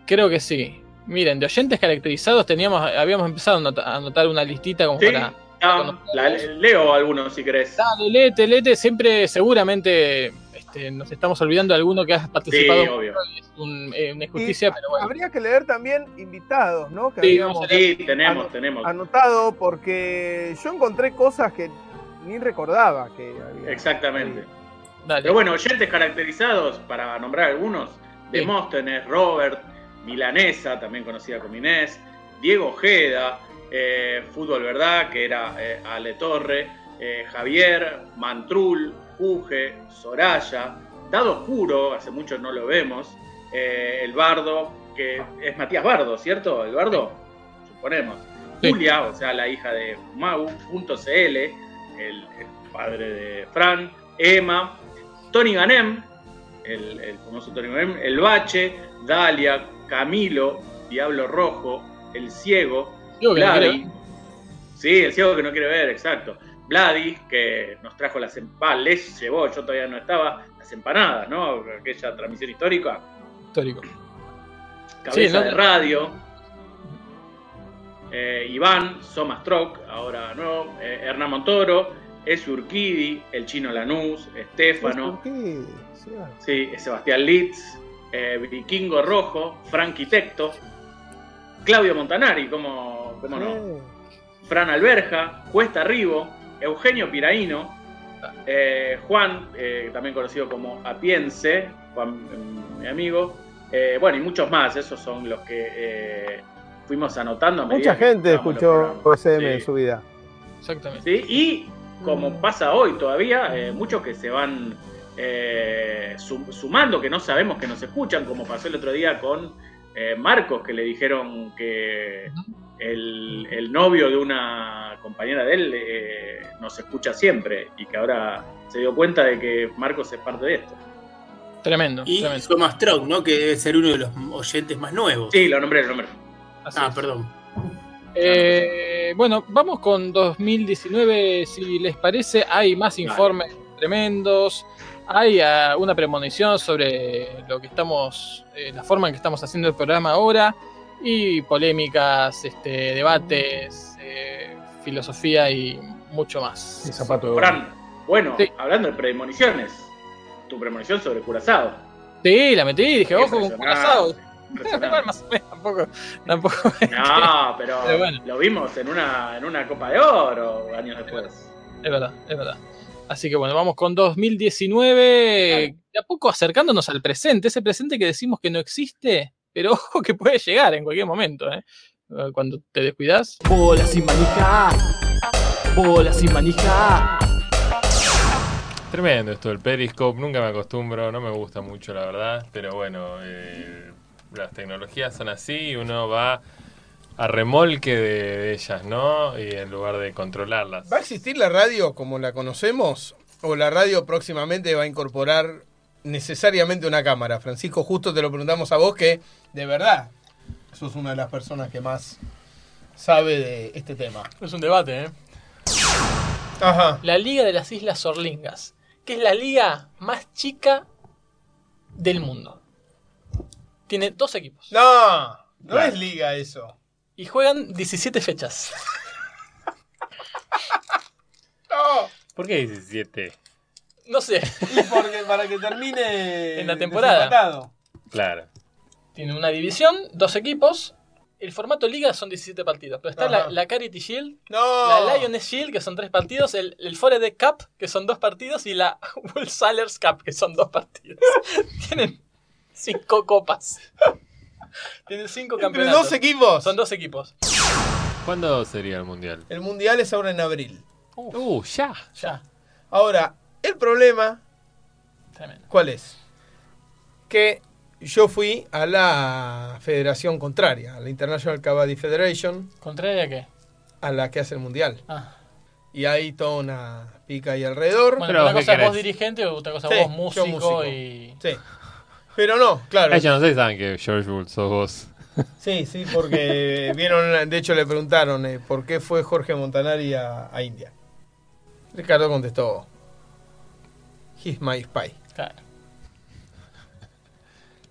S5: creo que sí. Miren, de oyentes caracterizados teníamos, habíamos empezado a anotar una listita como
S9: Sí,
S5: para.
S9: Ah, la- leo algunos si querés.
S5: Dale, léete, léete. Siempre, seguramente, este, nos estamos olvidando de alguno que has participado.
S9: Sí, obvio.
S5: Es un- eh, una injusticia, pero bueno.
S8: Habría que leer también invitados, ¿no? Que
S5: Sí,
S8: habíamos
S5: vamos a leer.
S9: Sí, tenemos, tenemos.
S8: anotado porque yo encontré cosas que ni recordaba que había.
S9: Exactamente.
S5: Dale.
S9: Pero bueno, oyentes caracterizados, para nombrar algunos, Demóstenes, Robert, Milanesa, también conocida como Inés, Diego Ojeda, eh, Fútbol Verdad, que era eh, Ale Torre, eh, Javier, Mantrul, Juge, Soraya, Dado Oscuro, hace mucho no lo vemos, el Bardo, que es Matías Bardo, ¿cierto? El Bardo, suponemos. Julia, o sea, la hija de Mau.cl, el, el padre de Fran, Emma, Tony Ganem, el, el famoso Tony Ganem, El Bache, Dalia, Camilo, Diablo Rojo, El Ciego,
S5: Ciego que no quiere
S9: Vladi. Sí, el ciego que no quiere ver, exacto. Vladi, que nos trajo las empanadas, les llevó, yo todavía no estaba, las empanadas, ¿no? Aquella transmisión histórica.
S5: Histórico.
S9: Cabeza
S5: Sí, no-
S9: de radio. Eh, Iván, Soma Stroke, ahora no. Eh, Hernán Montoro, Es Urquidi, El Chino Lanús, Estefano. Sí, Sebastián Litz, eh, Vikingo Rojo, Frankie Tecto, Claudio Montanari, ¿cómo, cómo no? Fran Alberja, Cuesta Ribo, Eugenio Piraíno, eh, Juan, eh, también conocido como Apiense, Juan, eh, mi amigo, eh, bueno, y muchos más, esos son los que eh, fuimos anotando. a medida
S8: Mucha gente escuchó
S9: programas.
S8: SM
S9: Sí.
S8: en su vida.
S5: Exactamente.
S9: ¿sí? Y como pasa hoy todavía, eh, muchos que se van eh, sum- sumando, que no sabemos que nos escuchan, como pasó el otro día con eh, Marcos, que le dijeron que el, el novio de una compañera de él eh, nos escucha siempre y que ahora se dio cuenta de que Marcos es parte de esto.
S5: Tremendo.
S7: Y
S5: tremendo.
S7: Thomas Strong, ¿no? Que debe ser uno de los oyentes más nuevos.
S9: Sí, lo nombré, lo nombré.
S7: Ah, perdón.
S5: Eh, bueno, vamos con 2019, si les parece. Hay más informes tremendos. Hay ah, una premonición sobre lo que estamos, eh, la forma en que estamos haciendo el programa ahora. Y polémicas, este, debates, eh, filosofía y mucho más.
S9: Fran, bueno, hablando de premoniciones, tu premonición sobre Curazao.
S5: Sí, la metí, dije, ojo con Curazao.
S9: impresionante.
S5: Igual más o menos, tampoco, tampoco.
S9: No, pero,
S5: Pero bueno.
S9: lo vimos en una, en una Copa de Oro años después.
S5: Es verdad, es verdad. Así que bueno, vamos con 2019, de a poco acercándonos al presente, ese presente que decimos que no existe, pero ojo que puede llegar en cualquier momento, ¿eh? Eh, Cuando te descuidas.
S23: Bola sin manija. Bola sin manija.
S29: Tremendo esto del Periscope, nunca me acostumbro, no me gusta mucho la verdad, pero bueno, eh, las tecnologías son así y uno va a remolque de, de ellas, ¿no? Y en lugar de controlarlas.
S30: ¿Va a existir la radio como la conocemos? ¿O la radio próximamente va a incorporar necesariamente una cámara? Francisco, justo te lo preguntamos a vos que, de verdad, sos una de las personas que más sabe de este tema.
S5: Es un debate, ¿eh?
S30: Ajá.
S5: La Liga de las Islas Orlingas, que es la liga más chica del mundo. Tiene dos equipos.
S30: No, no
S5: Claro.
S30: es liga eso.
S5: Y juegan 17 fechas.
S30: No.
S29: ¿Por qué 17?
S5: No sé.
S30: Y porque para que termine
S5: En la temporada.
S30: desempatado.
S29: Claro.
S5: Tiene una división, dos equipos, el formato liga son 17 partidos, pero está la, la Carity Shield,
S8: No.
S5: la Lions Shield, que son 3 partidos, el, el Foredeck Cup, que son 2 partidos, y la World Salers Cup, que son 2 partidos. Tienen 5 copas. Tienen 5
S8: Entre
S5: campeonatos.
S8: dos equipos.
S5: Son dos equipos.
S10: ¿Cuándo sería el mundial?
S8: El mundial es ahora en abril.
S10: Uh, ya.
S5: Ya.
S8: Ahora, el problema. ¿Cuál es? Que yo fui a la federación contraria, a la International Kabaddi Federation,
S5: ¿Contraria a qué?
S8: a la que hace el mundial.
S5: Ah.
S8: Y hay toda una pica ahí alrededor.
S5: Bueno, una cosa vos dirigente, otra cosa
S8: Sí,
S5: vos
S8: yo
S5: músico,
S8: músico.
S5: y...
S8: Sí. Pero no, claro.
S10: Ellos no sé si saben que George Bull sos vos.
S8: Sí, sí, porque vieron, de hecho le preguntaron eh, por qué fue Jorge Montanari a, a India. Ricardo contestó, He's my spy.
S5: Claro.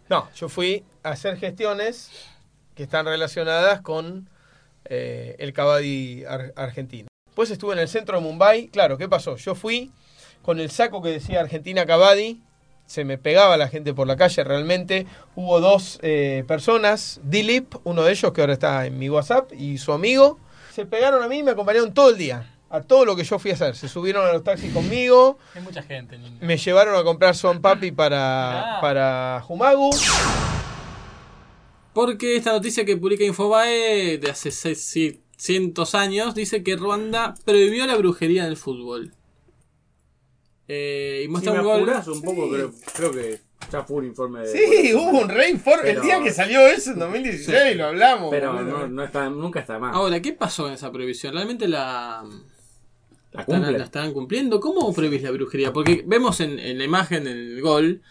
S8: No, yo fui a hacer gestiones que están relacionadas con eh, el Kabaddi ar- argentino. Después estuve en el centro de Mumbai. Claro, ¿qué pasó? Yo fui con el saco que decía Argentina Kabaddi. Se me pegaba la gente por la calle realmente. Hubo dos eh, personas, Dilip, uno de ellos que ahora está en mi WhatsApp, y su amigo. Se pegaron a mí y me acompañaron todo el día. A todo lo que yo fui a hacer. Se subieron a los taxis conmigo.
S5: Hay mucha gente. niño.
S8: Me llevaron a comprar Son Papi para, para Jumagu.
S5: Porque esta noticia que publica Infobae de hace 600 años dice que Ruanda prohibió la brujería en el fútbol. Eh, y muestra
S13: me
S5: un gol.
S13: un poco, creo, creo que ya fue un informe de.
S8: Sí, hubo un reinforme. El día que salió eso en 2016
S5: Sí.
S8: lo hablamos.
S13: Pero no, no está, nunca está mal.
S5: Ahora, ¿qué pasó con esa prohibición? ¿Realmente la,
S13: La
S5: están,
S13: cumplen.
S5: la están cumpliendo? ¿Cómo prohibís la brujería? Porque vemos en, en la imagen, en el gol,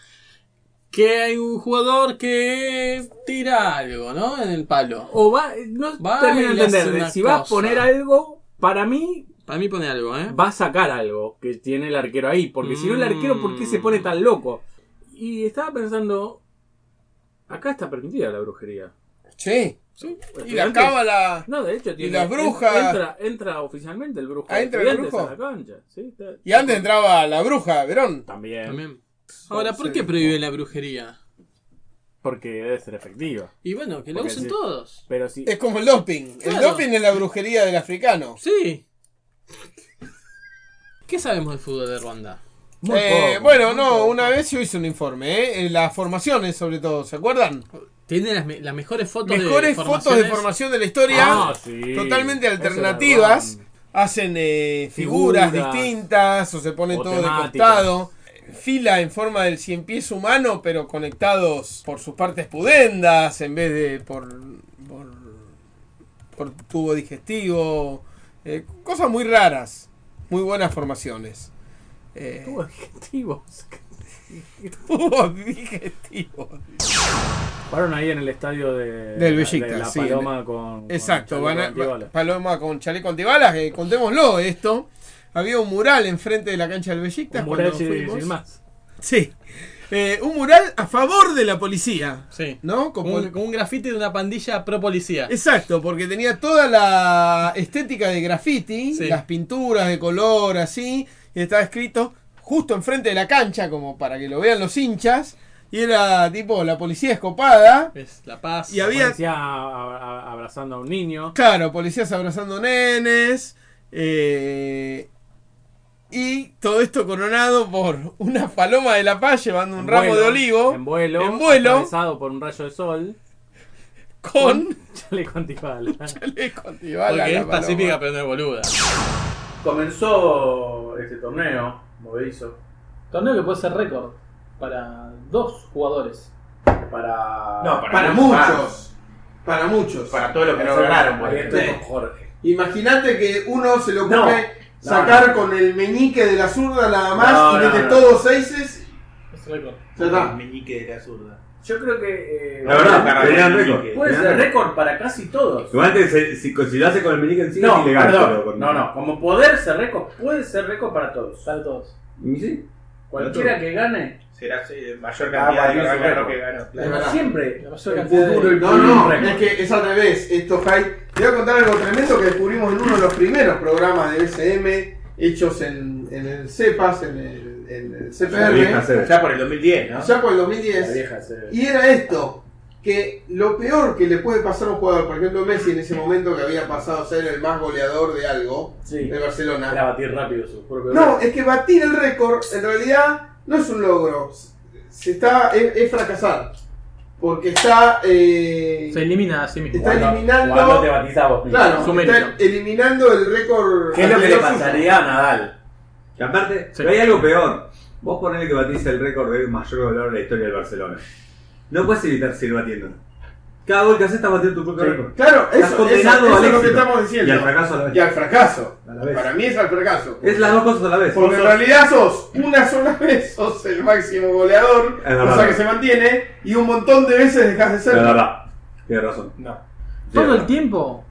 S5: que hay un jugador que tira algo, ¿no? En el palo.
S13: O va, no
S5: Va
S13: termino de entender. Si va a
S5: cosa.
S13: poner algo, para mí.
S5: Para mí pone algo, ¿eh?
S13: Va a sacar algo que tiene el arquero ahí. Porque si no, el arquero, ¿por qué se pone tan loco? Y estaba pensando. Acá está permitida la brujería.
S8: Sí.
S13: Sí.
S8: Y la cábala.
S13: No, de hecho,
S8: Y las brujas.
S13: Entra, entra oficialmente el brujo.
S8: Ah, entra el brujo.
S13: a la cancha. Sí, está-
S8: Y antes entraba la bruja, Verón.
S13: También.
S5: También. Ahora, ¿por qué prohíben la brujería?
S13: Porque debe ser efectiva.
S5: Y bueno, que lo
S13: Porque
S5: usen
S13: sí.
S5: todos.
S13: Pero sí.
S8: Es como el doping. El doping es la brujería del africano.
S5: Sí. ¿Qué sabemos del fútbol de Ruanda?
S8: Eh, bueno, no, una vez yo hice un informe, ¿eh? En Las formaciones, sobre todo, ¿se acuerdan?
S5: Tiene las, me- las mejores fotos
S8: Mejores
S5: de
S8: fotos de formación de la historia,
S5: Ah, sí.
S8: totalmente alternativas. Hacen eh, figuras,
S13: Figuras.
S8: distintas o se pone
S13: O
S8: todo de costado. Fila en forma del cien pies humano, pero conectados por sus partes pudendas en vez de por, por, por tubo digestivo. Eh, cosas muy raras. Muy buenas formaciones. Eh,
S13: Tubos digestivos.
S8: tubos digestivos.
S13: Fueron ahí en el estadio de,
S8: Del
S13: de
S8: Besiktas,
S13: la
S8: sí.
S13: Paloma con.
S8: Exacto,
S13: con
S8: van a-
S13: chaleco antibalas.
S8: Paloma con chaleco antibalas, eh, contémoslo esto. Había un mural enfrente de la cancha del Besiktas.
S13: Un mural sin- más.
S8: Sí. Eh, un mural a favor de la policía.
S5: Sí.
S8: ¿No?
S5: Como un, un grafiti de una pandilla pro policía.
S8: Exacto, porque tenía toda la estética de graffiti,
S5: Sí.
S8: las pinturas de color así, y estaba escrito justo enfrente de la cancha, como para que lo vean los hinchas, y era tipo la policía escopada.
S5: Es la paz.
S8: Y había-
S13: Policía abrazando a un niño.
S8: Claro, policías abrazando nenes. eh, y todo esto coronado por una paloma de la paz llevando un
S13: En
S8: ramo
S13: vuelo,
S8: de olivo.
S13: En vuelo.
S8: En vuelo.
S13: Atravesado por un rayo de sol.
S8: Con
S13: chaleco antibalas.
S8: chaleco antibalas,
S5: Porque
S8: la
S5: es
S8: paloma.
S5: pacífica pero no es boluda.
S13: Comenzó este torneo movedizo.
S5: Torneo que puede ser récord para dos jugadores.
S13: Para.
S8: No, para, muchos. Para muchos.
S13: Para todos los que no ganaron, por ejemplo.
S8: Imagínate que uno se le ocurre
S13: No,
S8: sacar
S13: no.
S8: con el meñique de la zurda nada más
S13: No,
S8: y
S13: no,
S8: mete
S13: no.
S8: todos seises.
S5: Es récord.
S8: Ya está.
S28: meñique de la zurda.
S13: Yo creo que. eh,
S28: La verdad,
S13: puede-
S28: tenían récord.
S13: Puede
S28: Tenían
S13: ser
S28: récord.
S13: para casi todos.
S28: Igual te- si, si, si lo hace con el meñique encima
S13: No,
S28: es ilegal.
S13: perdón.
S28: pero con-
S13: No, no. Como poder ser récord, puede ser récord para todos.
S5: Para todos.
S28: ¿Y sí?
S13: Cualquiera que gane.
S28: Será mayor
S13: Ah,
S28: cantidad de carreras
S13: récord.
S28: que ganó.
S13: Pero
S8: verdad.
S13: siempre.
S5: La mayor
S13: el
S5: cantidad de-
S13: futuro, el
S8: No, no,
S13: récord.
S8: es que es al revés. Esto, Jai. Te voy a contar algo tremendo que descubrimos en uno de los primeros programas de BCM hechos en, en el CEPAS, en el, en el
S28: La vieja
S8: CPR.
S28: Ya por el 2010, ¿no?
S8: Ya por el
S13: La
S8: 2010.
S13: vieja se-
S8: Y era esto, que lo peor que le puede pasar a un jugador, por ejemplo Messi en ese momento que había pasado a ser el más goleador de algo,
S35: Sí.
S8: de Barcelona.
S35: Era batir rápido su propio
S8: No, es que batir el récord en realidad no es un logro, se está, es, es fracasar. Porque está. eh,
S5: Se elimina a sí mismo.
S8: Está
S35: Cuando-
S8: eliminando.
S35: cuando te.
S8: Claro,
S35: Su
S8: está eliminando el récord.
S35: ¿Qué es lo que le pasaría a Nadal?
S28: Que aparte, pero hay algo peor. Vos ponele que batís el récord de mayor goleador de la historia del Barcelona. No puedes evitar seguir batiendo. Cada gol que haces estás batiendo tu propio
S8: Sí.
S28: récord.
S8: Claro,
S28: Estás
S8: eso,
S28: condenado
S8: eso- es lo que estamos diciendo.
S28: Y al fracaso a la vez.
S8: Y al fracaso.
S28: A la vez.
S8: Para mí es al fracaso.
S28: Es las dos cosas a la vez.
S8: Porque en realidad sos una sola vez, sos el máximo goleador,
S28: Es verdad.
S8: cosa que se mantiene, y un montón de veces dejas de
S28: Es
S8: ser.
S28: verdad. Tienes razón.
S8: No.
S5: Todo el tiempo,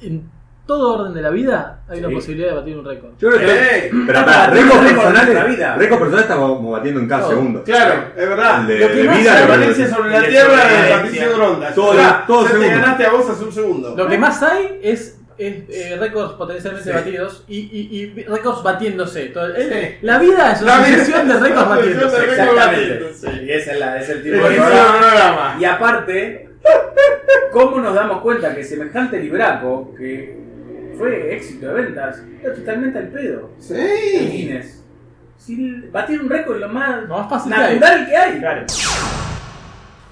S5: en todo orden de la vida, hay una
S28: Sí.
S5: posibilidad de batir un récord.
S28: Yo creo que.
S8: ¡Ey!
S28: Pero para
S8: batiendo
S28: récord
S8: récord en la
S28: personal.
S8: vida.
S28: Récord personal está como batiendo en cada
S8: Todo.
S28: segundo.
S8: Claro, es verdad.
S28: De-
S8: lo que
S28: de
S8: más
S28: vida,
S8: Valencia sobre la
S28: de
S8: tierra de
S28: sobrevivencia.
S8: Patricio Gronda.
S28: Todo-
S8: Ya,
S28: todo
S8: ya te
S28: segundo.
S8: ganaste a vos hace un segundo.
S5: Lo que más hay es, es, eh, récords potencialmente
S8: Sí.
S5: batidos y, y, y récords batiéndose. Todo el-
S8: Sí.
S5: La vida es
S8: La
S5: una
S8: vida
S5: sucesión de
S8: es
S5: récords
S8: una sucesión de récords
S35: Exactamente.
S8: batiéndose.
S35: Y ese es, la- es el tipo de
S8: es
S35: programa. Y aparte, ¿cómo nos damos cuenta que semejante libraco, que fue éxito de ventas, era totalmente al pedo?
S8: Sí.
S35: El Guinness. Si batir un récord lo más,
S5: Lo más fácil
S35: natural que hay.
S5: Claro.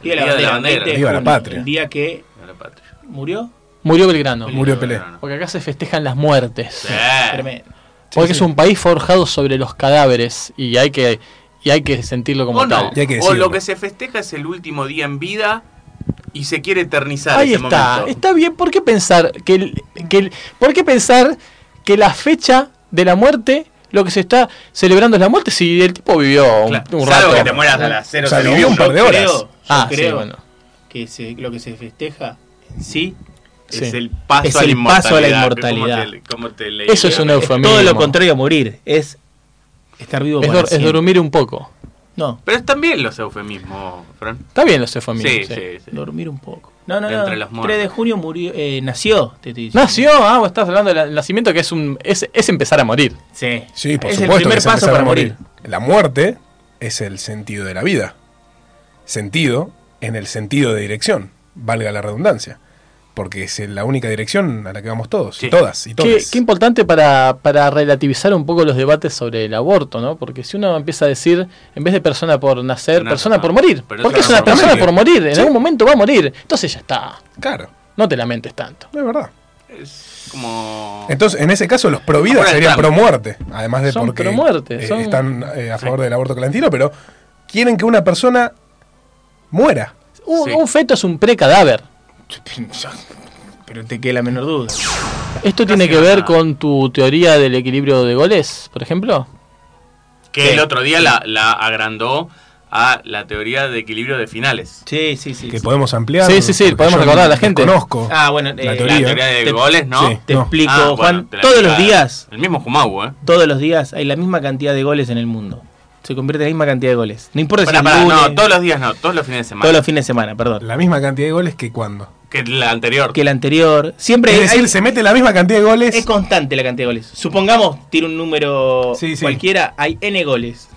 S15: Día de la
S13: Día de la
S15: bandera,
S13: bandera.
S15: 20 de
S6: Viva la
S15: junio,
S6: patria.
S15: El día que
S13: la patria.
S15: murió.
S5: Murió Belgrano.
S6: Murió Pelé.
S5: Porque acá se festejan las muertes.
S15: Tremendo.
S5: Porque es un país forjado sobre los cadáveres y hay que, y hay que sentirlo como
S13: O no,
S5: tal.
S6: Y hay que
S13: o lo que se festeja es el último día en vida y se quiere eternizar
S5: Ahí
S13: ese
S5: está,
S13: momento.
S5: está bien. ¿Por qué pensar que, el- que el- ¿por qué pensar que la fecha de la muerte, lo que se está celebrando es la muerte si el tipo vivió un,
S13: Claro,
S5: un
S13: salvo
S5: rato?
S13: que te mueras a las 0
S6: O sea, vivió un par de horas.
S15: Creo, yo
S5: Ah, sí,
S15: creo
S5: bueno.
S15: que se- lo que se festeja en sí
S5: Sí.
S13: Es el paso,
S15: Es
S13: a, la
S15: el paso a la
S13: inmortalidad.
S15: inmortalidad.
S13: ¿Cómo te- cómo te?
S5: Eso es un
S15: es
S5: eufemismo.
S15: todo lo contrario a morir. Es estar vivo
S5: Es,
S15: para
S5: dor- es dormir un poco.
S15: No,
S13: Pero están bien los eufemismos, Fran.
S5: Está bien los eufemismos.
S13: Sí,
S5: sí.
S13: sí, sí.
S15: dormir un poco. No, no, no.
S13: Los
S15: 3
S13: muertos.
S15: de junio murió, eh, nació, te estoy.
S5: Nació, ah, vos estás hablando del nacimiento que es un es, es empezar a morir.
S15: Sí.
S6: Sí, por
S15: es el
S6: supuesto.
S15: primer
S6: que es
S15: paso
S6: empezar a
S15: para morir.
S6: La muerte es el sentido de la vida. Sentido en el sentido de dirección, valga la redundancia. Porque es la única dirección a la que vamos todos,
S13: Sí.
S6: todas y
S5: Qué,
S6: todos.
S5: qué importante para, para relativizar un poco los debates sobre el aborto, ¿no? Porque si uno empieza a decir, en vez de persona por nacer, persona por morir.
S13: pero
S5: Porque
S13: es
S5: una persona por morir, en
S6: Sí.
S5: algún momento va a morir. Entonces ya está.
S6: Claro,
S5: No te lamentes tanto.
S6: es verdad.
S13: Es como.
S6: Entonces, en ese caso, los pro vida serían pro muerte. Además de
S5: Son
S6: porque
S5: pro muerte,
S6: eh,
S5: son-
S6: están eh, a favor del aborto clandestino, pero quieren que una persona muera.
S5: Un,
S13: Sí.
S5: un feto es un precadáver.
S15: Pero te queda la menor duda.
S5: ¿Esto tiene que
S13: nada.
S5: ver con tu teoría del equilibrio de goles, por ejemplo?
S13: Que el otro día la, la agrandó a la teoría de equilibrio de finales.
S15: Sí, sí, sí.
S6: Que
S15: sí.
S6: podemos ampliar.
S5: Sí, sí, sí, podemos recordar a la gente.
S6: Conozco.
S15: Ah, bueno,
S6: La
S15: eh,
S6: teoría.
S13: La teoría de
S15: Te-
S13: goles, ¿no?
S6: sí.
S15: te
S6: No.
S15: explico,
S13: Ah, bueno,
S15: Juan.
S13: te
S15: todos los días,
S13: El mismo Jumau, ¿eh?
S15: todos los días hay la misma cantidad de goles en el mundo. Se convierte en la misma cantidad de goles. No importa si lunes,
S13: no, todos los días no, todos los fines de semana.
S15: todos los fines de semana, perdón.
S6: La misma cantidad de goles que cuando.
S13: Que la anterior.
S15: Que el anterior. Siempre
S6: Es
S15: hay-
S6: decir, se mete la misma cantidad de goles.
S15: es constante la cantidad de goles. Supongamos, tiro un número
S6: Sí, sí.
S15: cualquiera, hay N goles.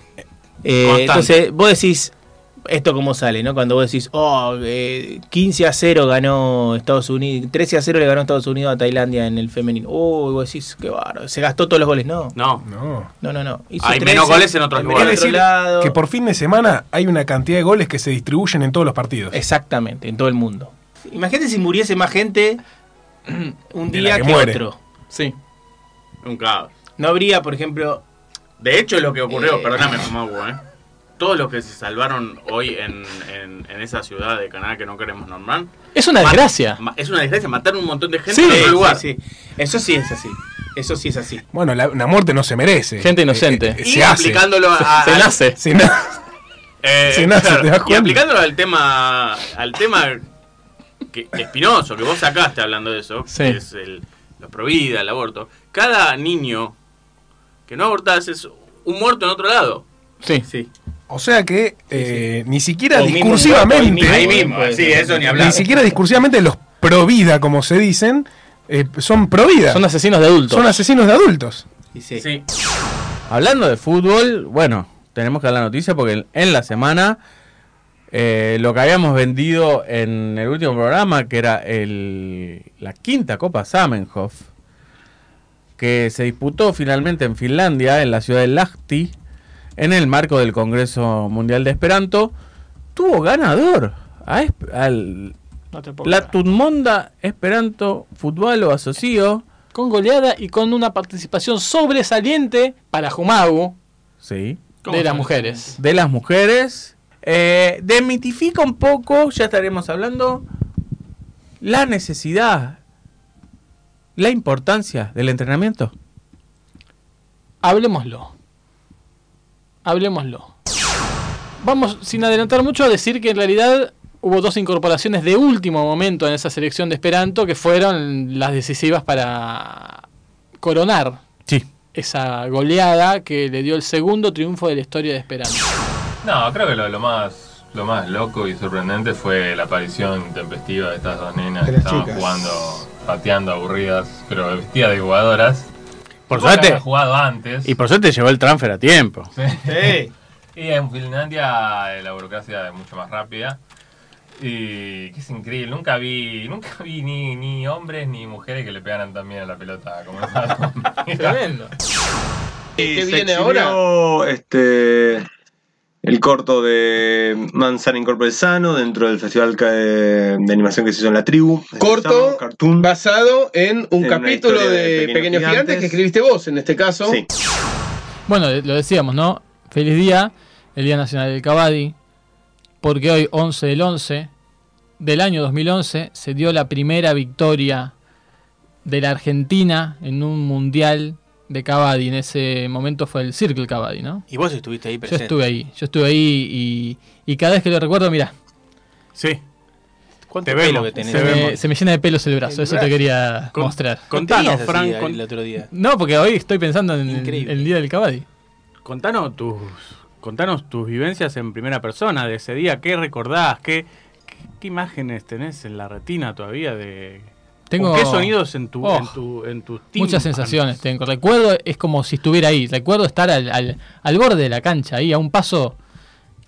S15: Eh,
S13: Constante.
S15: entonces, vos decís, esto cómo sale, ¿no? Cuando vos decís, oh, eh, 15 a 0 ganó Estados Unidos, 13 a 0 le ganó Estados Unidos a Tailandia en el femenino. Oh, y vos decís, qué bárbaro, se gastó todos los goles. No,
S13: No.
S6: No.
S15: no, no. no. Hizo
S13: Hay
S15: 13,
S13: menos goles en otros lugares.
S15: otro lado.
S6: que por fin de semana hay una cantidad de goles que se distribuyen en todos los partidos.
S15: Exactamente, en todo el mundo. Imagínate si muriese más gente un
S6: De
S15: día
S6: la
S15: que, otro.
S5: Sí.
S13: Un caos.
S15: No habría, por ejemplo,
S13: De hecho, lo que ocurrió,
S15: Eh.
S13: perdóname, Jumau, ¿eh? Todos los que se salvaron hoy en, en, en esa ciudad de Canadá que no queremos nombrar.
S5: Es una desgracia.
S13: Es una desgracia matar un montón de gente
S5: Sí,
S13: en otro lugar.
S15: sí, sí. Eso sí es así. Eso sí es así.
S6: Bueno, la, una muerte no se merece.
S5: Gente inocente.
S6: Eh, eh,
S13: Y
S6: se hace.
S13: aplicándolo a,
S5: Se
S13: al-
S5: nace.
S6: Se na-
S13: eh,
S6: se nace, ¿te das
S13: y aplicándolo al tema al tema que, espinoso que vos sacaste hablando de eso,
S5: Sí.
S13: que es el, la provida, el aborto. Cada niño que no abortás es un muerto en otro lado.
S5: Sí.
S15: Sí.
S6: O sea que eh, ni siquiera
S15: O mismo
S6: discursivamente.
S15: muerto,
S13: Ahí mismo, sí, eso ni
S6: Ni
S13: hablar.
S6: siquiera discursivamente los pro vida, como se dicen, eh, son pro vida.
S5: Son asesinos de adultos.
S6: Son asesinos de adultos.
S15: Sí.
S36: Hablando de fútbol, bueno, tenemos que dar la noticia porque en la semana
S13: eh, lo que habíamos vendido en el último programa, que era el, la quinta Copa Zamenhof, que se disputó finalmente en Finlandia, en la ciudad de Lahti, en el marco del Congreso Mundial de Esperanto, tuvo ganador a al
S5: No
S13: la Tutmonda Esperanto Fútbol o Asocio.
S5: Con goleada y con una participación sobresaliente para Jumagu
S13: Sí.
S5: de las mujeres.
S13: De las mujeres. Eh, demitifica un poco, ya estaremos hablando, la necesidad, la importancia del entrenamiento.
S5: Hablemoslo. Hablemoslo. Vamos, sin adelantar mucho, a decir que en realidad hubo dos incorporaciones de último momento en esa selección de Esperanto que fueron las decisivas para coronar
S13: Sí.
S5: esa goleada que le dio el segundo triunfo de la historia de Esperanto.
S37: No, creo que lo, lo más lo más loco y sorprendente fue la aparición intempestiva de estas dos nenas que estaban
S13: chicas.
S37: jugando, pateando aburridas, pero vestidas de jugadoras.
S13: Por suerte.
S37: jugado antes.
S13: Y por suerte llegó el transfer a tiempo.
S37: Sí. Y en Finlandia eh, la burocracia es mucho más rápida. Y que es increíble, nunca vi, nunca vi ni, ni hombres ni mujeres que le pegaran tan bien a la pelota como.
S5: Tremendo.
S8: ¿Qué viene ahora?
S38: Este, el corto de Manzana Incorpore Sano dentro del festival ca- de, animación que se hizo en la tribu.
S8: Corto basado en un
S38: En
S8: capítulo de,
S38: de
S8: Pequeños,
S38: Pequeños
S8: Gigantes.
S38: Gigantes.
S8: que escribiste vos en este caso.
S38: Sí.
S5: Bueno, de- lo decíamos, ¿no? Feliz día, el Día Nacional del Cabadi, porque hoy, 11 del 11 del año 2011, se dio la primera victoria de la Argentina en un mundial de Cabadi. En ese momento fue el Circle Cabadi, ¿no?
S15: Y vos estuviste ahí
S5: Yo
S15: presente.
S5: estuve ahí, yo estuve ahí y, y cada vez que lo recuerdo, mira.
S13: Sí.
S15: ¿Cuánto
S13: Te
S15: pelo
S13: vemos,
S15: que tenés?
S5: Se me, se me llena de pelos el brazo,
S15: El
S5: eso
S15: brazo.
S5: te quería
S15: Con-
S5: mostrar.
S13: contanos, Frank, con-
S15: el otro día.
S5: No, porque hoy estoy pensando en el,
S15: Increíble.
S5: el Día del Cabadi.
S13: Contanos tus, contanos tus vivencias en primera persona de ese día. ¿Qué recordás? ¿Qué, qué, qué imágenes tenés en la retina todavía de...
S5: Tengo-
S13: ¿Con ¿Qué sonidos en tu,
S5: Oh,
S13: en tu, en tus
S5: Muchas sensaciones tengo. Recuerdo, es como si estuviera ahí. Recuerdo estar al, al, al borde de la cancha, ahí a un paso,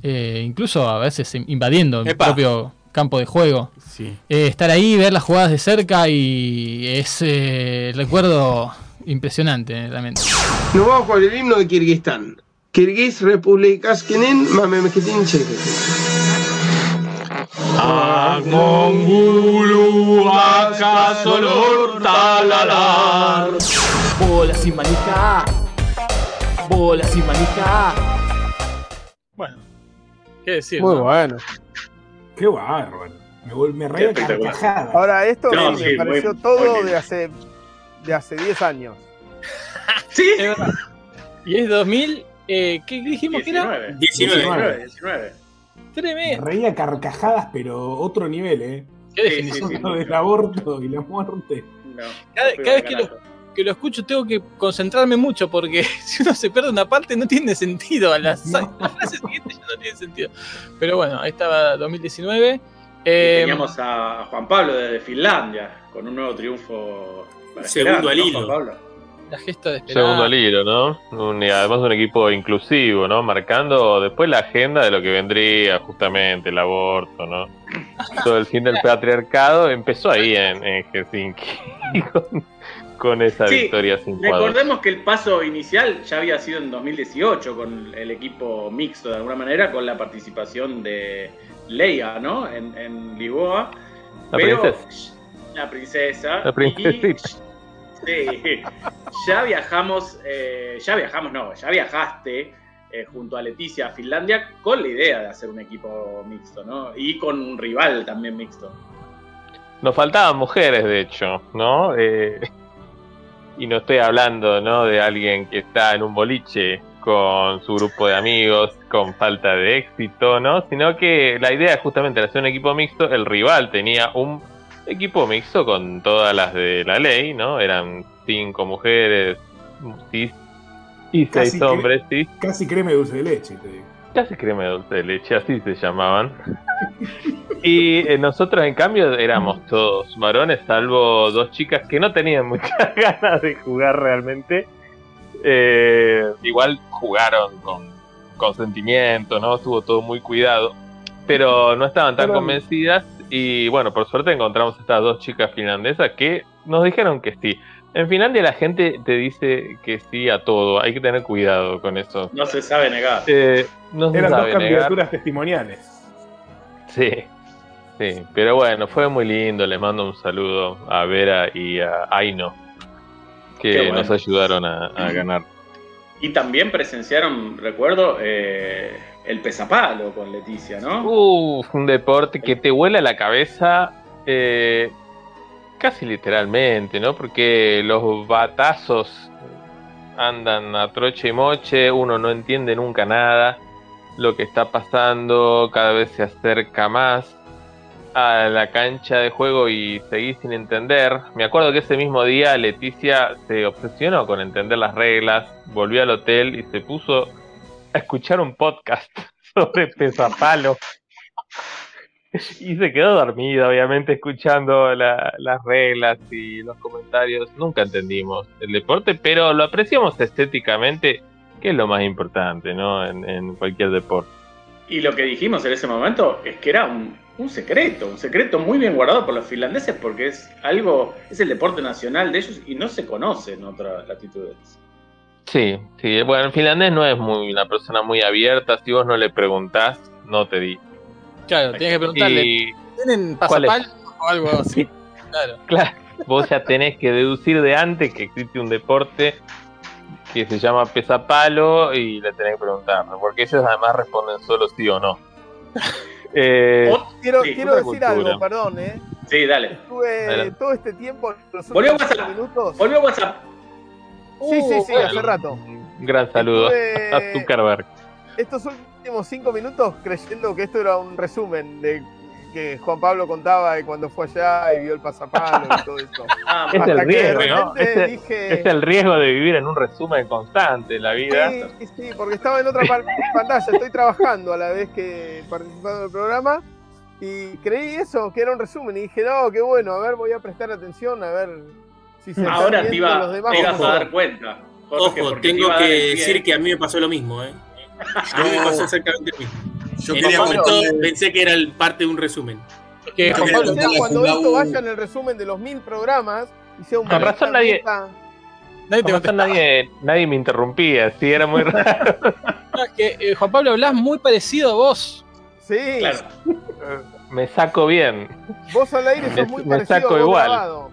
S5: eh, incluso a veces invadiendo el
S13: Epa.
S5: propio campo de juego.
S13: Sí.
S5: Eh, estar ahí, ver las jugadas de cerca y es eh, recuerdo impresionante, eh, realmente.
S8: Nos vamos con el himno de Kirguistán. Kirguiz Republikaskinin Mamemketin
S23: Mongulu acaso talalar. Bola sin manija. Bola sin manija.
S5: Bueno, ¿qué decir?
S6: Muy
S5: no?
S6: bueno. Qué bárbaro. Me, me carcajada.
S39: Ahora, esto
S6: No,
S39: me
S6: sí,
S39: pareció
S6: muy-
S39: todo
S6: muy
S39: de hace, de hace 10 años.
S5: Sí. Y es 2000, eh, ¿qué dijimos que era?
S9: 19, 19, 19.
S6: Me
S5: Tremendo.
S6: reía carcajadas, pero otro nivel, ¿eh?
S5: Qué
S6: Sí,
S5: definición.
S6: sí, sí, lo del aborto y la muerte.
S5: Cada, cada vez que lo, que lo escucho tengo que concentrarme mucho porque si uno se pierde una parte no tiene sentido. A las, las frases siguientes ya no tienen sentido. Pero bueno, ahí estaba 2019.
S9: Y
S5: Eh,
S9: teníamos a Juan Pablo desde Finlandia con un nuevo triunfo. para
S7: Segundo al
S9: ¿no,
S7: hilo.
S9: Juan Pablo?
S5: La gesta de esperar.
S10: Segundo al hilo, ¿no? Un- y además un equipo inclusivo, ¿no? Marcando después la agenda de lo que vendría, justamente, el aborto, ¿no? Todo el fin del patriarcado empezó ahí en, en Helsinki con, con esa
S9: Sí,
S10: victoria sin cuadros.
S9: Recordemos que el paso inicial ya había sido en 2018 con el equipo mixto de alguna manera, con la participación de Leia, ¿no? En, en Lisboa.
S10: La
S9: Pero-
S10: princesa.
S9: La princesa.
S10: La princesita.
S9: Ya viajamos, eh, ya viajamos, no, ya viajaste eh, junto a Leticia a Finlandia con la idea de hacer un equipo mixto, ¿no? Y con un rival también mixto.
S10: Nos faltaban mujeres, de hecho, ¿no? Eh, y no estoy hablando, ¿no? De alguien que está en un boliche con su grupo de amigos, con falta de éxito, ¿no? Sino que la idea justamente de hacer un equipo mixto, el rival tenía un equipo mixto con todas las de la ley, ¿no? Eran cinco mujeres, cis y
S6: Casi
S10: seis hombres, cis.
S6: Casi creme dulce de leche, te digo.
S10: Casi crema de dulce de leche, así se llamaban. Y eh, nosotros, en cambio, éramos todos varones, salvo dos chicas que no tenían muchas ganas de jugar realmente. Eh, igual jugaron con consentimiento, ¿no? Estuvo todo muy cuidado. pero no estaban tan
S6: Pero-
S10: convencidas y bueno, por suerte encontramos estas dos chicas finlandesas que nos dijeron que sí. En Finlandia la gente te dice que sí a todo, hay que tener cuidado con eso.
S9: No se sabe negar.
S10: Eh, no se
S6: Eran dos
S10: negar.
S6: candidaturas testimoniales.
S10: Sí, sí, pero bueno, fue muy lindo. Les mando un saludo a Vera y a Aino, que
S9: bueno.
S10: nos ayudaron a, a ganar.
S9: Y también presenciaron, recuerdo, eh, el pesapalo con Leticia, ¿no?
S10: Uf, un deporte que te vuela la cabeza eh, casi literalmente, ¿no? Porque los batazos andan a troche y moche, uno no entiende nunca nada, lo que está pasando cada vez se acerca más a la cancha de juego y seguís sin entender. Me acuerdo que ese mismo día Leticia se obsesionó con entender las reglas, volvió al hotel y se puso escuchar un podcast sobre pesapalo. Y se quedó dormida, obviamente, escuchando la- las reglas y los comentarios. Nunca entendimos el deporte, pero lo apreciamos estéticamente, que es lo más importante, ¿no? En, cualquier deporte.
S9: Y lo que dijimos en ese momento es que era un, un secreto, un secreto muy bien guardado por los finlandeses porque es algo, es el deporte nacional de ellos y no se conoce en otras latitudes.
S10: Sí, sí. Bueno, el finlandés no es muy una persona muy abierta. Si vos no le preguntás, no te di.
S5: Claro, tienes que preguntarle.
S10: Y-
S5: ¿Tienen pasapal o algo así? Claro.
S10: Claro, vos ya tenés que deducir de antes que existe un deporte que se llama pesapalo y le tenés que preguntar, porque ellos además responden solo sí o no. Eh,
S8: Quiero,
S10: sí,
S8: quiero decir
S10: cultura.
S8: algo, perdón, ¿eh?
S9: Sí, dale.
S8: Estuve todo este tiempo, los
S9: Volvió
S8: últimos
S9: WhatsApp.
S8: cinco minutos.
S9: Volvió WhatsApp.
S8: Sí, sí, sí,
S10: bueno.
S8: hace rato.
S10: Un gran saludo
S8: Estuve-
S10: a Zuckerberg.
S8: Estos últimos cinco minutos creyendo que esto era un resumen de que Juan Pablo contaba de cuando fue allá y vio el pasapalo y todo eso.
S9: Ah,
S10: Es el
S8: Hasta que de
S10: riesgo, ¿no?
S8: repente
S10: Es el,
S8: dije-
S10: es el riesgo de vivir en un resumen constante en la vida.
S8: Sí, sí, porque estaba en otra pantalla, estoy trabajando a la vez que participando del programa y creí eso, que era un resumen y dije, no, qué bueno, a ver, voy a prestar atención, a ver si se están
S9: Ahora te, iba,
S8: los demás
S9: te ibas
S8: como
S9: a dar cuenta. Jorge,
S7: Ojo,
S9: te
S7: tengo que decir que a mí me pasó lo mismo, ¿eh? A mí me pasó exactamente lo mismo.
S38: Yo
S7: en momento pensé que era el parte de un resumen.
S5: Que Pablo,
S8: cuando esto vaya en el resumen de los mil programas y sea un
S10: Con razón nadie-
S5: nadie
S10: Con razón nadie, nadie me interrumpía, sí, era muy raro.
S5: que eh, Juan Pablo hablas muy parecido a vos.
S8: Sí,
S9: Claro.
S10: me saco bien.
S8: vos al aire
S10: Me-
S8: sos muy
S10: me
S8: parecido
S10: saco
S8: a vos
S10: igual.
S8: grabado.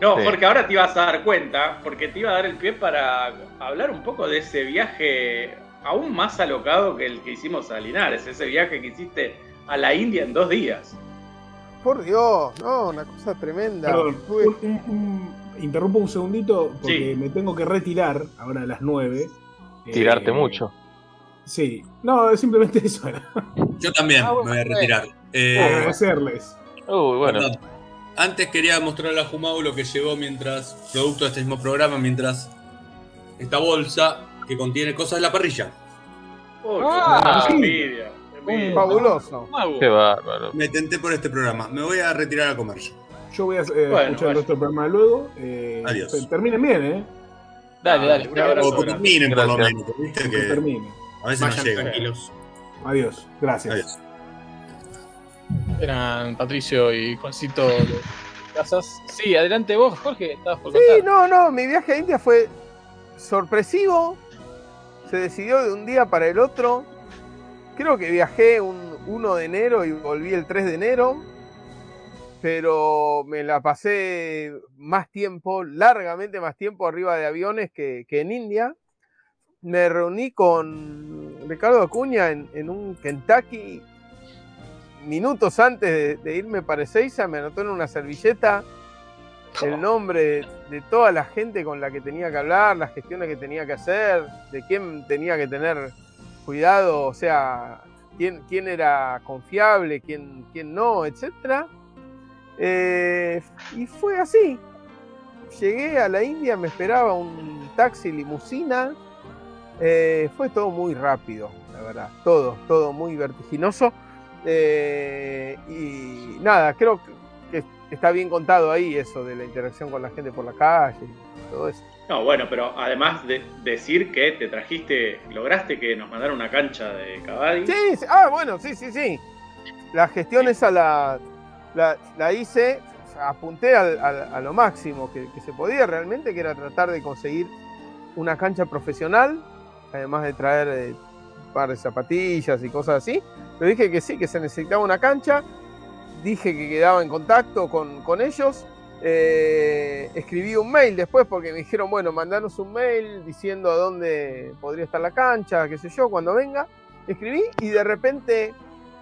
S9: No,
S10: Sí.
S9: porque ahora te ibas a dar cuenta, porque te iba a dar el pie para hablar un poco de ese viaje aún más alocado que el que hicimos a Linares, ese viaje que hiciste a la India en dos días.
S8: Por Dios, no, una cosa tremenda.
S6: Perdón,
S8: Tuve-
S6: un- un- un- interrumpo un segundito porque me tengo que retirar ahora a las 9.
S10: Tirarte
S6: Eh,
S10: mucho.
S6: Sí, no, simplemente eso era.
S38: Yo también
S8: Ah,
S38: me voy a retirar. Eh,
S6: Agradecerles.
S10: Uy, bueno.
S38: perdón. Antes quería mostrarle a Jumau lo que llegó mientras, producto de este mismo programa, mientras esta bolsa que contiene cosas de la parrilla.
S5: Ah,
S9: qué envidia, qué envidia.
S8: fabuloso.
S10: Qué bárbaro.
S38: Me tenté por este programa. Me voy a retirar a comer yo.
S6: Voy a eh,
S9: Bueno,
S6: escuchar
S9: vaya.
S6: del programa luego. Eh,
S38: Adiós.
S6: te- Terminen bien, ¿eh?
S5: Dale, dale.
S9: Un abrazo
S38: O que
S9: grande.
S38: terminen por lo menos, porque viste
S6: Que
S38: que
S6: termine.
S38: a veces no
S7: Vayan
S38: llega.
S7: tranquilos.
S6: Adiós. Gracias.
S38: Adiós.
S5: Eran Patricio y Juancito de Casas. Sí, adelante vos, Jorge, estabas por
S8: Sí, no, no, mi viaje a India fue sorpresivo. Se decidió de un día para el otro. Creo que viajé un 1 de enero y volví el 3 de enero. Pero me la pasé más tiempo, largamente más tiempo arriba de aviones que, que en India. Me reuní con Ricardo Acuña en, en un Kentucky minutos antes de, de irme para Ezeiza. Me anotó en una servilleta el nombre de, de toda la gente con la que tenía que hablar, las gestiones que tenía que hacer, de quién tenía que tener cuidado, o sea, quién, quién era confiable, quién, quién no, etc. y fue así. Llegué a la India, me esperaba un taxi limusina. eh, fue todo muy rápido, la verdad. Todo, todo muy vertiginoso. Eh, y nada, creo que, está bien contado ahí eso de la interacción con la gente por la calle y todo eso.
S9: No, bueno, pero además de decir que te trajiste, lograste que nos mandaran una cancha de Cavadi.
S8: Sí, sí, ah, bueno, sí, sí, sí. La gestión esa la, la, la hice, apunté al- al- a lo máximo que, que se podía realmente, que era tratar de conseguir una cancha profesional, además de traer eh, par de zapatillas y cosas así. Pero dije que sí, que se necesitaba una cancha, dije que quedaba en contacto con, con ellos. eh, escribí un mail después porque me dijeron, bueno, mandanos un mail diciendo a dónde podría estar la cancha, qué sé yo, cuando venga. Escribí y de repente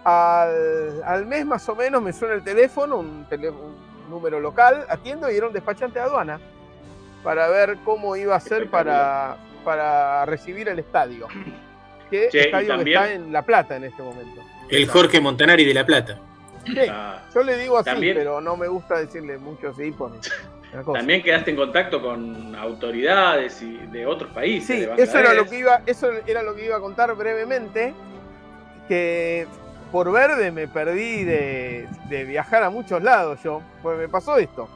S8: al, al mes más o menos me suena el teléfono, un, tele- un número local, atiendo y era un despachante de aduana para ver cómo iba a ser para, para recibir el estadio. Que
S7: Che,
S8: estadio que está en La Plata en este momento.
S7: El Jorge Montanari de La Plata.
S8: Sí, yo le digo así,
S9: También-
S8: pero no me gusta decirle mucho así por.
S9: También quedaste en contacto con autoridades y de otros países.
S8: Sí,
S9: de
S8: eso era lo que iba, eso era lo que iba a contar brevemente, que por verde me perdí de, de viajar a muchos lados yo, pues me pasó esto.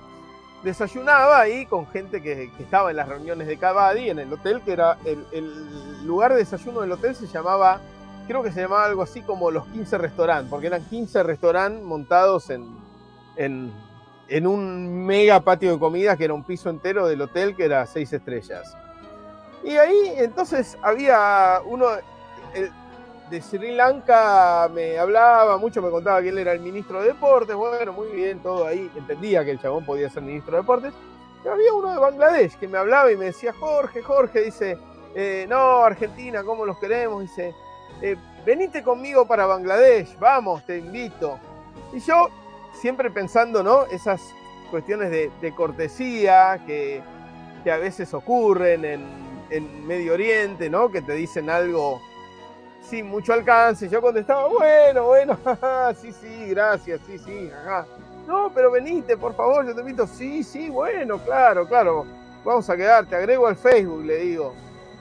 S8: Desayunaba ahí con gente que, estaba en las reuniones de Cavadi en el hotel, que era el, lugar de desayuno del hotel se llamaba, creo que se llamaba algo así como los 15 restaurantes, porque eran 15 restaurantes montados en, en, un mega patio de comidas que era un piso entero del hotel que era seis estrellas. Y ahí entonces había uno de Sri Lanka, me hablaba mucho, me contaba que él era el ministro de Deportes, bueno, muy bien, todo ahí, entendía que el chabón podía ser ministro de Deportes. Y había uno de Bangladesh que me hablaba y me decía, Jorge, Jorge, dice, eh, no, Argentina, ¿cómo los queremos? Dice, eh, venite conmigo para Bangladesh, vamos, te invito. Y yo, siempre pensando, ¿no? Esas cuestiones de, de cortesía que, que a veces ocurren en, en Medio Oriente, ¿no? Que te dicen algo sin mucho alcance. Yo contestaba, bueno, bueno, jaja, sí, sí, gracias, sí, sí, ajá. No, pero venite, por favor, yo te invito. Sí, sí, bueno, claro, claro. Vamos a quedar, te agrego al Facebook, le digo.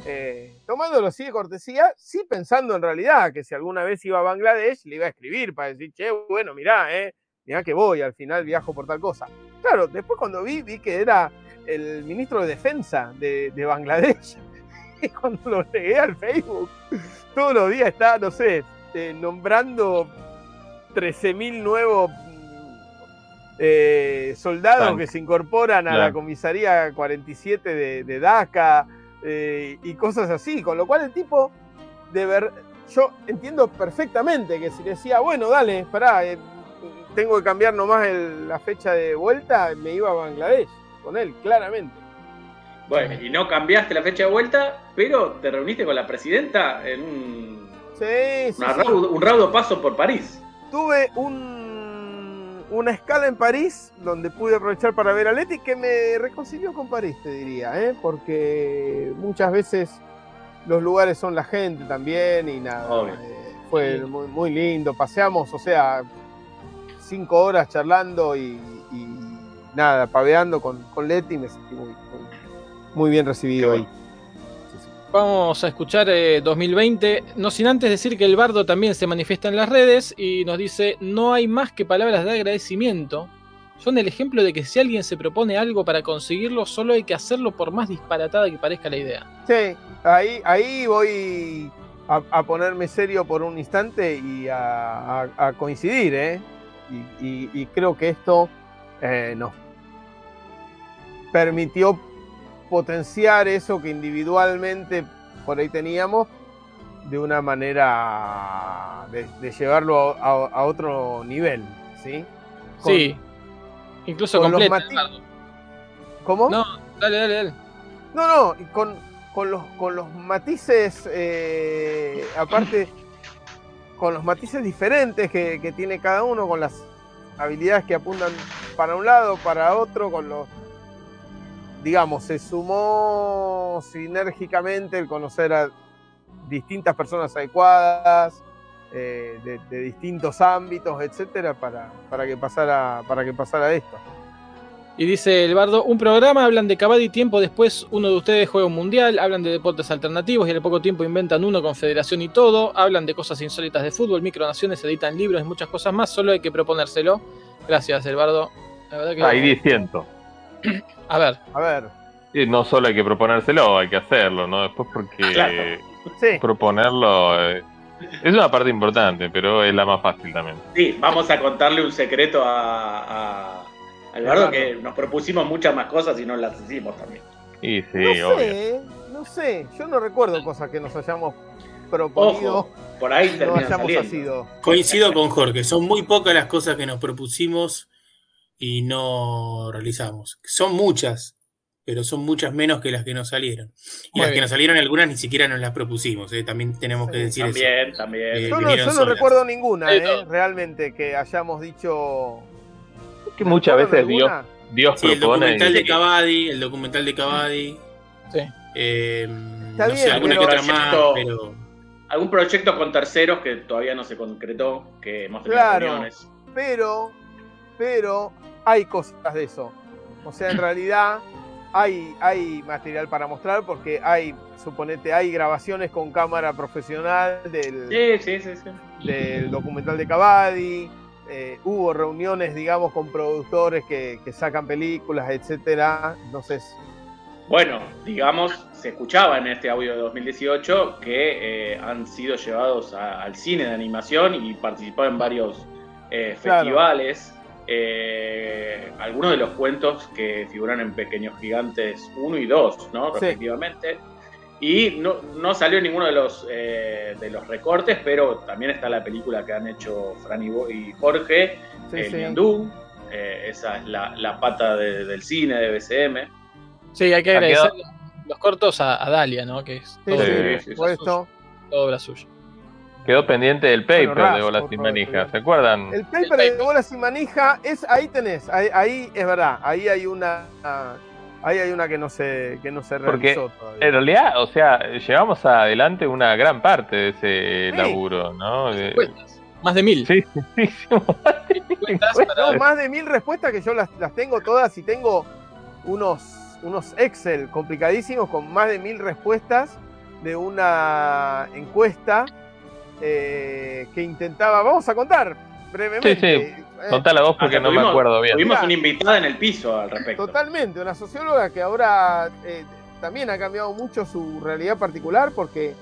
S8: Eh, tomándolo así de cortesía, sí pensando en realidad que si alguna vez iba a Bangladesh, le iba a escribir para decir, che, bueno, mirá, eh, mirá que voy, al final viajo por tal cosa. Claro, después cuando vi, vi que era el ministro de Defensa de, de Bangladesh. Y cuando lo llegué al Facebook, todos los días está, no sé, eh, nombrando 13.000 nuevos eh, soldados que se incorporan a la comisaría 47 de, de DACA eh, y cosas así. Con lo cual el tipo, de ver, yo entiendo perfectamente que si decía, bueno, dale, esperá, eh, tengo que cambiar nomás el- la fecha de vuelta, me iba a Bangladesh con él, claramente.
S9: Bueno, y no cambiaste la fecha de vuelta, pero te reuniste con la presidenta en un,
S8: Sí, sí,
S9: una
S8: sí.
S9: raudo- un raudo paso por París.
S8: Tuve un, una escala en París donde pude aprovechar para ver a Leti que me reconcilió con París, te diría, ¿eh? porque muchas veces los lugares son la gente también y nada. Eh, fue muy, muy lindo, paseamos, o sea, cinco horas charlando y, y nada, paveando con, con Leti, me sentí muy, muy, muy bien recibido ahí.
S5: Vamos a escuchar eh, 2020, no sin antes decir que el bardo también se manifiesta en las redes y nos dice, no hay más que palabras de agradecimiento. Son el ejemplo de que si alguien se propone algo para conseguirlo, solo hay que hacerlo por más disparatada que parezca la idea.
S8: Sí, ahí, ahí voy a, a ponerme serio por un instante y a, a- a coincidir, ¿eh? Y, y- y creo que esto eh, nos permitió potenciar eso que individualmente por ahí teníamos de una manera de, de llevarlo a, a- a otro nivel, ¿sí? Con-
S5: sí, incluso
S8: con los
S5: completa.
S8: ¿Cómo?
S5: No, dale, dale, dale.
S8: No, no, y con, con los, con los matices, eh, aparte, con los matices diferentes que, que tiene cada uno, con las habilidades que apuntan para un lado, para otro, con los, digamos, se sumó sinérgicamente el conocer a distintas personas adecuadas, eh, de, de distintos ámbitos, etcétera, para, para que pasara, para que pasara esto.
S5: Y dice el bardo, un programa, hablan de Cavadi tiempo después uno de ustedes juega un mundial, hablan de deportes alternativos y al poco tiempo inventan uno con federación y todo, hablan de cosas insólitas de fútbol, micronaciones, editan libros y muchas cosas más, solo hay que proponérselo. Gracias, el bardo. La verdad que...
S10: Ahí diciendo.
S5: A ver.
S8: A ver.
S10: Y no solo hay que proponérselo, hay que hacerlo, ¿no? Después porque
S8: Sí.
S10: proponerlo eh, es una parte importante, pero es la más fácil también.
S9: Sí, vamos a contarle un secreto a, a a Eduardo que nos propusimos muchas más cosas y no las hicimos también.
S10: Y sí,
S8: no
S10: obvio.
S8: sé, no sé. Yo no recuerdo cosas que nos hayamos proponido.
S9: Ojo, por ahí
S8: no hayamos.
S7: Coincido con Jorge, son muy pocas las cosas que nos propusimos y no realizamos. Son muchas, pero son muchas menos que las que nos salieron. Y
S8: Muy
S7: las que nos salieron algunas ni siquiera nos las propusimos, eh, también tenemos que decir
S9: También,
S7: eso.
S9: también.
S7: Eh,
S8: Yo no, yo recuerdo ninguna,
S7: Sí,
S8: eh, realmente, que hayamos dicho.
S10: Es que muchas veces Dios,
S8: alguna?
S10: Dios
S7: Sí, el
S10: propone.
S7: documental
S10: y-
S7: de Cavadi, el documental de Cavadi. Eh,
S8: Está
S7: no sé,
S8: bien,
S7: alguna que otra más, pero
S9: Algún proyecto con terceros que todavía no se concretó, que hemos tenido
S8: Claro,
S9: reuniones.
S8: pero, pero hay cosas de eso. O sea, en realidad hay, hay material para mostrar porque hay, suponete, hay grabaciones con cámara profesional del,
S9: Sí, sí, sí, sí.
S8: del documental de Cavadi. eh, hubo reuniones, digamos, con productores que, que sacan películas, etcétera. Entonces,
S9: Bueno, digamos, se escuchaba en este audio de 2018 que eh, han sido llevados a- al cine de animación y participado en varios eh,
S8: Claro.
S9: Eh, algunos de los cuentos que figuran en Pequeños Gigantes 1 y 2, ¿no?
S8: Sí.
S9: Respectivamente. Y no, no salió ninguno de los, eh, de los recortes, pero también está la película que han hecho Fran y Jorge,
S8: Sí,
S9: El
S8: sí.
S9: Ñandú. Eh, esa es la, la pata de- del cine de BCM.
S5: Sí, hay que agradecer los cortos a, a Dalia, ¿no? Que es
S8: Sí,
S5: todo,
S10: sí,
S5: todo obra suya.
S10: Quedó pendiente del paper
S8: Bueno,
S10: de Bolas
S8: favor,
S10: Manijas, ¿se acuerdan?
S8: El paper de bolas sin manija es ahí tenés, ahí, ahí es verdad, ahí hay una ahí hay una que no se que no se
S10: Porque
S8: realizó todavía.
S10: en realidad, o sea, llevamos adelante una gran parte de ese
S8: Sí.
S10: laburo, ¿no? De-
S5: Más de mil.
S10: Sí, sí, sí.
S8: No, más de mil respuestas que yo las, las tengo todas y tengo unos, unos Excel complicadísimos con más de mil respuestas de una encuesta eh, que intentaba, vamos a contar brevemente.
S10: Sí, sí.
S8: Eh,
S10: Contala vos porque no me acuerdo bien.
S9: Tuvimos una invitada en el piso al respecto.
S8: Totalmente, una socióloga que ahora eh, también ha cambiado mucho su realidad particular porque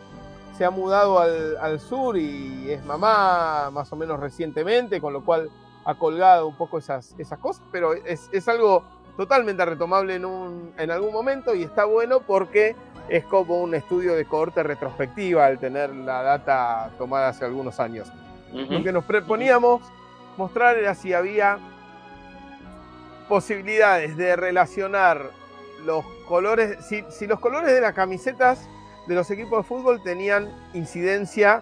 S8: se ha mudado al, al sur y es mamá más o menos recientemente, con lo cual ha colgado un poco esas, esas cosas, pero es, es algo totalmente retomable en, un, en algún momento y está bueno porque es como un estudio de cohorte retrospectiva al tener la data tomada hace algunos años. Lo que nos proponíamos mostrar era si había posibilidades de relacionar los colores, si, si los colores de las camisetas de los equipos de fútbol tenían incidencia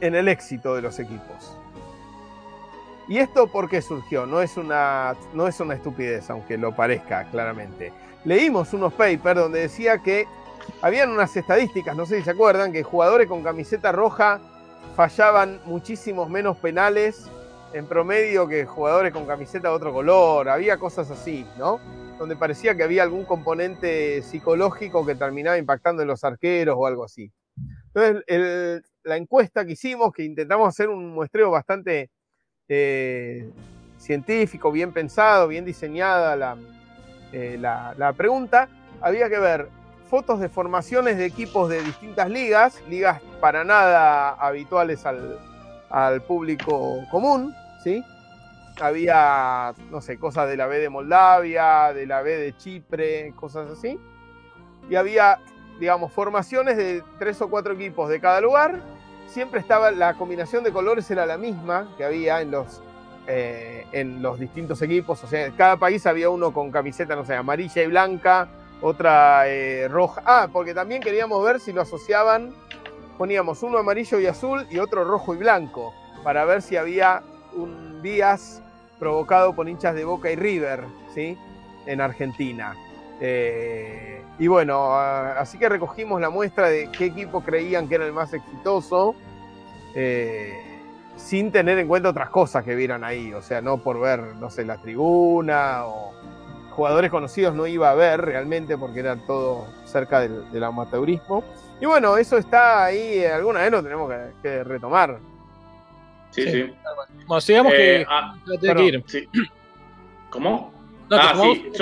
S8: en el éxito de los equipos. ¿Y esto por qué surgió? No es una, no es una estupidez, aunque lo parezca claramente. Leímos unos papers donde decía que habían unas estadísticas, no sé si se acuerdan, que jugadores con camiseta roja fallaban muchísimos menos penales en promedio que jugadores con camiseta de otro color. Había cosas así, ¿no? Donde parecía que había algún componente psicológico que terminaba impactando en los arqueros o algo así. Entonces, la encuesta que hicimos, que intentamos hacer un muestreo bastante eh, científico, bien pensado, bien diseñada la, eh, la- la pregunta, había que ver fotos de formaciones de equipos de distintas ligas, ligas para nada habituales al, al público común, ¿sí? Había, no sé, cosas de la B de Moldavia, de la B de Chipre, cosas así. Y había, digamos, formaciones de tres o cuatro equipos de cada lugar. Siempre estaba, la combinación de colores era la misma que había en los, eh, en los distintos equipos. O sea, en cada país había uno con camiseta, no sé, amarilla y blanca, otra eh, roja. Ah, porque también queríamos ver si lo asociaban. Poníamos uno amarillo y azul y otro rojo y blanco, para ver si había un Díaz provocado por hinchas de Boca y River, ¿sí? En Argentina. Eh, y bueno, así que recogimos la muestra de qué equipo creían que era el más exitoso, eh, sin tener en cuenta otras cosas que vieran ahí, o sea, no por ver, no sé, la tribuna o jugadores conocidos no iba a ver realmente porque era todo cerca del, del amateurismo. Y bueno, eso está ahí, eh, alguna vez lo tenemos que, que retomar.
S9: Sí, sí.
S5: Bueno, sigamos que
S9: ah,
S5: que ir.
S9: sí. ¿Cómo?
S5: No, que
S9: ah, sí,
S5: vos-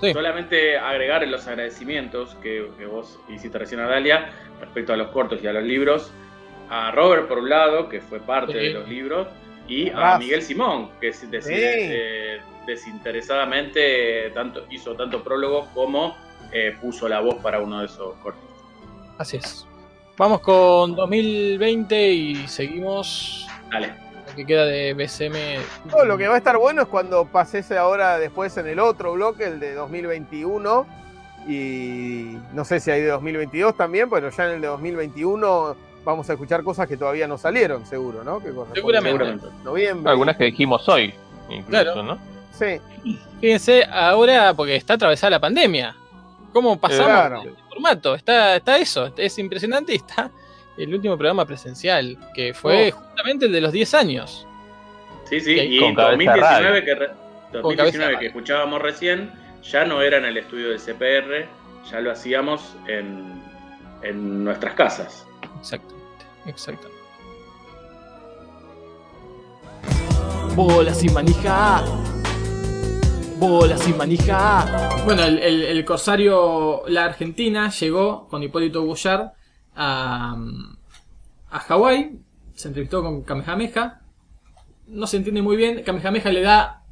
S9: solamente Solamente agregar en los agradecimientos que, que vos hiciste recién a Dalia respecto a los cortos y a los libros. A Robert, por un lado, que fue parte
S8: Sí.
S9: de los libros, y a. Miguel Simón, que
S8: Sí.
S9: eh, desinteresadamente tanto, hizo tanto prólogo como eh, puso la voz para uno de esos cortos.
S5: Así es. Vamos con 2020 y seguimos.
S9: Dale.
S5: Lo que queda de BCM.
S8: No, lo que va a estar bueno es cuando pases ahora después en el otro bloque, el de 2021. Y no sé si hay de 2022 también, pero ya en el de 2021 vamos a escuchar cosas que todavía no salieron, seguro, ¿no? Que
S5: Seguramente.
S8: Noviembre.
S10: Algunas que dijimos hoy, incluso,
S5: Claro.
S10: ¿no?
S8: Sí.
S5: Fíjense, ahora, porque está atravesada la pandemia. ¿Cómo pasamos
S8: Claro.
S5: el formato? Está, está eso, es impresionante y está el último programa presencial, que fue
S9: Oh.
S5: justamente el de los 10 años.
S9: Sí, sí,
S5: Y con cabeza
S9: 2019,
S5: radio.
S9: que, re-
S5: Con
S9: 2019
S5: cabeza
S9: que escuchábamos recién, ya no era en el estudio del CPR, ya lo hacíamos en, en nuestras casas.
S5: Exactamente, exactamente.
S23: Bola sin manija. Bola sin manija.
S5: Bueno, el, el- el corsario La Argentina llegó con Hipólito Boyar a, a Hawái, se entrevistó con Kamehameha, no se entiende muy bien, Kamehameha le da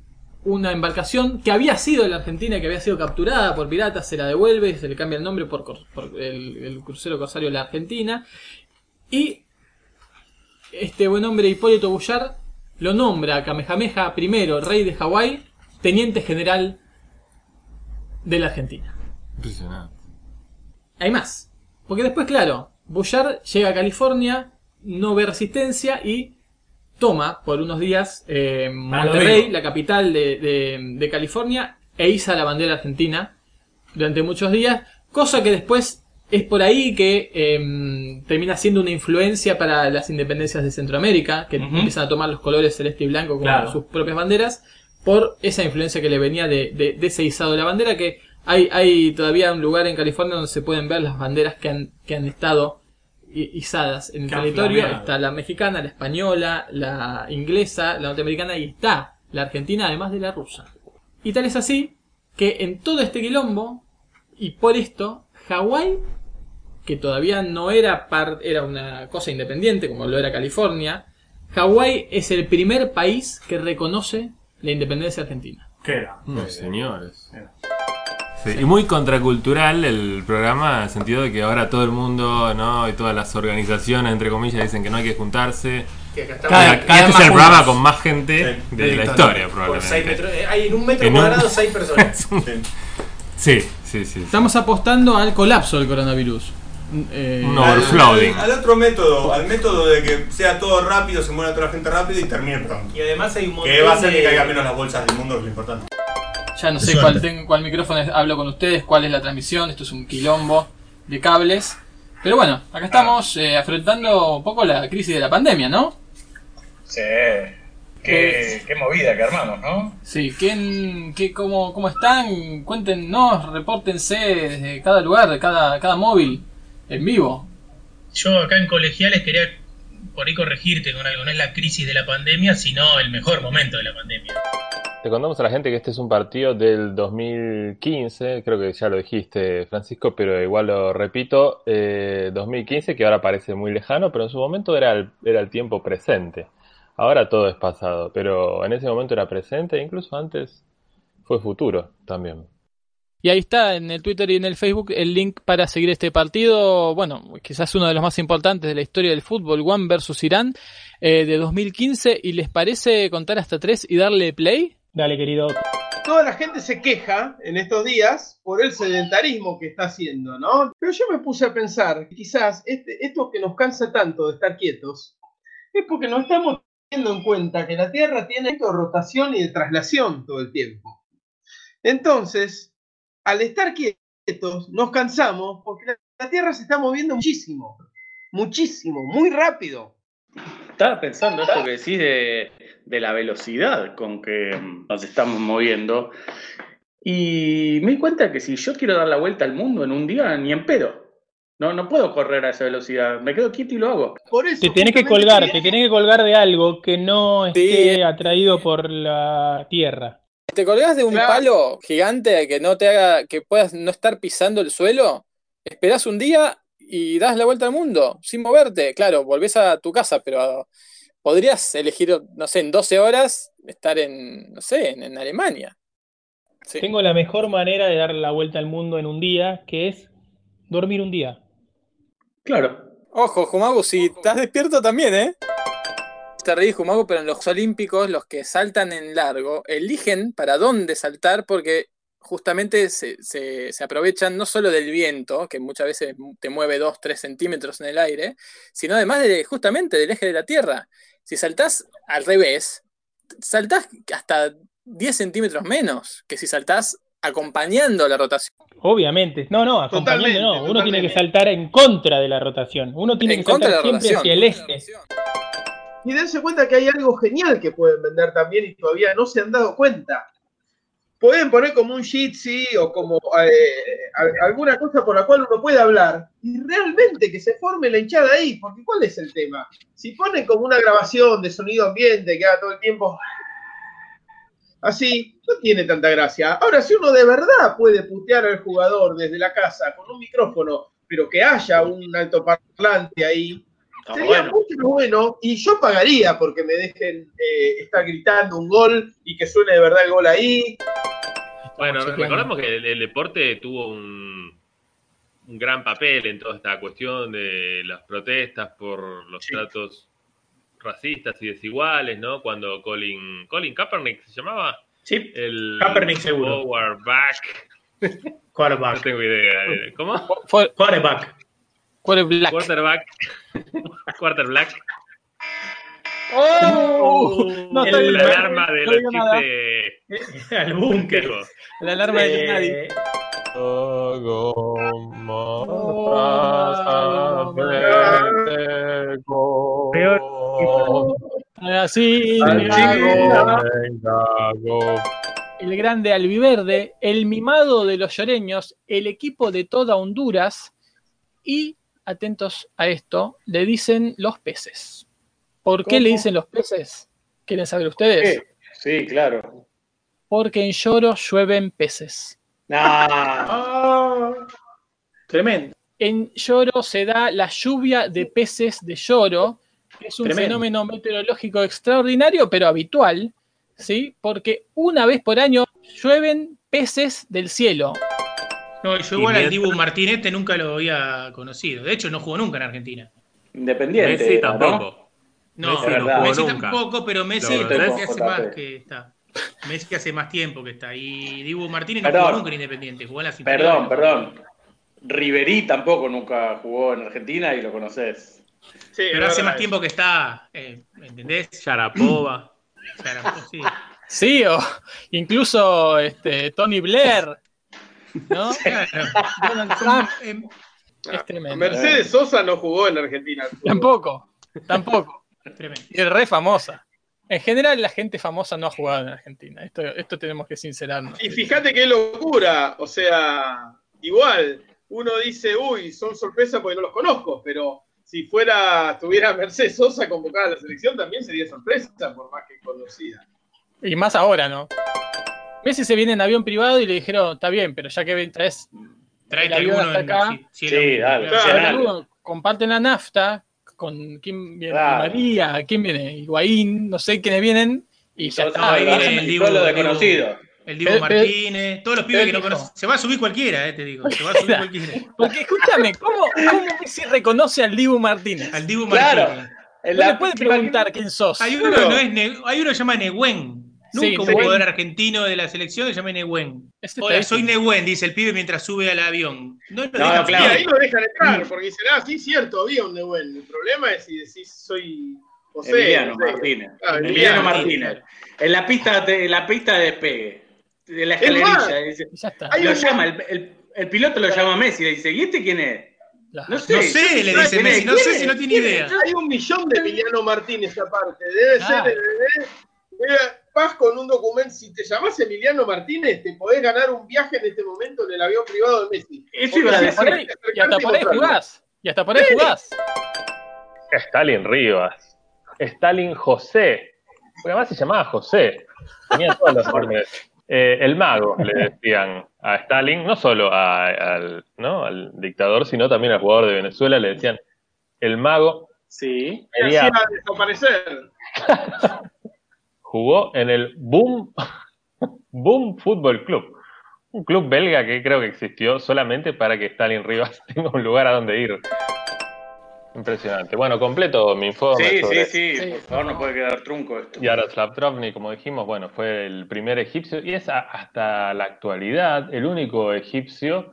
S5: una embarcación que había sido de la Argentina, que había sido capturada por piratas, se la devuelve, se le cambia el nombre por, el, el crucero corsario La Argentina, y este buen hombre Hipólito Boyar lo nombra a Kamehameha I, rey de Hawái, teniente general de la Argentina.
S29: Impresionante.
S5: Hay más. Porque después, claro, Bullard llega a California, no ve resistencia y toma por unos días eh,
S40: lo
S5: Monterrey, la capital de, de- de California, e iza la bandera argentina durante muchos días, cosa que después es por ahí que eh, termina siendo una influencia para las independencias de Centroamérica, que empiezan a tomar los colores celeste y blanco como
S40: Claro.
S5: sus propias banderas, por esa influencia que le venía de, de- de ese izado de la bandera, que hay, hay todavía un lugar en California donde se pueden ver las banderas que han, que han estado izadas en el territorio. Está la mexicana, la española, la inglesa, la norteamericana y está la argentina, además de la rusa. Y tal es así que en todo este quilombo, y por esto, Hawái, que todavía no era, par- era una cosa independiente como lo era California, Hawái es el primer país que reconoce la independencia argentina.
S15: ¿Qué era?
S29: No, señores. Sí, y muy contracultural el programa, en el sentido de que ahora todo el mundo, ¿no? Y todas las organizaciones, entre comillas, dicen que no hay que juntarse.
S40: Que acá estamos-
S29: Cada-
S40: cada
S29: este
S40: vez
S29: es el programa con más gente de la historia, probablemente.
S40: eh, hay en un metro
S29: En un-
S40: cuadrado seis personas.
S29: Sí, sí, sí.
S5: Estamos apostando al colapso del coronavirus. Eh,
S29: Un overflowing.
S28: Al, al otro método, al método de que sea todo rápido, se muera toda la gente rápido y termine pronto.
S40: Y además hay un montón
S28: Que va a hacer
S40: de-
S28: que caigan menos las bolsas del mundo, que es lo importante.
S5: Ya no sé cuál, tengo, cuál micrófono es- hablo con ustedes, cuál es la transmisión. Esto es un quilombo de cables. Pero bueno, acá estamos eh, afrontando un poco la crisis de la pandemia, ¿no?
S41: Sí. Qué, qué movida que armamos, ¿no?
S5: Sí, ¿quién, qué, cómo, ¿cómo están? Cuéntenos, repórtense desde cada lugar, de cada, cada móvil, en vivo.
S42: Yo acá en colegiales quería por ahí corregirte con algo. No es la crisis de la pandemia, sino el mejor momento de la pandemia.
S10: Le contamos a la gente que este es un partido del 2015, creo que ya lo dijiste Francisco, pero igual lo repito, eh, 2015 que ahora parece muy lejano, pero en su momento era el, era el tiempo presente. Ahora todo es pasado, pero en ese momento era presente e incluso antes fue futuro también.
S5: Y ahí está en el Twitter y en el Facebook el link para seguir este partido. Bueno, quizás uno de los más importantes de la historia del fútbol, One versus Irán, eh, de 2015. ¿Y les parece contar hasta tres y darle play?
S40: Dale, querido.
S8: Toda la gente se queja en estos días por el sedentarismo que está haciendo, ¿no? Pero yo me puse a pensar, quizás este, esto que nos cansa tanto de estar quietos, es porque no estamos teniendo en cuenta que la Tierra tiene esto de rotación y de traslación todo el tiempo. Entonces, al estar quietos, nos cansamos porque la, la Tierra se está moviendo muchísimo, muchísimo, muy rápido.
S9: Estaba pensando esto que decís de, de la velocidad con que mm, nos estamos moviendo. Y me di cuenta que si yo quiero dar la vuelta al mundo en un día, ni en pedo. No, no puedo correr a esa velocidad. Me quedo quieto y lo hago.
S8: Por eso,
S40: Te tenés que colgar, te tenés que colgar de algo que no esté atraído por la tierra.
S5: Te colgás de un
S43: Claro.
S5: palo gigante que no te haga, que puedas no estar pisando el suelo, esperás un día y das la vuelta al mundo sin moverte. Claro, volvés a tu casa, pero podrías elegir, no sé, en 12 horas estar en, no sé, en, en Alemania. Sí.
S44: Tengo la mejor manera de dar la vuelta al mundo en un día, que es dormir un día.
S9: Claro.
S5: Ojo, Jumagu, si estás despierto también, ¿eh? Te reís, pero en los Olímpicos, los que saltan en largo, eligen para dónde saltar porque justamente se, se- se aprovechan no solo del viento, que muchas veces te mueve 2, 3 centímetros en el aire, sino además de, justamente del eje de la Tierra. Si saltás al revés, saltás hasta 10 centímetros menos que si saltás acompañando la rotación.
S44: Obviamente. No, no, acompañando
S43: Totalmente,
S44: no. Uno tiene que saltar en contra de la rotación. Uno tiene
S5: En
S44: que saltar
S5: la
S44: siempre hacia el
S5: rotación.
S44: este.
S8: Y dense cuenta que hay algo genial que pueden vender también y todavía no se han dado cuenta. Pueden poner como un Jitsi o como eh, alguna cosa por la cual uno puede hablar y realmente que se forme la hinchada ahí, porque ¿cuál es el tema? Si ponen como una grabación de sonido ambiente que haga todo el tiempo así, no tiene tanta gracia. Ahora, si uno de verdad puede putear al jugador desde la casa con un micrófono, pero que haya un altoparlante ahí, Sería
S9: bueno.
S8: mucho bueno y yo pagaría porque me dejen eh, estar gritando un gol y que suene de verdad el gol ahí.
S10: Bueno,
S44: chequeando.
S10: recordemos que el, el deporte tuvo un, un gran papel en toda esta cuestión de las protestas por los tratos racistas y desiguales, ¿no? Cuando Colin, Colin Kaepernick se llamaba.
S45: Sí,
S10: El
S45: Kaepernick seguro.
S10: Forward back. No
S45: quarterback.
S10: tengo idea. ¿Cómo?
S45: Quarterback.
S5: Fue Black.
S10: Quarterback. Quarterback.
S5: ¡Oh! No,
S10: El-
S5: estoy-
S10: la alarma de
S5: no
S10: los chistes
S45: Al búnker.
S5: La alarma de
S45: Eh,
S5: nadie. Así, el grande albiverde, el mimado de los lloreños, el equipo de toda Honduras y, atentos a esto, le dicen los peces. ¿Por qué le dicen los peces? ¿Quieren saber ustedes?
S9: ¿Qué? Sí, claro.
S5: Porque en lloro llueven peces.
S9: Nah.
S45: Tremendo.
S5: En Lloro se da la lluvia de peces de lloro, que es un
S45: Tremendo.
S5: fenómeno meteorológico extraordinario, pero habitual, ¿sí? Porque una vez por año llueven peces del cielo.
S7: No, yo igual al Dibu Martínez este nunca lo había conocido. De hecho, no jugó nunca en Argentina.
S9: Independiente.
S10: Messi tampoco.
S7: No,
S10: Messi
S9: no jugó
S7: Messi
S10: nunca.
S7: tampoco, pero Messi hace más que está. Messi hace más tiempo que está. Y Dibu Martínez no jugó nunca en Independiente, jugó en las
S9: Perdón, perdón. Riverí tampoco nunca jugó en Argentina y lo conoces.
S43: Sí,
S7: Pero hace más tiempo que está, eh, ¿entendés?
S10: Sharapova.
S7: Sí.
S5: Sí, o incluso este, Tony Blair, ¿no?
S7: Claro.
S5: Donald Trump.
S7: Em,
S5: Es tremendo.
S8: Mercedes Sosa no jugó en Argentina.
S5: Tampoco, tampoco.
S7: tremendo.
S5: Y es re famosa. En general, la gente famosa no ha jugado en Argentina. Esto, esto tenemos que sincerarnos.
S8: Y fíjate qué locura, o sea, igual, uno dice, uy, son sorpresas porque no los conozco, pero si fuera, tuviera Mercedes Sosa convocada a la selección también sería sorpresa, por más que conocida.
S5: Y más ahora, ¿no? Messi se viene en avión privado y le dijeron, está bien, pero ya que traes
S7: Tráete
S5: el avión
S7: alguno
S5: hasta
S7: en,
S5: acá,
S9: Sí, dale.
S7: claro.
S9: Claro.
S5: comparten la nafta con quién viene
S9: Claro.
S5: María, quién viene Higuaín, no sé quiénes vienen, y ya está.
S7: ahí viene el Dibu-. El Dibu
S5: pero-
S7: Martínez, todos los pibes que no conocen. Se va a subir cualquiera, eh, te digo. Se va a subir cualquiera.
S5: Porque escúchame, ¿cómo, cómo Messi reconoce al Dibu Martínez?
S7: Al Dibu
S9: Claro.
S7: Martínez.
S9: En
S5: No le puede preguntar quién sos.
S7: Hay uno,
S8: Claro.
S7: no es hay uno que se llama Nehuen. Nunca
S5: Sí,
S7: un jugador argentino de la selección se llama Nehuen.
S5: Este
S7: Hola, soy. Nehuen, dice el pibe mientras sube al avión. No lo
S9: No,
S7: dejan
S9: claro.
S8: ahí lo dejan entrar, porque dicen, ah, sí, cierto, había un Nehuen. El problema es si decís, soy José.
S9: Emiliano. Martínez.
S8: Ah,
S9: Emiliano
S8: Emiliano
S9: Martínez. En la pista de, en la pista de despegue. De la
S8: Es
S9: escalerilla. dice-
S5: Y ya está.
S8: Hay
S9: lo
S8: un-
S9: llama, el, el- el piloto lo llama a Messi le dice, ¿y este quién es?
S5: La-
S9: No sé.
S7: No sé, le dice
S9: ¿quién
S7: Messi,
S9: es?
S7: no sé
S9: ¿Quién
S7: si
S9: es?
S7: no tiene
S9: ¿Quién
S7: idea.
S9: es?
S8: Hay un millón de Emiliano Martínez aparte. Debe
S5: Claro.
S8: ser. debe- debe- vas con un documento. Si te llamás Emiliano Martínez, te podés ganar un viaje en este momento en el avión privado de Messi.
S9: Eso iba a
S8: si
S5: Y hasta
S9: decir.
S5: y hasta por ahí jugás. Y hasta por ahí jugás.
S10: Stalin Rivas. Stalin José. Porque además se llamaba José. Tenía todos los nombres. Eh, el mago, le decían a Stalin, no solo a- al, ¿no? al dictador, sino también al jugador de Venezuela, le decían el mago.
S9: Sí.
S8: Me
S10: Quería-
S8: hacía desaparecer.
S10: jugó en el Boom, Boom Fútbol Club, un club belga que creo que existió solamente para que Stalin Rivas tenga un lugar a donde ir. Impresionante. Bueno, completo mi informe
S9: Sí,
S10: sobre
S9: sí, sí, por favor, no puede quedar trunco esto.
S10: Yaroslav Trovny, como dijimos, bueno, fue el primer egipcio y es a- hasta la actualidad el único egipcio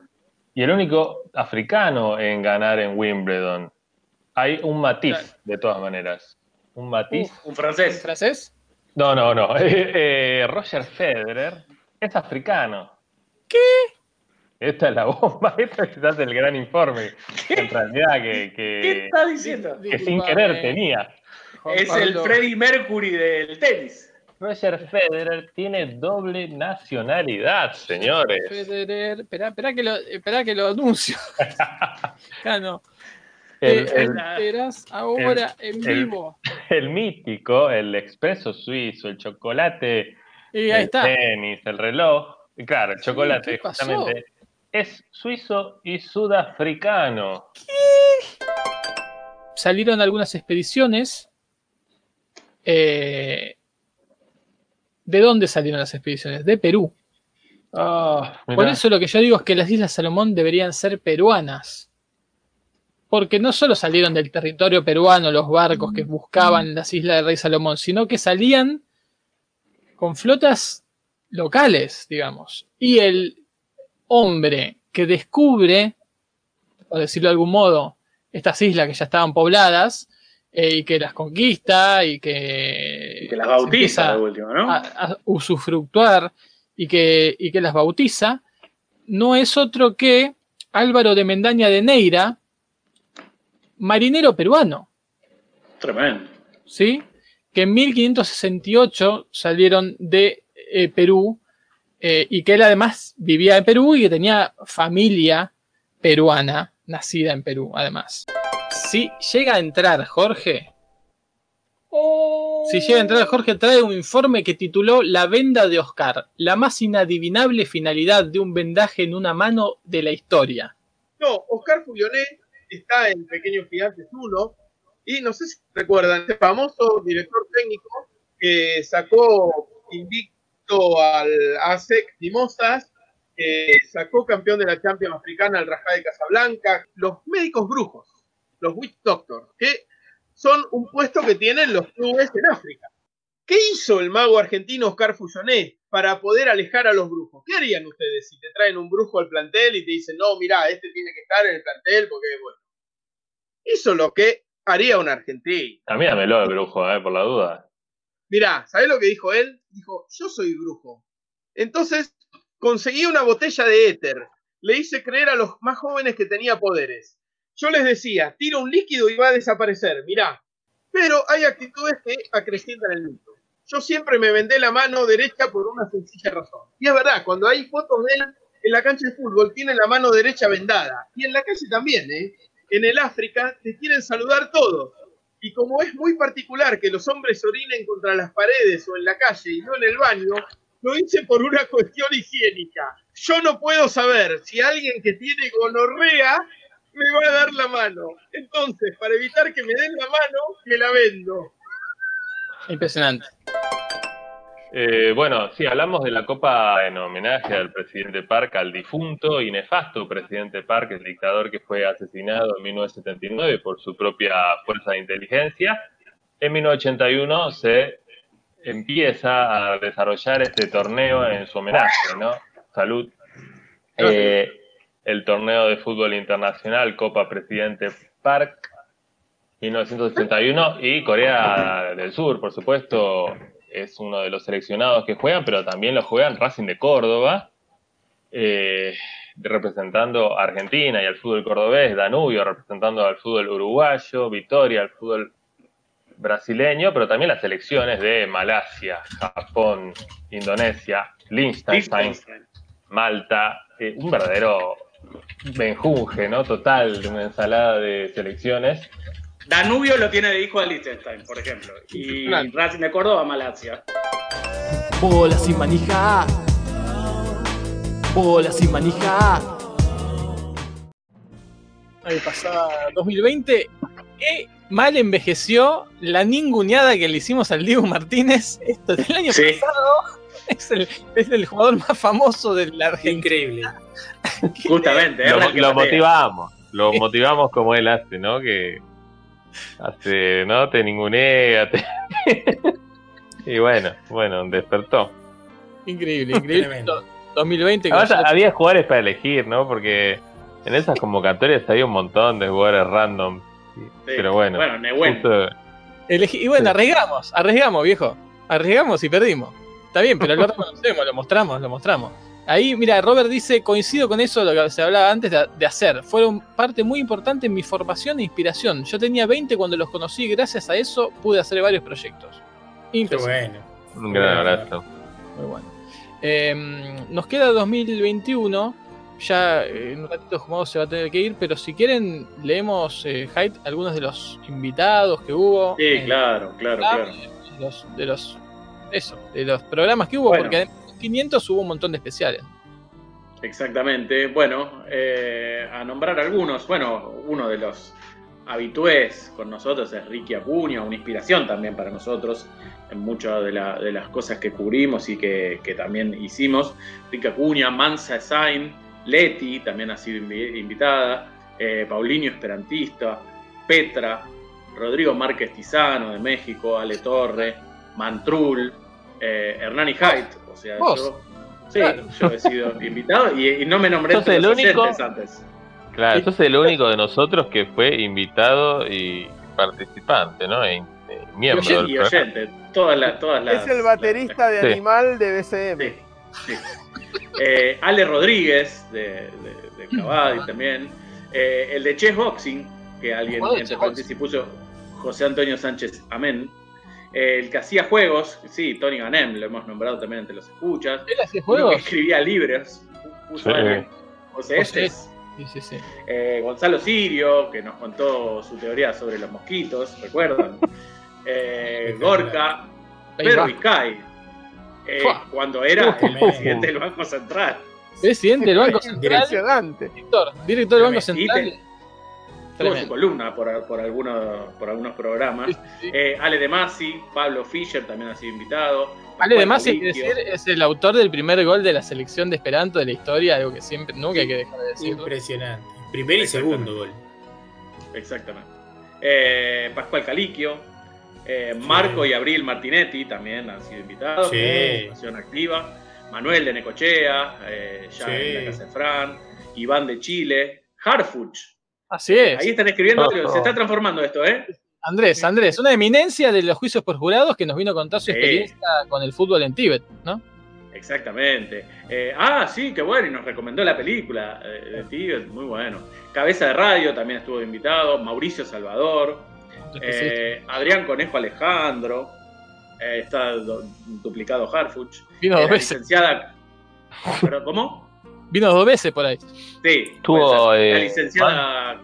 S10: y el único africano en ganar en Wimbledon. Hay un matiz, de todas maneras. Un matiz.
S9: Un francés.
S5: ¿Francés?
S10: No, no, no. Eh, eh, Roger Federer es africano.
S5: ¿Qué?
S10: Esta es la bomba, esta es quizás el gran informe. En realidad que, que,
S9: ¿Qué está diciendo?
S10: que sin querer tenía.
S9: Es el Freddie Mercury del tenis.
S10: Roger Federer tiene doble nacionalidad, señores.
S5: Federer, espera, espera que lo, espera que lo anuncio. Acá no.
S10: El,
S5: Te
S10: el-
S5: enterás ahora en
S10: el-
S5: vivo.
S10: el mítico, el expreso suizo, el chocolate,
S5: Y ahí
S10: el
S5: está.
S10: tenis, el reloj. Claro, el chocolate,
S5: ¿qué pasó?
S10: justamente, es suizo y sudafricano.
S5: Salieron algunas expediciones. Eh, ¿De dónde salieron las expediciones? De Perú.
S10: Ah,
S5: Por eso lo que yo digo es que las Islas Salomón deberían ser peruanas. Porque no solo salieron del territorio peruano los barcos que buscaban las Islas del Rey Salomón, sino que salían con flotas locales, digamos. Y el hombre que descubre, por decirlo de algún modo, estas islas que ya estaban pobladas eh, y que las conquista y que,
S9: Que las bautiza
S5: empieza
S9: de último, ¿no?
S5: a, a usufructuar y que, y que las bautiza, no es otro que Álvaro de Mendaña de Neira, marinero peruano,
S9: Tremendo.
S5: ¿sí? que en 1568 salieron de eh, Perú eh, y que él además vivía en Perú y que tenía familia peruana, nacida en Perú además. Si llega a entrar Jorge, si llega a entrar Jorge trae un informe que tituló La venda de Oscar, la más inadivinable finalidad de un vendaje en una mano de la historia.
S8: No, Oscar Fulioné está en Pequeños Gigantes 1 y no sé si recuerdan, este famoso director técnico que sacó invicto al ASEC Mimosas, que sacó campeón de la Champions Africana al Rajá de Casablanca, los médicos brujos, los witch doctors, que son un puesto que tienen los clubes en África. ¿Qué hizo el mago argentino Oscar Fulloné para poder alejar a los brujos? ¿Qué harían ustedes si te traen un brujo al plantel y te dicen, no, mira, este tiene que estar en el plantel porque es bueno? Hizo lo que haría un argentino.
S10: A mí dámelo el brujo, eh, por la duda.
S8: Mirá, ¿sabés lo que dijo él? Dijo, yo soy brujo. Entonces conseguí una botella de éter. Le hice creer a los más jóvenes que tenía poderes. Yo les decía, tira un líquido y va a desaparecer, mirá. Pero hay actitudes que acrecientan el mito. Yo siempre me vendé la mano derecha por una sencilla razón. Y es verdad, cuando hay fotos de él en la cancha de fútbol, tiene la mano derecha vendada. Y en la calle también, ¿eh? En el África te quieren saludar todos. Y como es muy particular que los hombres orinen contra las paredes o en la calle y no en el baño, lo hice por una cuestión higiénica. Yo no puedo saber si alguien que tiene gonorrea me va a dar la mano. Entonces, para evitar que me den la mano, me la vendo.
S5: Impresionante.
S10: Eh, bueno, sí, hablamos de la Copa en homenaje al presidente Park, al difunto y nefasto presidente Park, el dictador que fue asesinado en 1979 por su propia fuerza de inteligencia. En 1981 se empieza a desarrollar este torneo en su homenaje, ¿no? Salud. Eh, el torneo de fútbol internacional Copa Presidente Park 1981 y Corea del Sur, por supuesto, es uno de los seleccionados que juegan, pero también lo juegan Racing de Córdoba, eh, representando a Argentina y al fútbol cordobés, Danubio representando al fútbol uruguayo, Vitoria al fútbol brasileño, pero también las selecciones de Malasia, Japón, Indonesia, Liechtenstein, Malta, eh, un verdadero menjunje, ¿no? Total, una ensalada de selecciones.
S9: Danubio lo tiene de hijo a Liechtenstein, por ejemplo. Y
S10: Claro.
S9: Racing de Córdoba, Malasia.
S23: Bola sin manija. Bola sin manija.
S5: Ahí pasaba 2020. Qué mal envejeció la ninguneada que le hicimos al Diego Martínez. Esto del año
S9: Sí.
S5: pasado. Es el, es el jugador más famoso de la Argentina.
S7: Increíble.
S9: Justamente,
S10: Lo,
S9: que
S10: lo motivamos, lo motivamos como él hace, ¿no? Que hace, ¿no? Te ningunea, te- y bueno, bueno, despertó.
S5: Increíble, increíble.
S7: Tremendo.
S5: 2020. que
S10: Ahora,
S5: nosotros-
S10: había jugadores para elegir, ¿no? Porque en esas convocatorias había un montón de jugadores random. Pero bueno,
S9: Bueno, Nehuen.
S10: justo-
S5: elegí- y bueno, arriesgamos, arriesgamos, viejo. Arriesgamos y perdimos. Está bien, pero lo reconocemos, lo mostramos, lo mostramos. Ahí, mira, Robert dice, coincido con eso, lo que se hablaba antes de, de hacer. Fueron parte muy importante en mi formación e inspiración. Yo tenía 20 cuando los conocí y gracias a eso pude hacer varios proyectos.
S7: Qué
S5: Impresionante.
S7: bueno.
S10: un gran abrazo.
S5: Muy bueno. Eh, nos queda 2021. Ya eh, en un ratito Jumado se va a tener que ir, pero si quieren, leemos eh, Hyde, algunos de los invitados que hubo.
S9: Sí, claro, claro,
S5: ah,
S9: claro.
S5: de los, de los eso, de los programas que hubo,
S9: Bueno.
S5: porque además 500 hubo un montón de especiales.
S9: Exactamente. Bueno, eh, a nombrar algunos. Bueno, uno de los habitués con nosotros es Ricky Acuña, una inspiración también para nosotros en muchas de, la- de las cosas que cubrimos y que, también hicimos. Ricky Acuña, Mansa Sain, Leti también ha sido invi- invitada, eh, Paulinho Esperantista, Petra, Rodrigo Márquez Tizano de México, Ale Torre, Mantrul, eh, Hernani Haidt, sea,
S5: Vos.
S9: yo, sí,
S5: Claro.
S9: yo he sido invitado y, y no me nombré
S10: Sos
S9: entre
S10: el
S9: los
S10: único-
S9: oyentes antes.
S10: Claro, sos el único de nosotros que fue invitado y participante, ¿no? E- e miembro
S9: Y
S10: del
S9: oyente, y oyente, todas las, todas las,
S8: Es el baterista de
S10: Sí.
S8: Animal de BCM.
S9: Sí, sí. Eh, Ale Rodríguez de, de, de Cavadi también. Eh, el de Chess Boxing, que alguien paréntesis puso José Antonio Sánchez Amén. El que hacía juegos, sí, Tony Ganem, lo hemos nombrado también entre los escuchas.
S5: ¿Él hacía
S9: Uno que
S5: juegos?
S9: escribía libros, puso
S10: Sí.
S9: alguien, José
S5: José.
S9: Estes.
S5: Sí, sí, sí.
S9: Eh, Gonzalo Sirio, que nos contó su teoría sobre los mosquitos, ¿recuerdan? Eh, Gorka, Pedro. Vizcay, eh, cuando era el presidente del Banco Central.
S5: Presidente del Banco Central,
S8: Impresionante.
S5: director, director del Banco Central.
S9: Tuvo su columna por, por, algunos, por algunos programas. Eh, Ale De Masi, Pablo Fischer también ha sido invitado.
S5: Ale,
S9: Colicchio.
S5: decir, es el autor del primer gol de la selección de Esperanto de la historia, algo que siempre, nunca hay que dejar de decir.
S7: Impresionante. Primer y segundo gol.
S9: Exactamente. Eh, Pascual Caliquio, eh, Marco y Abril Martinetti también han sido invitados. Participación activa. Manuel de Necochea, eh, ya
S7: Sí.
S9: en la Casa de Fran. Iván de Chile. Harfuch.
S5: Así es.
S9: Ahí están escribiendo.
S10: Oh.
S9: Se está transformando esto, ¿eh?
S5: Andrés, Andrés, una eminencia de los juicios por jurados que nos vino a contar su
S9: Sí.
S5: experiencia con el fútbol en Tíbet, ¿no?
S9: Exactamente. Eh, ah, sí, qué bueno, y nos recomendó la película eh, de Tíbet, muy bueno. Cabeza de Radio también estuvo invitado, Mauricio Salvador, eh, Adrián Conejo Alejandro, eh, está do- duplicado Harfuch.
S5: Vino dos
S9: la
S5: veces.
S9: licenciada. ¿Pero ¿Cómo?
S5: Vino dos veces por ahí.
S9: Sí,
S10: Estuvo,
S9: ser. la
S10: eh,
S9: licenciada.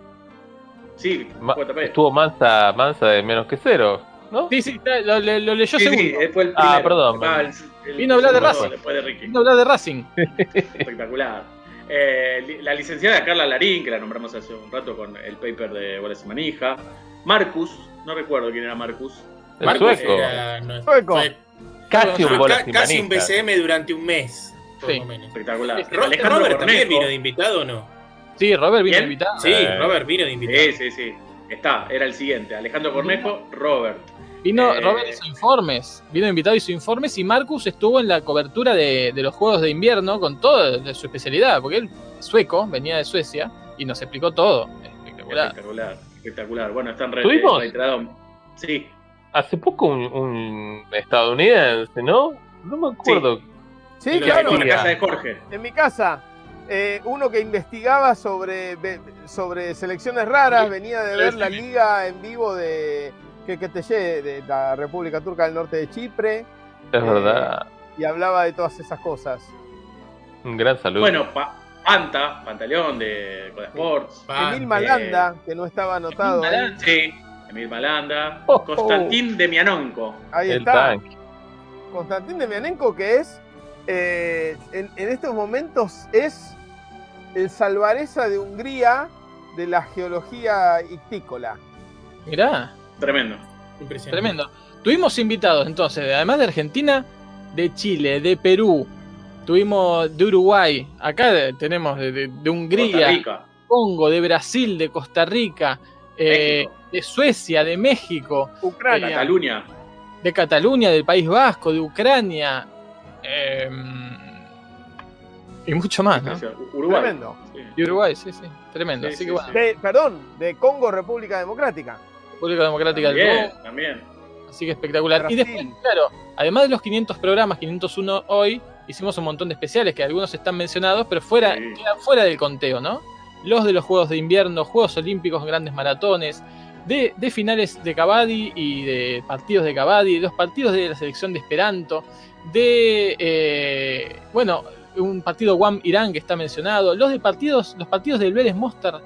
S9: Sí,
S10: Ma- estuvo Mansa, Mansa de menos que cero, ¿no?
S5: Sí, sí, está- lo, lo- lo leyó
S9: Sí, sí,
S5: segundo.
S9: eh, fue el
S10: Ah, perdón.
S9: Ah, el- el
S5: Vino a hablar de Racing.
S9: De Ricky.
S5: Vino a hablar de Racing.
S9: Espectacular. Eh, la licenciada Carla Larín, que la nombramos hace un rato con el paper de Bolas y Manija. Marcus, no recuerdo quién era Marcus.
S10: El
S7: Marcos
S10: sueco.
S7: era- no-
S8: Sueco.
S7: fue-
S10: Casi un bolas
S7: casi un. BCM durante un mes. Por
S5: Sí.
S7: lo menos.
S9: Espectacular. Alejandro
S7: Robert también vino de invitado o no?
S5: Sí, Robert vino
S9: ¿Quién?
S5: invitado.
S7: Sí,
S10: Eh.
S7: Robert vino de invitado.
S9: Sí, sí, sí. Está, era el siguiente. Alejandro Cornejo, Robert.
S5: Vino,
S9: Eh,
S5: Robert hizo informes, vino invitado hizo informes y Marcus estuvo en la cobertura de, de los Juegos de Invierno con todo de su especialidad, porque él es sueco, venía de Suecia y nos explicó todo. Espectacular.
S9: Espectacular, espectacular. Bueno, están re
S10: ¿Tuvimos?
S9: Sí,
S10: Hace poco un, un estadounidense, ¿no? No me acuerdo.
S8: Sí,
S7: Pero
S8: claro.
S9: en la casa de Jorge.
S8: En mi casa, eh, uno que investigaba sobre, sobre selecciones raras, venía de ver la liga en vivo de que, que te llegue, de la República Turca del Norte de Chipre,
S10: Es
S8: Eh,
S10: verdad.
S8: y hablaba de todas esas cosas.
S10: Un gran saludo.
S9: Bueno, pa- Panta, Pantaleón de Coda Sports.
S7: Pa-
S8: Emil Malanda, que no estaba anotado ahí.
S9: Sí, Emil Malanda.
S10: Oh, oh.
S9: Constantín de Mianonco.
S8: Ahí
S10: el
S8: está. Constantín de Mianenko, que es eh, en, en estos momentos es el salvareza de Hungría de la geología ictícola.
S5: Mirá.
S9: Tremendo.
S5: Tremendo. Tuvimos invitados entonces, además de Argentina, de Chile, de Perú, tuvimos de Uruguay, acá de- tenemos de, de- de Hungría,
S9: Rica.
S5: Congo, de Brasil, de Costa Rica, eh, de Suecia, de México,
S8: Ucrania,
S9: Cataluña.
S5: de Cataluña, del País Vasco, de Ucrania, eh, y mucho más, ¿no?
S9: Uruguay.
S8: Tremendo.
S5: Y Uruguay, sí, sí, tremendo.
S9: Sí,
S5: Así
S9: sí,
S5: que bueno,
S8: De- perdón, de Congo, República Democrática.
S5: República Democrática del
S9: También,
S5: Congo,
S9: también.
S5: Así que espectacular. Y después, claro, además de los 500 programas, 501 hoy, hicimos un montón de especiales que algunos están mencionados, pero fuera, quedan fuera del conteo, ¿no? Los de los Juegos de Invierno, Juegos Olímpicos, grandes maratones, de, de finales de Kabaddi y de partidos de Kabaddi, de los partidos de la selección de Esperanto, de, eh, bueno, un partido Guam Irán que está mencionado, los de partidos, los partidos del Vélez Mostar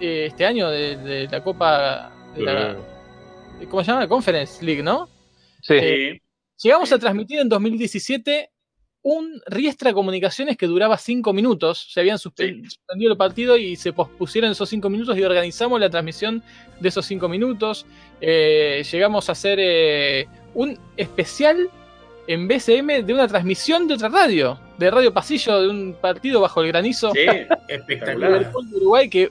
S5: eh, este año de, de la Copa, de la- ¿cómo se llama? Conference League, ¿no?
S10: Sí.
S5: Eh, llegamos a transmitir en 2017 un Riestra Comunicaciones que duraba cinco minutos. Se habían suspen- suspendido el partido y se pospusieron esos cinco minutos y organizamos la transmisión de esos cinco minutos. Eh, llegamos a hacer eh, un especial en BCM de una transmisión de otra radio, de Radio Pasillo, de un partido bajo el granizo.
S9: Sí,
S5: espectacular. De Uruguay que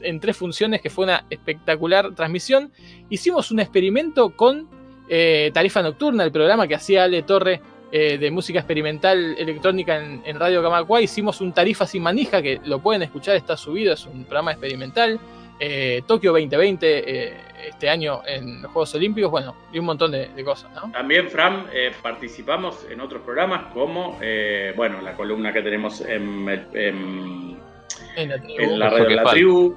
S5: en tres funciones que fue una espectacular transmisión. Hicimos un experimento con eh, Tarifa Nocturna, el programa que hacía Ale Torre eh, de música experimental electrónica en, en Radio Camacua. Hicimos un Tarifa sin manija que lo pueden escuchar, está subido, es un programa experimental. Eh, Tokio 2020 eh, este año en los Juegos Olímpicos, bueno, y un montón de, de cosas, ¿no?
S9: También, Fran, eh, participamos en otros programas como, eh, bueno, la columna que tenemos en, en-
S5: En la, tribu.
S9: en la
S10: Eso
S9: radio de la tribu.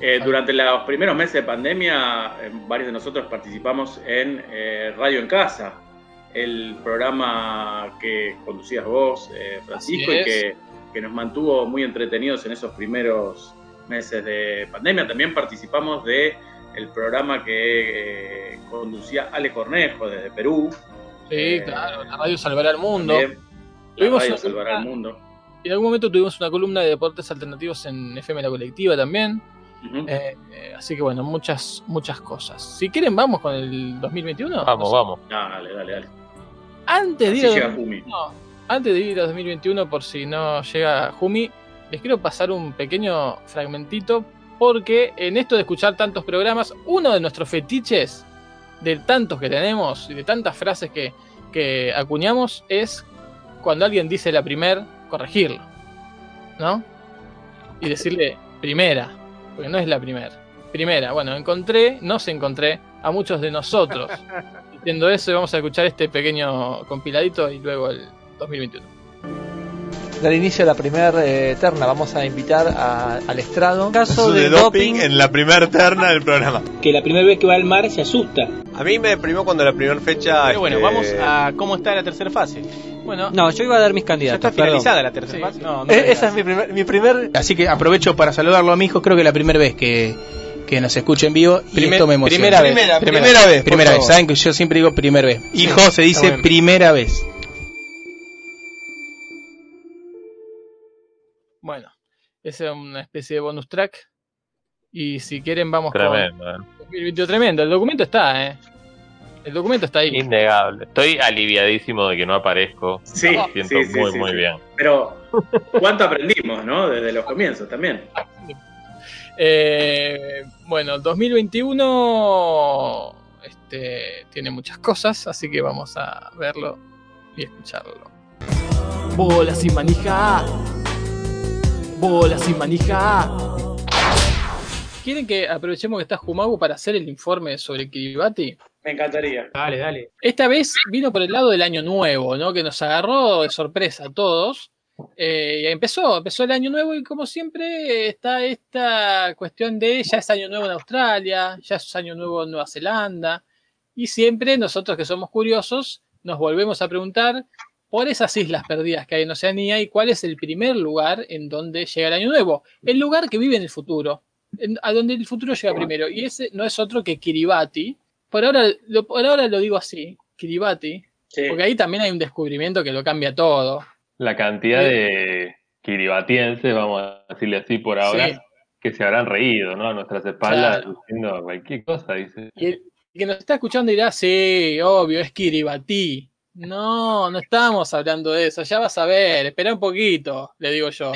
S9: Eh, durante los primeros meses de pandemia, eh, varios de nosotros participamos en eh, Radio en Casa, el programa que conducías vos, eh, Francisco, y que, que nos mantuvo muy entretenidos en esos primeros meses de pandemia. También participamos de el programa que eh, conducía Ale Cornejo desde Perú.
S5: Sí, claro, la radio salvará al mundo.
S9: También, la radio salvará al mundo.
S5: En algún momento tuvimos una columna de deportes alternativos en FM La Colectiva también. Eh, eh, así que bueno, muchas, muchas cosas. Si quieren, vamos con el 2021.
S10: Vamos, vamos.
S9: Dale, dale, dale.
S5: Antes de ir a
S9: llega
S5: 2021, antes de ir a 2021, por si no llega Jumi, les quiero pasar un pequeño fragmentito, porque en esto de escuchar tantos programas, uno de nuestros fetiches, de tantos que tenemos y de tantas frases que, que acuñamos, es cuando alguien dice la primer, corregirlo. ¿No? Y decirle primera, porque no es la primera. Primera, bueno, encontré, nos encontré a muchos de nosotros diciendo eso vamos a escuchar este pequeño compiladito y luego el 2021.
S46: Dar inicio a la primera eh, terna, vamos a invitar a- al estrado. Caso
S28: de doping en la primera terna del programa.
S47: Que la primera vez que va al mar se asusta.
S28: A mí me deprimió cuando la primera fecha.
S48: Pero bueno,
S28: este,
S48: vamos a cómo está la tercera fase.
S5: Bueno,
S46: No, yo iba a dar mis
S48: ya
S46: candidatos.
S48: está finalizada
S46: perdón.
S48: la tercera fase. No, no
S46: Eh, esa es mi primer, mi primer
S48: Así que aprovecho para saludarlo a mi hijo, creo que la primera vez que, que nos escucha en vivo y
S46: Primer-
S48: esto me emociona.
S46: primera vez, Primera, primera vez,
S48: Primera vez, saben que yo siempre digo primera vez. Hijo
S46: Sí,
S48: se dice primera vez.
S5: Es una especie de bonus track. Y si quieren, vamos
S10: Tremendo, eh.
S5: con 2021 tremendo. El documento está, ¿eh? El documento está ahí.
S10: Innegable. Estoy aliviadísimo de que no aparezco.
S9: Sí,
S10: Me siento
S9: sí, sí,
S10: muy,
S9: sí,
S10: muy
S9: sí.
S10: bien.
S9: Pero, ¿cuánto aprendimos, no? Desde los comienzos también.
S5: Eh, bueno, 2021 este, tiene muchas cosas, así que vamos a verlo y escucharlo.
S23: Bola sin manija. Bola sin manija.
S5: ¿Quieren que aprovechemos que está Jumagu para hacer el informe sobre Kiribati?
S9: Me encantaría.
S48: Dale, dale.
S5: Esta vez vino por el lado del año nuevo, ¿no? Que nos agarró de sorpresa a todos. Eh, y empezó, empezó el año nuevo y como siempre está esta cuestión de ya es año nuevo en Australia, ya es año nuevo en Nueva Zelanda. Y siempre nosotros que somos curiosos nos volvemos a preguntar por esas islas perdidas que hay en Oceanía y cuál es el primer lugar en donde llega el año nuevo. El lugar que vive en el futuro, en- a donde el futuro llega primero. Y ese no es otro que Kiribati. Por ahora lo, por ahora lo digo así, Kiribati, porque ahí también hay un descubrimiento que lo cambia todo.
S10: la cantidad de kiribatienses, vamos a decirle así por ahora,
S5: Sí.
S10: que se habrán reído, ¿no? A nuestras espaldas
S5: Claro.
S10: diciendo cualquier cosa, dice.
S5: Y el que nos está escuchando dirá, sí, obvio, es Kiribati. No, no estamos hablando de eso, ya vas a ver, espera un poquito, le digo yo.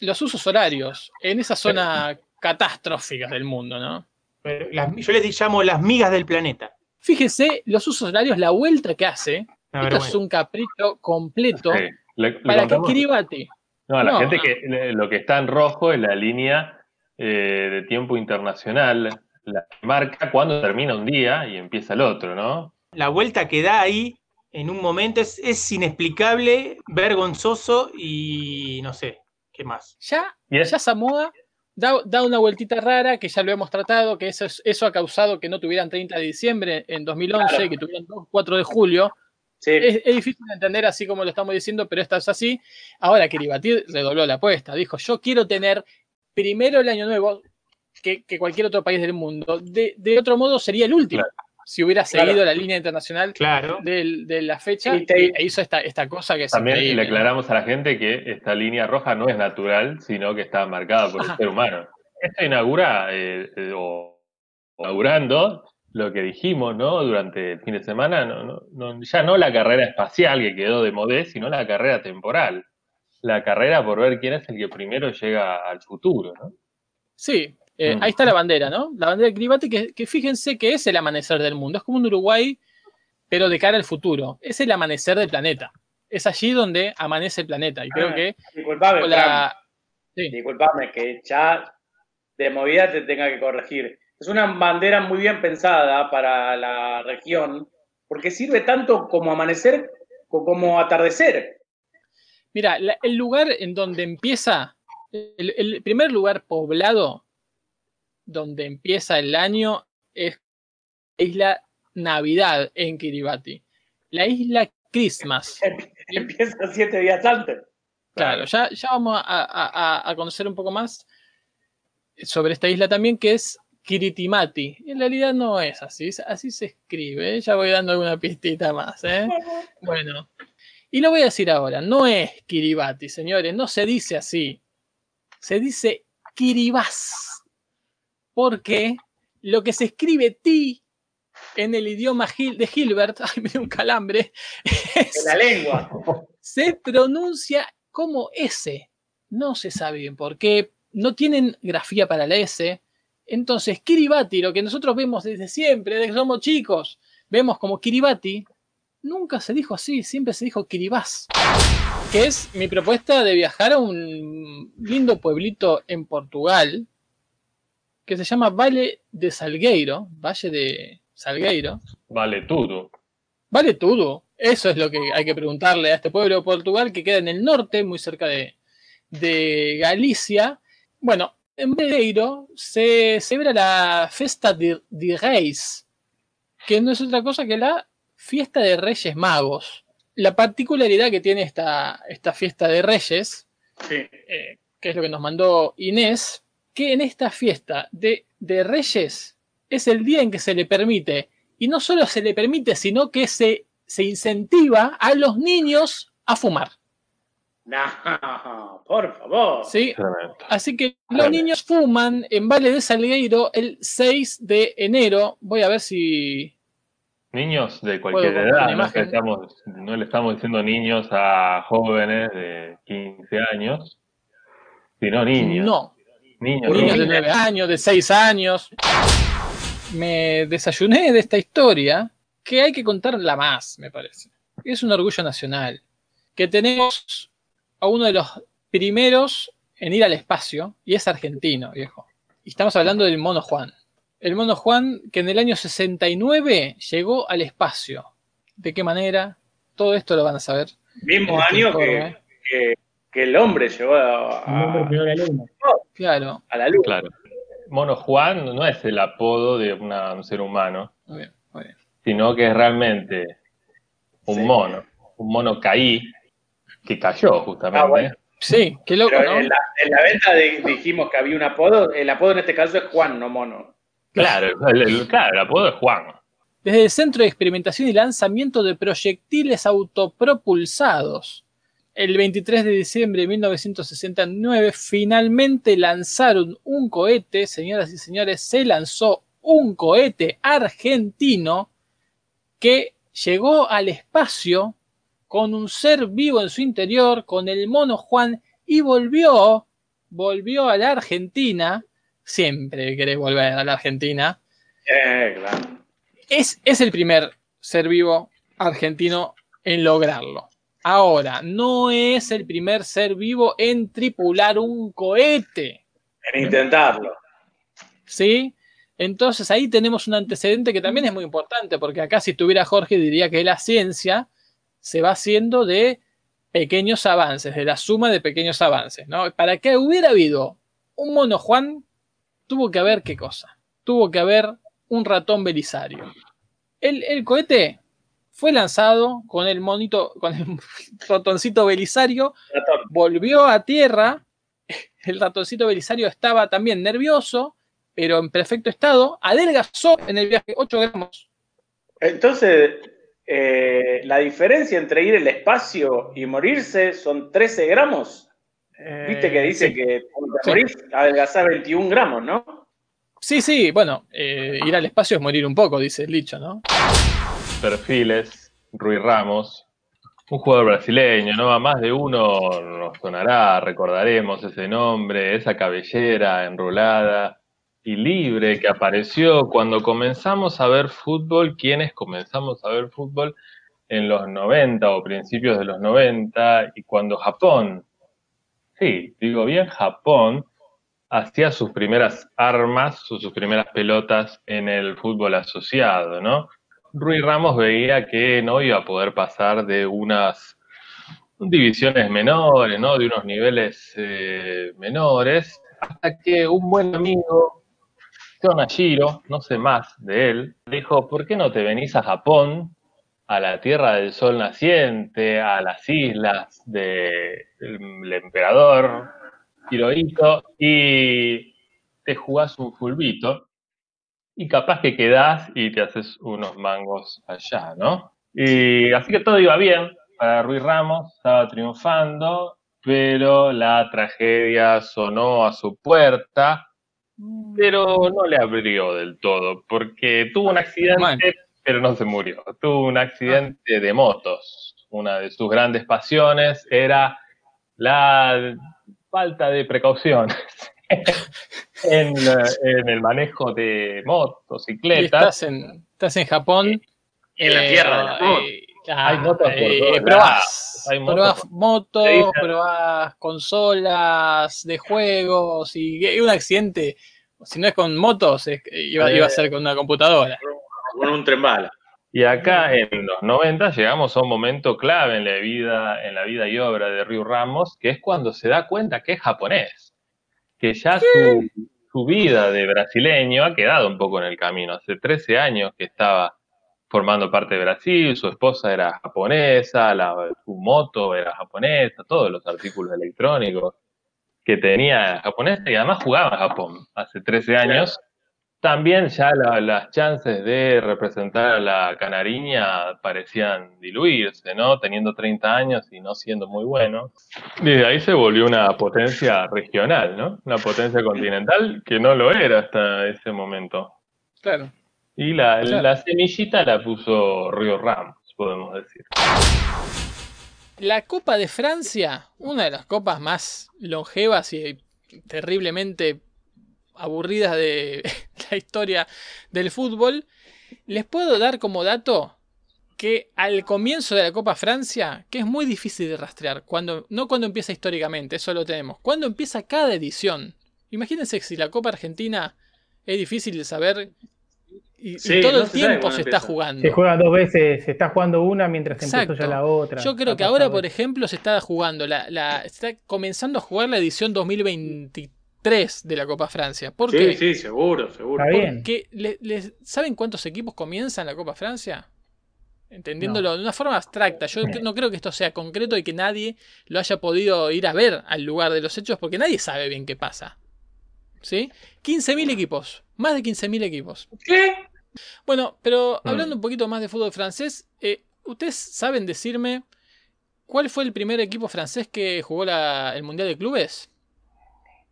S5: Los usos horarios, en esa zona catastrófica del mundo, ¿no?
S7: Pero las- yo les llamo las migas del planeta.
S5: Fíjese, los usos horarios, la vuelta que hace,
S7: Una
S5: esto es un capricho completo
S10: Sí. Le- le
S5: para que Kiribati.
S10: No, a la
S5: No,
S10: gente
S5: no.
S10: que lo que está en rojo es la línea eh, de tiempo internacional, la que marca cuando termina un día y empieza el otro, ¿no?
S7: La vuelta que da ahí en un momento es, es inexplicable, vergonzoso y no sé, ¿qué más?
S5: Ya, ya Samoa da, da una vueltita rara, que ya lo hemos tratado, que eso, es- eso ha causado que no tuvieran 30 de diciembre en 2011,
S9: Claro.
S5: que tuvieran 2, 4 de julio. Es, es difícil de entender así como lo estamos diciendo, pero esto es así. Ahora Kiribati redobló la apuesta. Dijo, yo quiero tener primero el año nuevo que, que cualquier otro país del mundo. De, de otro modo sería el último. Si hubiera
S10: Claro.
S5: seguido la línea internacional
S7: Claro.
S5: de la fecha
S10: Y te-
S5: e hizo esta, esta cosa que es
S10: También
S5: increíble.
S10: le aclaramos a la gente que esta línea roja no es natural, sino que está marcada por el ser humano. Esto inaugura, eh, eh, o inaugurando lo que dijimos, ¿no? Durante el fin de semana, no, no- no- ya no la carrera espacial que quedó de modé, sino la carrera temporal. La carrera por ver quién es el que primero llega al futuro, ¿no?
S5: Sí, eh,
S10: Mm.
S5: ahí está la bandera, ¿no? La bandera de Kiribati, que, que fíjense que es el amanecer del mundo. Es como un Uruguay, pero de cara al futuro. Es el amanecer del planeta. Es allí donde amanece el planeta. Y creo
S9: Ah,
S5: que
S9: Disculpame,
S5: la-.
S9: Disculpame que ya de movida te tenga que corregir. Es una bandera muy bien pensada para la región, porque sirve tanto como amanecer co- como atardecer.
S5: Mira, la- el lugar en donde empieza, el, el primer lugar poblado donde empieza el año es la isla Navidad en Kiribati. La isla Christmas.
S9: Empieza siete días antes.
S5: Claro, ya, ya vamos a, a- conocer un poco más sobre esta isla también, que es Kiritimati. En realidad no es así, así se escribe. ¿eh? Ya voy dando alguna pistita más. ¿eh? Bueno, y lo voy a decir ahora, no es Kiribati, señores, no se dice así. Se dice Kiribás. Porque lo que se escribe ti en el idioma Gil- de Hilbert, ay, me dio un calambre,
S9: En la lengua.
S5: se pronuncia como S. No se sabe bien por qué. No tienen grafía para la S. Entonces, Kiribati, lo que nosotros vemos desde siempre, desde que somos chicos, vemos como Kiribati, nunca se dijo así, siempre se dijo Kiribás. Que es mi propuesta de viajar a un lindo pueblito en Portugal que se llama Valle de Salgueiro. Valle de Salgueiro.
S10: Vale todo.
S5: Vale todo. Eso es lo que hay que preguntarle a este pueblo de Portugal que queda en el norte, muy cerca de, de Galicia. Bueno, en Madeiro se celebra la Festa de, de Reis, que no es otra cosa que la fiesta de Reyes Magos. La particularidad que tiene esta, esta fiesta de Reyes, eh, que es lo que nos mandó Inés, que en esta fiesta de, de Reyes es el día en que se le permite, y no solo se le permite, sino que se, se incentiva a los niños a fumar.
S9: No, por favor.
S5: ¿sí? Así que los niños fuman en Valle de Salgueiro el 6 de enero. Voy a ver si.
S10: Niños de cualquier edad, no, estamos, no le estamos diciendo niños a jóvenes de 15 años, sino niños.
S5: No.
S10: Niños,
S5: Niños de
S10: niños.
S5: 9 años, de 6 años. Me desayuné de esta historia que hay que contarla más, me parece. Es un orgullo nacional. Que tenemos a uno de los primeros en ir al espacio y es argentino, viejo. Y estamos hablando del mono Juan. El mono Juan que en el año 69 llegó al espacio. ¿De qué manera? Todo esto lo van a saber.
S9: Mismo
S5: este
S9: año que, que el hombre llegó a, a-
S5: Claro.
S9: a la luz.
S10: Claro. Mono Juan no es el apodo de una- un ser humano,
S5: Muy bien, muy bien.
S10: sino que es realmente un mono, un mono caí que cayó justamente.
S9: Ah, bueno.
S5: Sí, qué loco,
S9: Pero
S5: ¿no?
S9: en, la, en la venta de- dijimos que había un apodo. El apodo en este caso es Juan, no Mono.
S10: Claro, el, el- claro, el apodo es Juan.
S5: Desde el Centro de Experimentación y Lanzamiento de Proyectiles Autopropulsados. El 23 de diciembre de 1969 finalmente lanzaron un cohete, señoras y señores, se lanzó un cohete argentino que llegó al espacio con un ser vivo en su interior, con el mono Juan, y volvió, volvió a la Argentina, siempre querés volver a la Argentina,
S9: Eh, claro.
S5: es, es el primer ser vivo argentino en lograrlo. Ahora, no es el primer ser vivo en tripular un cohete.
S9: En intentarlo.
S5: ¿Sí? Entonces ahí tenemos un antecedente que también es muy importante, porque acá si estuviera Jorge diría que la ciencia se va haciendo de pequeños avances, de la suma de pequeños avances, ¿no? Para que hubiera habido un mono Juan, tuvo que haber qué cosa? Tuvo que haber un ratón belisario. El, el cohete fue lanzado con el monito, con el ratoncito belisario, volvió a tierra, el ratoncito belisario estaba también nervioso, pero en perfecto estado, adelgazó en el viaje 8 gramos.
S9: Entonces, eh, la diferencia entre ir al espacio y morirse son 13 gramos. Viste que dice
S5: sí.
S9: que cuando te
S5: Sí.
S9: morís adelgazás 21 gramos, ¿no?
S5: Sí, sí, bueno, eh, ir al espacio es morir un poco, dice el dicho, ¿no?
S10: Perfiles, Rui Ramos, un jugador brasileño, ¿no? A más de uno nos sonará, recordaremos ese nombre, esa cabellera enrolada y libre que apareció cuando comenzamos a ver fútbol, quienes comenzamos a ver fútbol en los 90 o principios de los 90 y cuando Japón, sí, digo bien Japón, hacía sus primeras armas o sus primeras pelotas en el fútbol asociado, ¿no? Rui Ramos veía que no iba a poder pasar de unas divisiones menores, ¿no? De unos niveles eh, menores, hasta que un buen amigo, Tonashiro, no sé más de él, dijo, ¿por qué no te venís a Japón, a la Tierra del Sol Naciente, a las islas del emperador Hirohito, y te jugás un fulbito? Y capaz que quedás y te haces unos mangos allá, ¿no? Y así que todo iba bien para Rui Ramos, estaba triunfando, pero la tragedia sonó a su puerta, pero no le abrió del todo, porque tuvo un accidente, pero no se murió. Tuvo un accidente de motos. Una de sus grandes pasiones era la falta de precauciones en, eh, en el manejo de motocicletas.
S5: estás en, estás en Japón.
S10: En la tierra de las motos. Hay motos por
S5: eh, probás.
S10: Hay motos
S5: probás
S10: por-
S5: motos,
S10: Te dicen-
S5: probás consolas de juegos y, y un accidente, si no es con motos, es- iba, iba a ser con una computadora.
S9: Con un tren bala.
S10: Y acá en los 90 llegamos a un momento clave en la vida, en la vida y obra de Ryu Ramos, que es cuando se da cuenta que es japonés, que ya su, su vida de brasileño ha quedado un poco en el camino. Hace 13 años que estaba formando parte de Brasil, su esposa era japonesa, la, su moto era japonesa, todos los artículos electrónicos que tenía japonesa y además jugaba en Japón hace 13 años. También ya la- las chances de representar a la canariña parecían diluirse, ¿no? Teniendo 30 años y no siendo muy bueno. Desde ahí se volvió una potencia regional, ¿no? Una potencia continental que no lo era hasta ese momento.
S5: Claro.
S10: Y la,
S5: Claro.
S10: la semillita la puso Río Ramos, podemos decir.
S5: La Copa de Francia, una de las copas más longevas y terriblemente aburridas de la historia del fútbol, les puedo dar como dato que al comienzo de la Copa Francia, que es muy difícil de rastrear, cuando, no cuando empieza históricamente, eso lo tenemos, cuando empieza cada edición. Imagínense si la Copa Argentina es difícil de saber y, y
S44: Sí,
S5: todo
S44: no
S5: el
S44: se
S5: tiempo se está jugando.
S44: Se juega dos veces, se está jugando una mientras empezó
S5: Exacto.
S44: ya la otra.
S5: Yo creo que ahora, por ejemplo, se está jugando la, la está comenzando a jugar la edición 2023 de la Copa Francia. ¿Por
S9: Sí,
S5: qué?
S9: sí, seguro, seguro.
S44: Está bien.
S5: Porque le- le- ¿saben cuántos equipos comienzan la Copa Francia? Entendiéndolo de una forma abstracta. Yo no creo que esto sea concreto y que nadie lo haya podido ir a ver al lugar de los hechos porque nadie sabe bien qué pasa. ¿Sí? 15.000 equipos. Más de 15.000 equipos.
S9: ¿Qué?
S5: Bueno, pero
S10: Mm.
S5: hablando un poquito más de fútbol francés, eh, ¿ustedes saben decirme ¿Cuál fue el primer equipo francés que jugó la- el Mundial de Clubes?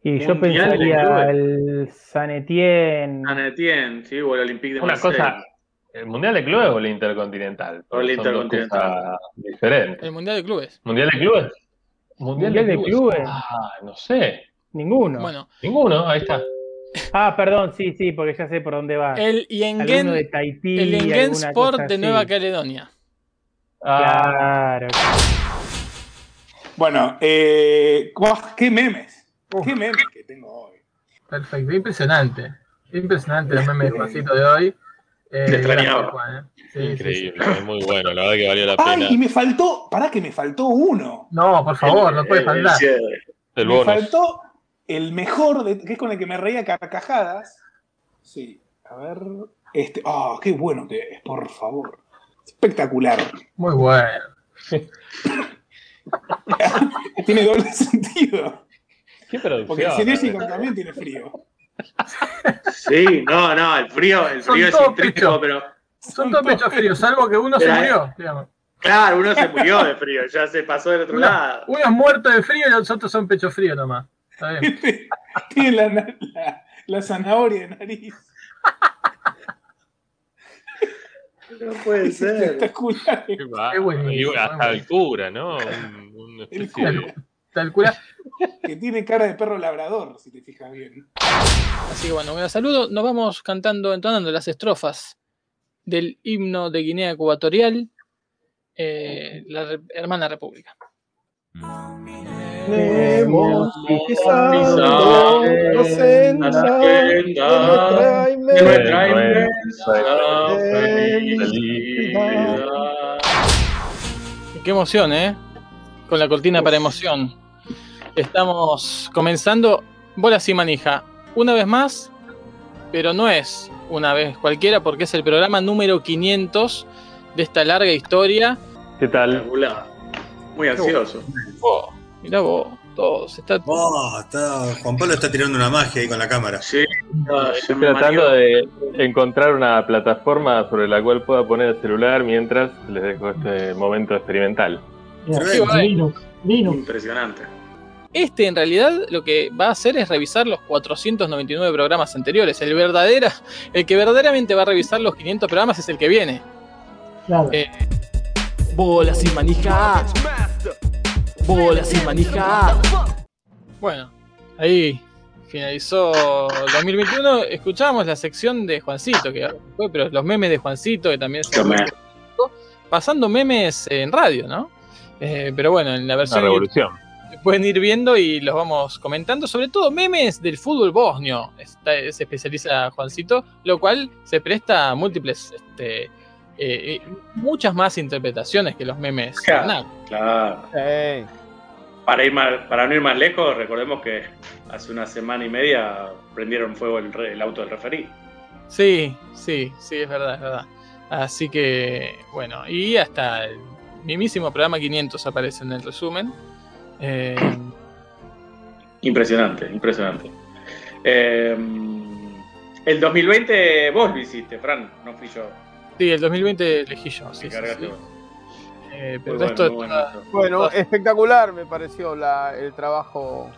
S44: Y yo
S9: Mundial
S44: pensaría el San Etienne.
S9: San Etienne, sí, o el Olympique de
S29: Una
S9: Marsella.
S29: cosa, ¿el Mundial de Clubes o el Intercontinental?
S9: O el Intercontinental.
S29: cosas diferentes.
S5: El Mundial de Clubes.
S29: ¿Mundial de Clubes?
S44: Mundial de Clubes.
S29: Ah, no sé.
S44: Ninguno.
S5: Bueno,
S29: Ninguno, ahí está.
S44: Ah, perdón, sí, sí, porque ya sé por dónde va.
S5: el Yengen,
S44: Alguno de Tahití,
S5: el Yengen Sport de. Nueva Caledonia.
S29: Ah,
S44: Claro.
S6: Bueno, eh, qué memes. Qué memes que tengo hoy.
S5: Perfecto, impresionante. Impresionante el meme de Juancito de hoy. Eh,
S9: Te extrañaba.
S5: gracias, Juan, eh. Sí, sí, sí.
S29: Increíble, es muy bueno, la verdad que valió la pena.
S6: Ay, y me faltó, pará que me faltó uno.
S5: No, por favor, no puede
S9: El- el
S5: faltar.
S29: El
S6: me faltó el mejor, de- que es con el que me reía a carcajadas. Sí, a ver. Este, ah, qué bueno que es, por favor. Espectacular.
S5: Muy bueno.
S6: Tiene doble sentido.
S29: Qué
S6: Porque el cinésico también tiene frío.
S9: Sí, no, no, el frío, el frío es intrínseco, pero
S5: Son todos pechos fríos, salvo que uno se
S9: Pero,
S5: murió. digamos.
S9: claro, uno se murió de frío, ya se pasó del otro
S5: Uno,
S9: lado.
S5: uno es muerto de frío y los otros son pecho frío nomás. Está bien.
S6: Tiene la, la- la zanahoria de nariz.
S9: No puede ser.
S6: Espectacular.
S29: Qué bárbaro.
S5: Qué buenísimo,
S29: Y
S5: qué
S29: hasta el cura, ¿no? Un- una
S6: El
S29: de-.
S5: Tal cura.
S6: Que tiene cara de perro labrador, si te fijas bien.
S5: Así que bueno, un saludo. Nos vamos cantando, entonando las estrofas del himno de Guinea Ecuatorial, eh, la re- hermana república.
S8: De nuestra inmensa felicidad.
S5: Qué emoción, ¿eh? Con la cortina para emoción. Estamos comenzando Bolas y Manija. Una vez más, pero no es una vez cualquiera porque es el programa número 500 de esta larga historia.
S29: ¿Qué tal?
S9: Muy ansioso.
S5: Oh, mirá vos, todos. Está...
S49: Oh, está, Juan Pablo está tirando una magia ahí con la cámara.
S9: Sí, no,
S29: Estoy tratando de encontrar una plataforma sobre la cual pueda poner el celular mientras les dejo este momento experimental.
S5: Qué bueno.
S9: Impresionante.
S5: Este en realidad lo que va a hacer es revisar los 499 programas anteriores. El verdadera, el que verdaderamente va a revisar los 500 programas es el que viene. Eh,
S23: Bolas sin manija. Bolas sin manija.
S5: bueno, ahí finalizó el 2021. Escuchamos la sección de Juancito, que ahora fue, pero los memes de Juancito, que también
S9: Qué
S5: son
S9: me-
S5: pasando memes en radio, ¿no? Eh, pero bueno, en la versión
S29: revolución.
S5: Pueden ir viendo y los vamos comentando, sobre todo memes del fútbol bosnio, está- se especializa Juancito, lo cual se presta a múltiples, este, eh, muchas más interpretaciones que los memes.
S9: Claro. Claro. Para, ir más, para no ir más lejos, recordemos que hace una semana y media prendieron fuego el, re- el auto del referí.
S5: Sí, sí, sí, es verdad, es verdad. Así que, bueno, y hasta el mismísimo programa 500 aparece en el resumen. Eh,
S9: Impresionante, impresionante. Eh, el 2020 vos lo hiciste, Fran, no fui yo.
S5: sí, el 2020 elegí yo, sí. Eh,
S9: Muy
S5: pero
S9: bueno,
S5: esto
S9: bueno.
S8: Bueno, espectacular me pareció la- el trabajo.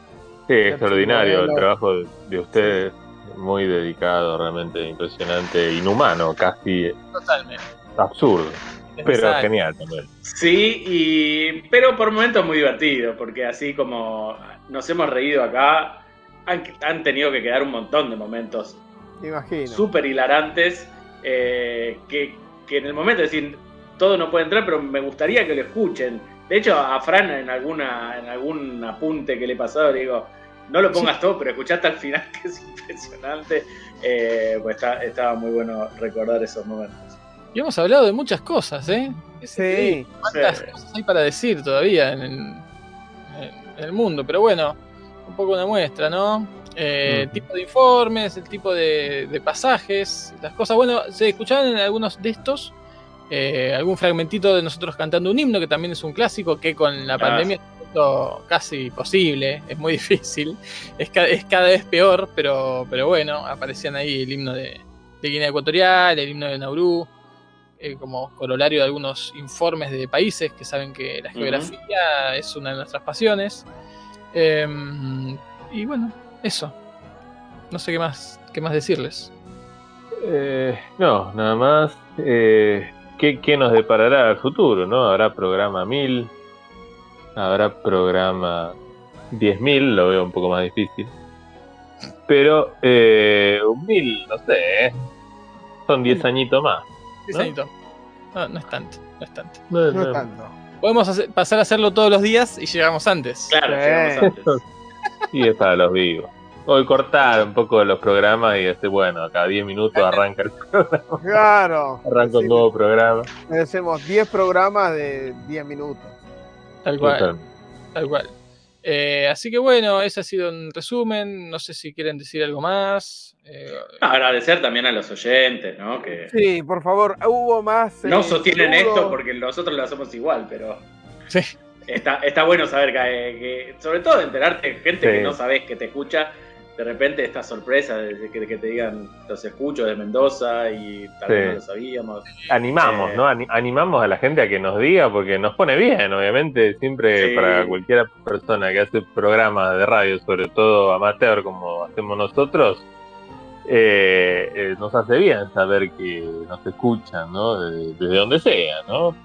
S29: Sí, extraordinario el trabajo de, de ustedes. Muy dedicado, realmente impresionante, inhumano, casi
S5: Totalmente.
S29: absurdo. Pero
S9: Exacto.
S29: genial también.
S9: Sí, y, pero por momentos muy divertido, porque así como nos hemos reído acá, han, han tenido que quedar un montón de momentos súper hilarantes eh, que, que en el momento de decir todo no puede entrar, pero me gustaría que lo escuchen. De hecho, a Fran en alguna en algún apunte que le he pasado le digo, no lo pongas todo, pero escuchá hasta el final, que es impresionante. Eh, pues está, estaba muy bueno recordar esos momentos.
S5: Y hemos hablado de muchas cosas, ¿eh?
S8: Sí.
S5: ¿Cuántas
S9: Sí.
S5: cosas hay para decir todavía en el, en el mundo? Pero bueno, un poco una muestra, ¿no? Eh,
S29: Ujú.
S5: Tipo de informes, el tipo de, de pasajes, las cosas. Bueno, se escuchaban en algunos de estos eh, algún fragmentito de nosotros cantando un himno, que también es un clásico, que con la
S9: Ah.
S5: pandemia es casi posible, es muy difícil, es, ca- es cada vez peor, pero, pero bueno, aparecían ahí el himno de, de Guinea Ecuatorial, el himno de Nauru. Eh, como corolario de algunos informes de países que saben que la geografía es una de nuestras pasiones. Em, y bueno, eso. No sé qué más, qué más decirles.
S10: Eh, no, nada más. Eh, ¿qué, qué nos deparará el futuro? ¿no? Habrá programa 1000, habrá programa 10.000, lo veo un poco más difícil. Pero eh, un 1000, no sé, son 10 añitos más. ¿No?
S5: añitos. No, no es tanto, no es tanto.
S10: No,
S8: No
S10: no.
S8: es tanto.
S5: Podemos hacer- pasar a hacerlo todos los días y llegamos antes.
S9: Claro,
S8: Sí.
S9: llegamos antes.
S10: Y es para los vivos. Hoy cortar un poco de los programas y decir, bueno, cada 10 minutos arranca el programa,
S8: Claro.
S10: arranca un nuevo programa.
S8: Hacemos 10 programas de 10 minutos.
S5: Tal cual. Tal cual. Eh, así que bueno, ese ha sido un resumen. No sé si quieren decir algo más. Eh,
S9: Agradecer también a los oyentes, ¿no? Que
S8: Sí, por favor, hubo más.
S9: no
S8: eh,
S9: sostienen
S8: saludos.
S9: esto porque nosotros lo hacemos igual, pero
S5: sí.
S9: está, está bueno saber que, que- sobre todo enterarte de gente
S10: Sí.
S9: que no sabes que te escucha. De repente esta sorpresa de que, que te digan los escucho de Mendoza y tal vez
S10: Sí.
S9: no lo sabíamos.
S10: Animamos,
S9: Eh,
S10: ¿no? Ani- animamos a la gente a que nos diga porque nos pone bien, obviamente, siempre
S9: Sí.
S10: para cualquier persona que hace programas de radio, sobre todo amateur como hacemos nosotros, eh, eh, nos hace bien saber que nos escuchan, ¿no? De- Desde donde sea, ¿no?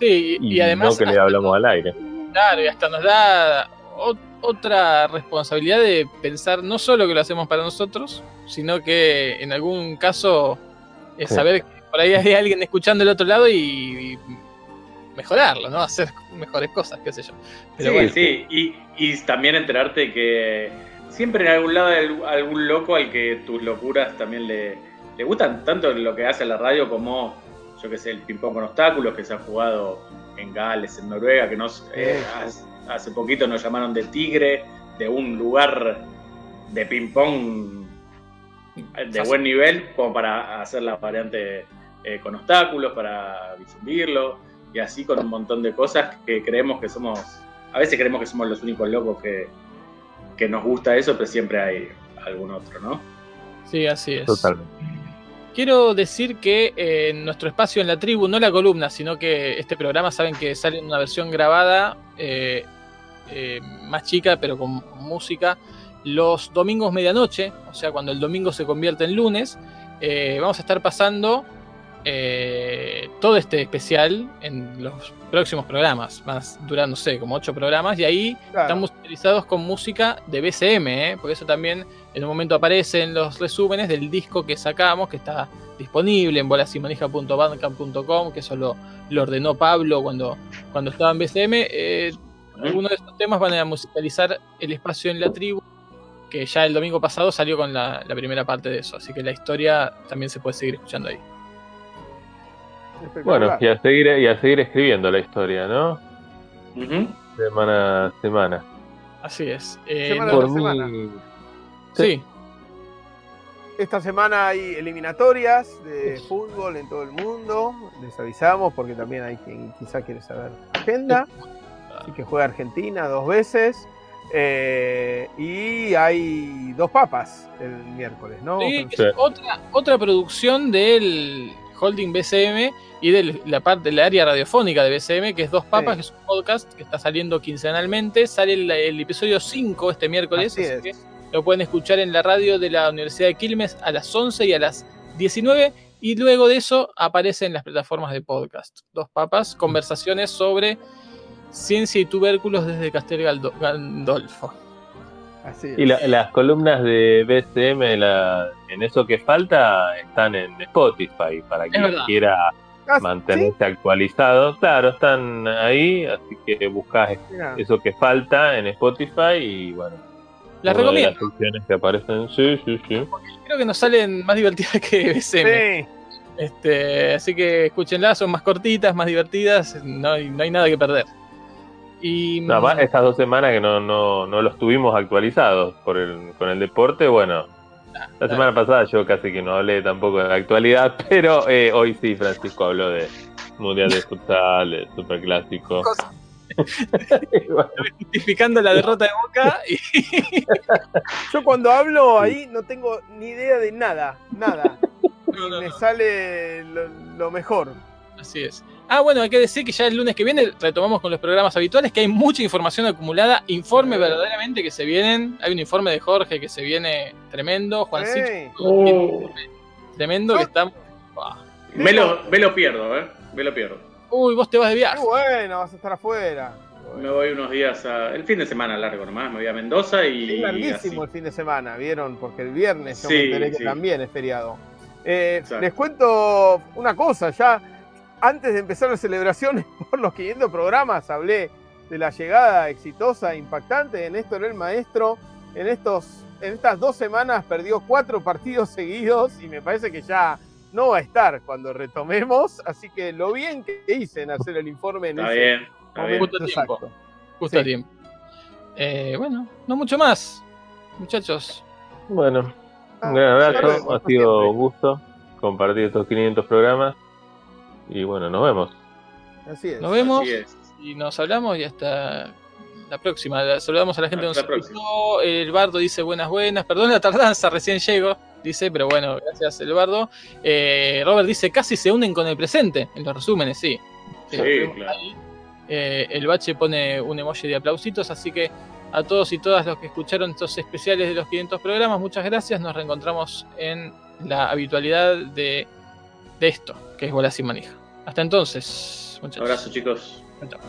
S5: Sí, y, además,
S10: no que le hablamos al aire.
S5: claro, y hasta nos da otra responsabilidad de pensar no solo que lo hacemos para nosotros, sino que en algún caso es
S10: Sí.
S5: saber que por ahí hay alguien escuchando del otro lado y, y mejorarlo, ¿no? Hacer mejores cosas, qué sé yo. Pero
S9: sí,
S5: bueno,
S9: sí, y, y también enterarte que siempre en algún lado hay algún- loco al que tus locuras también le, le gustan tanto lo que hace la radio como, yo que sé, el ping-pong con obstáculos que se ha jugado en Gales, en Noruega, que nos eh, hace poquito nos llamaron de Tigre, de un lugar de ping-pong de buen nivel, como para hacer la variante eh, con obstáculos, para difundirlo, y así con un montón de cosas que creemos que somos, a veces creemos que somos los únicos locos que, que nos gusta eso, pero siempre hay algún otro, ¿no?
S5: sí, así es.
S10: Totalmente.
S5: Quiero decir que eh, en nuestro espacio en la tribu, no la columna, sino que este programa saben que sale en una versión grabada eh, eh, más chica, pero con, música, los domingos medianoche, o sea, cuando el domingo se convierte en lunes, eh, vamos a estar pasando eh, todo este especial en los próximos programas, más duran, no sé, como ocho programas, y ahí
S8: Claro.
S5: están musicalizados con música de BCM, ¿eh? porque eso también en un momento aparece en los resúmenes del disco que sacamos, que está disponible en bolasimanija.bandcamp.com, que eso lo, lo ordenó Pablo cuando, cuando estaba en BCM. Eh, algunos de estos temas van a musicalizar el espacio en la tribu, que ya el domingo pasado salió con la, la primera parte de eso, así que la historia también se puede seguir escuchando ahí.
S10: Bueno, y a seguir, y a seguir escribiendo la historia, ¿no? Semana a semana.
S5: Así es. Eh,
S8: Semana
S10: Por
S8: tras semana.
S10: mí,
S5: sí,
S8: Esta semana hay eliminatorias de fútbol en todo el mundo. Les avisamos porque también hay quien quizá quiere saber la agenda. Así que juega Argentina dos veces. Eh, y hay dos papas el miércoles, ¿no?
S5: Sí, es otra, otra producción del holding BCM y de la parte del área radiofónica de BCM, que es Dos Papas,
S8: Sí.
S5: que es un podcast que está saliendo quincenalmente. Sale el, el episodio 5 este miércoles,
S8: Así
S5: así,
S8: es.
S5: que lo pueden escuchar en la radio de la Universidad de Quilmes a las 11 y a las 19. Y luego de eso aparece en las plataformas de podcast. Dos Papas, conversaciones sobre ciencia y tubérculos desde Castel Galdo- Gandolfo.
S8: Así es.
S10: Y la- las columnas de BCM la- en eso que falta están en Spotify para quien
S5: verdad.
S10: quiera
S8: Ah,
S10: mantenerse actualizado. Claro, están ahí, así que buscas
S8: Mirá.
S10: eso que falta en Spotify y bueno.
S5: Las recomiendo.
S10: las secciones que aparecen, sí, sí, sí.
S5: Creo que nos salen más divertidas que BCM.
S8: Sí.
S5: Este, así que escúchenlas, son más cortitas, más divertidas, no hay, no hay nada que perder. Y
S10: Nada más estas dos semanas que no, no, no los tuvimos actualizados por el, con el deporte, bueno. La semana pasada yo casi que no hablé tampoco de la actualidad, pero eh, hoy sí Francisco habló de Mundial de Futsal, de Superclásico.
S5: justificando la derrota de Boca y
S8: Yo cuando hablo ahí no tengo ni idea de nada, nada. Me sale lo, lo mejor.
S5: Así es. Ah, bueno, hay que decir que ya el lunes que viene retomamos con los programas habituales, que hay mucha información acumulada, informe verdaderamente que se vienen. Hay un informe de Jorge que se viene tremendo, Juancito.
S8: Ey.
S5: tiene Tremendo que estamos.
S9: Me lo, me lo pierdo, ¿eh? Me lo pierdo.
S5: Uy, vos te vas de
S8: Qué
S5: viaje.
S8: bueno, vas a estar afuera.
S9: Me voy unos días a. El fin de semana largo nomás, me voy a Mendoza y.
S8: Es larguísimo el fin de semana, ¿vieron? Porque el viernes yo me
S9: Sí,
S8: enteré que
S9: sí.
S8: también es feriado. Eh, les cuento una cosa, ya antes de empezar las celebraciones por los 500 programas, hablé de la llegada exitosa, e impactante de Néstor el Maestro. En, estos, en estas dos semanas perdió cuatro partidos seguidos y me parece que ya no va a estar cuando retomemos. Así que lo bien que hice en hacer el informe en
S9: Está
S8: ese
S9: bien, está bien.
S5: Justo tiempo.
S8: exacto.
S5: Justo
S8: Sí.
S5: tiempo. Eh, bueno, no mucho más, muchachos.
S10: Bueno, un gran abrazo. Ha sido
S8: siempre.
S10: un gusto compartir estos 500 programas. Y bueno, nos vemos.
S8: Así es.
S5: Nos vemos
S9: Así es.
S5: y nos hablamos y hasta la próxima. Saludamos a la gente que nos
S9: Hasta la
S5: escuchó. El Bardo dice buenas, buenas. Perdón la tardanza, recién llego. Dice, pero bueno, gracias, el Bardo. Eh, Robert dice, casi se unen con el presente. En los resúmenes, sí.
S9: Sí, claro.
S5: Eh, el Bache pone un emoji de aplausitos, así que a todos y todas los que escucharon estos especiales de los 500 programas, muchas gracias. Nos reencontramos en la habitualidad de, de esto, que es Bolas y Manija. Hasta entonces, muchachos.
S9: Abrazo, chicos.
S5: Chao.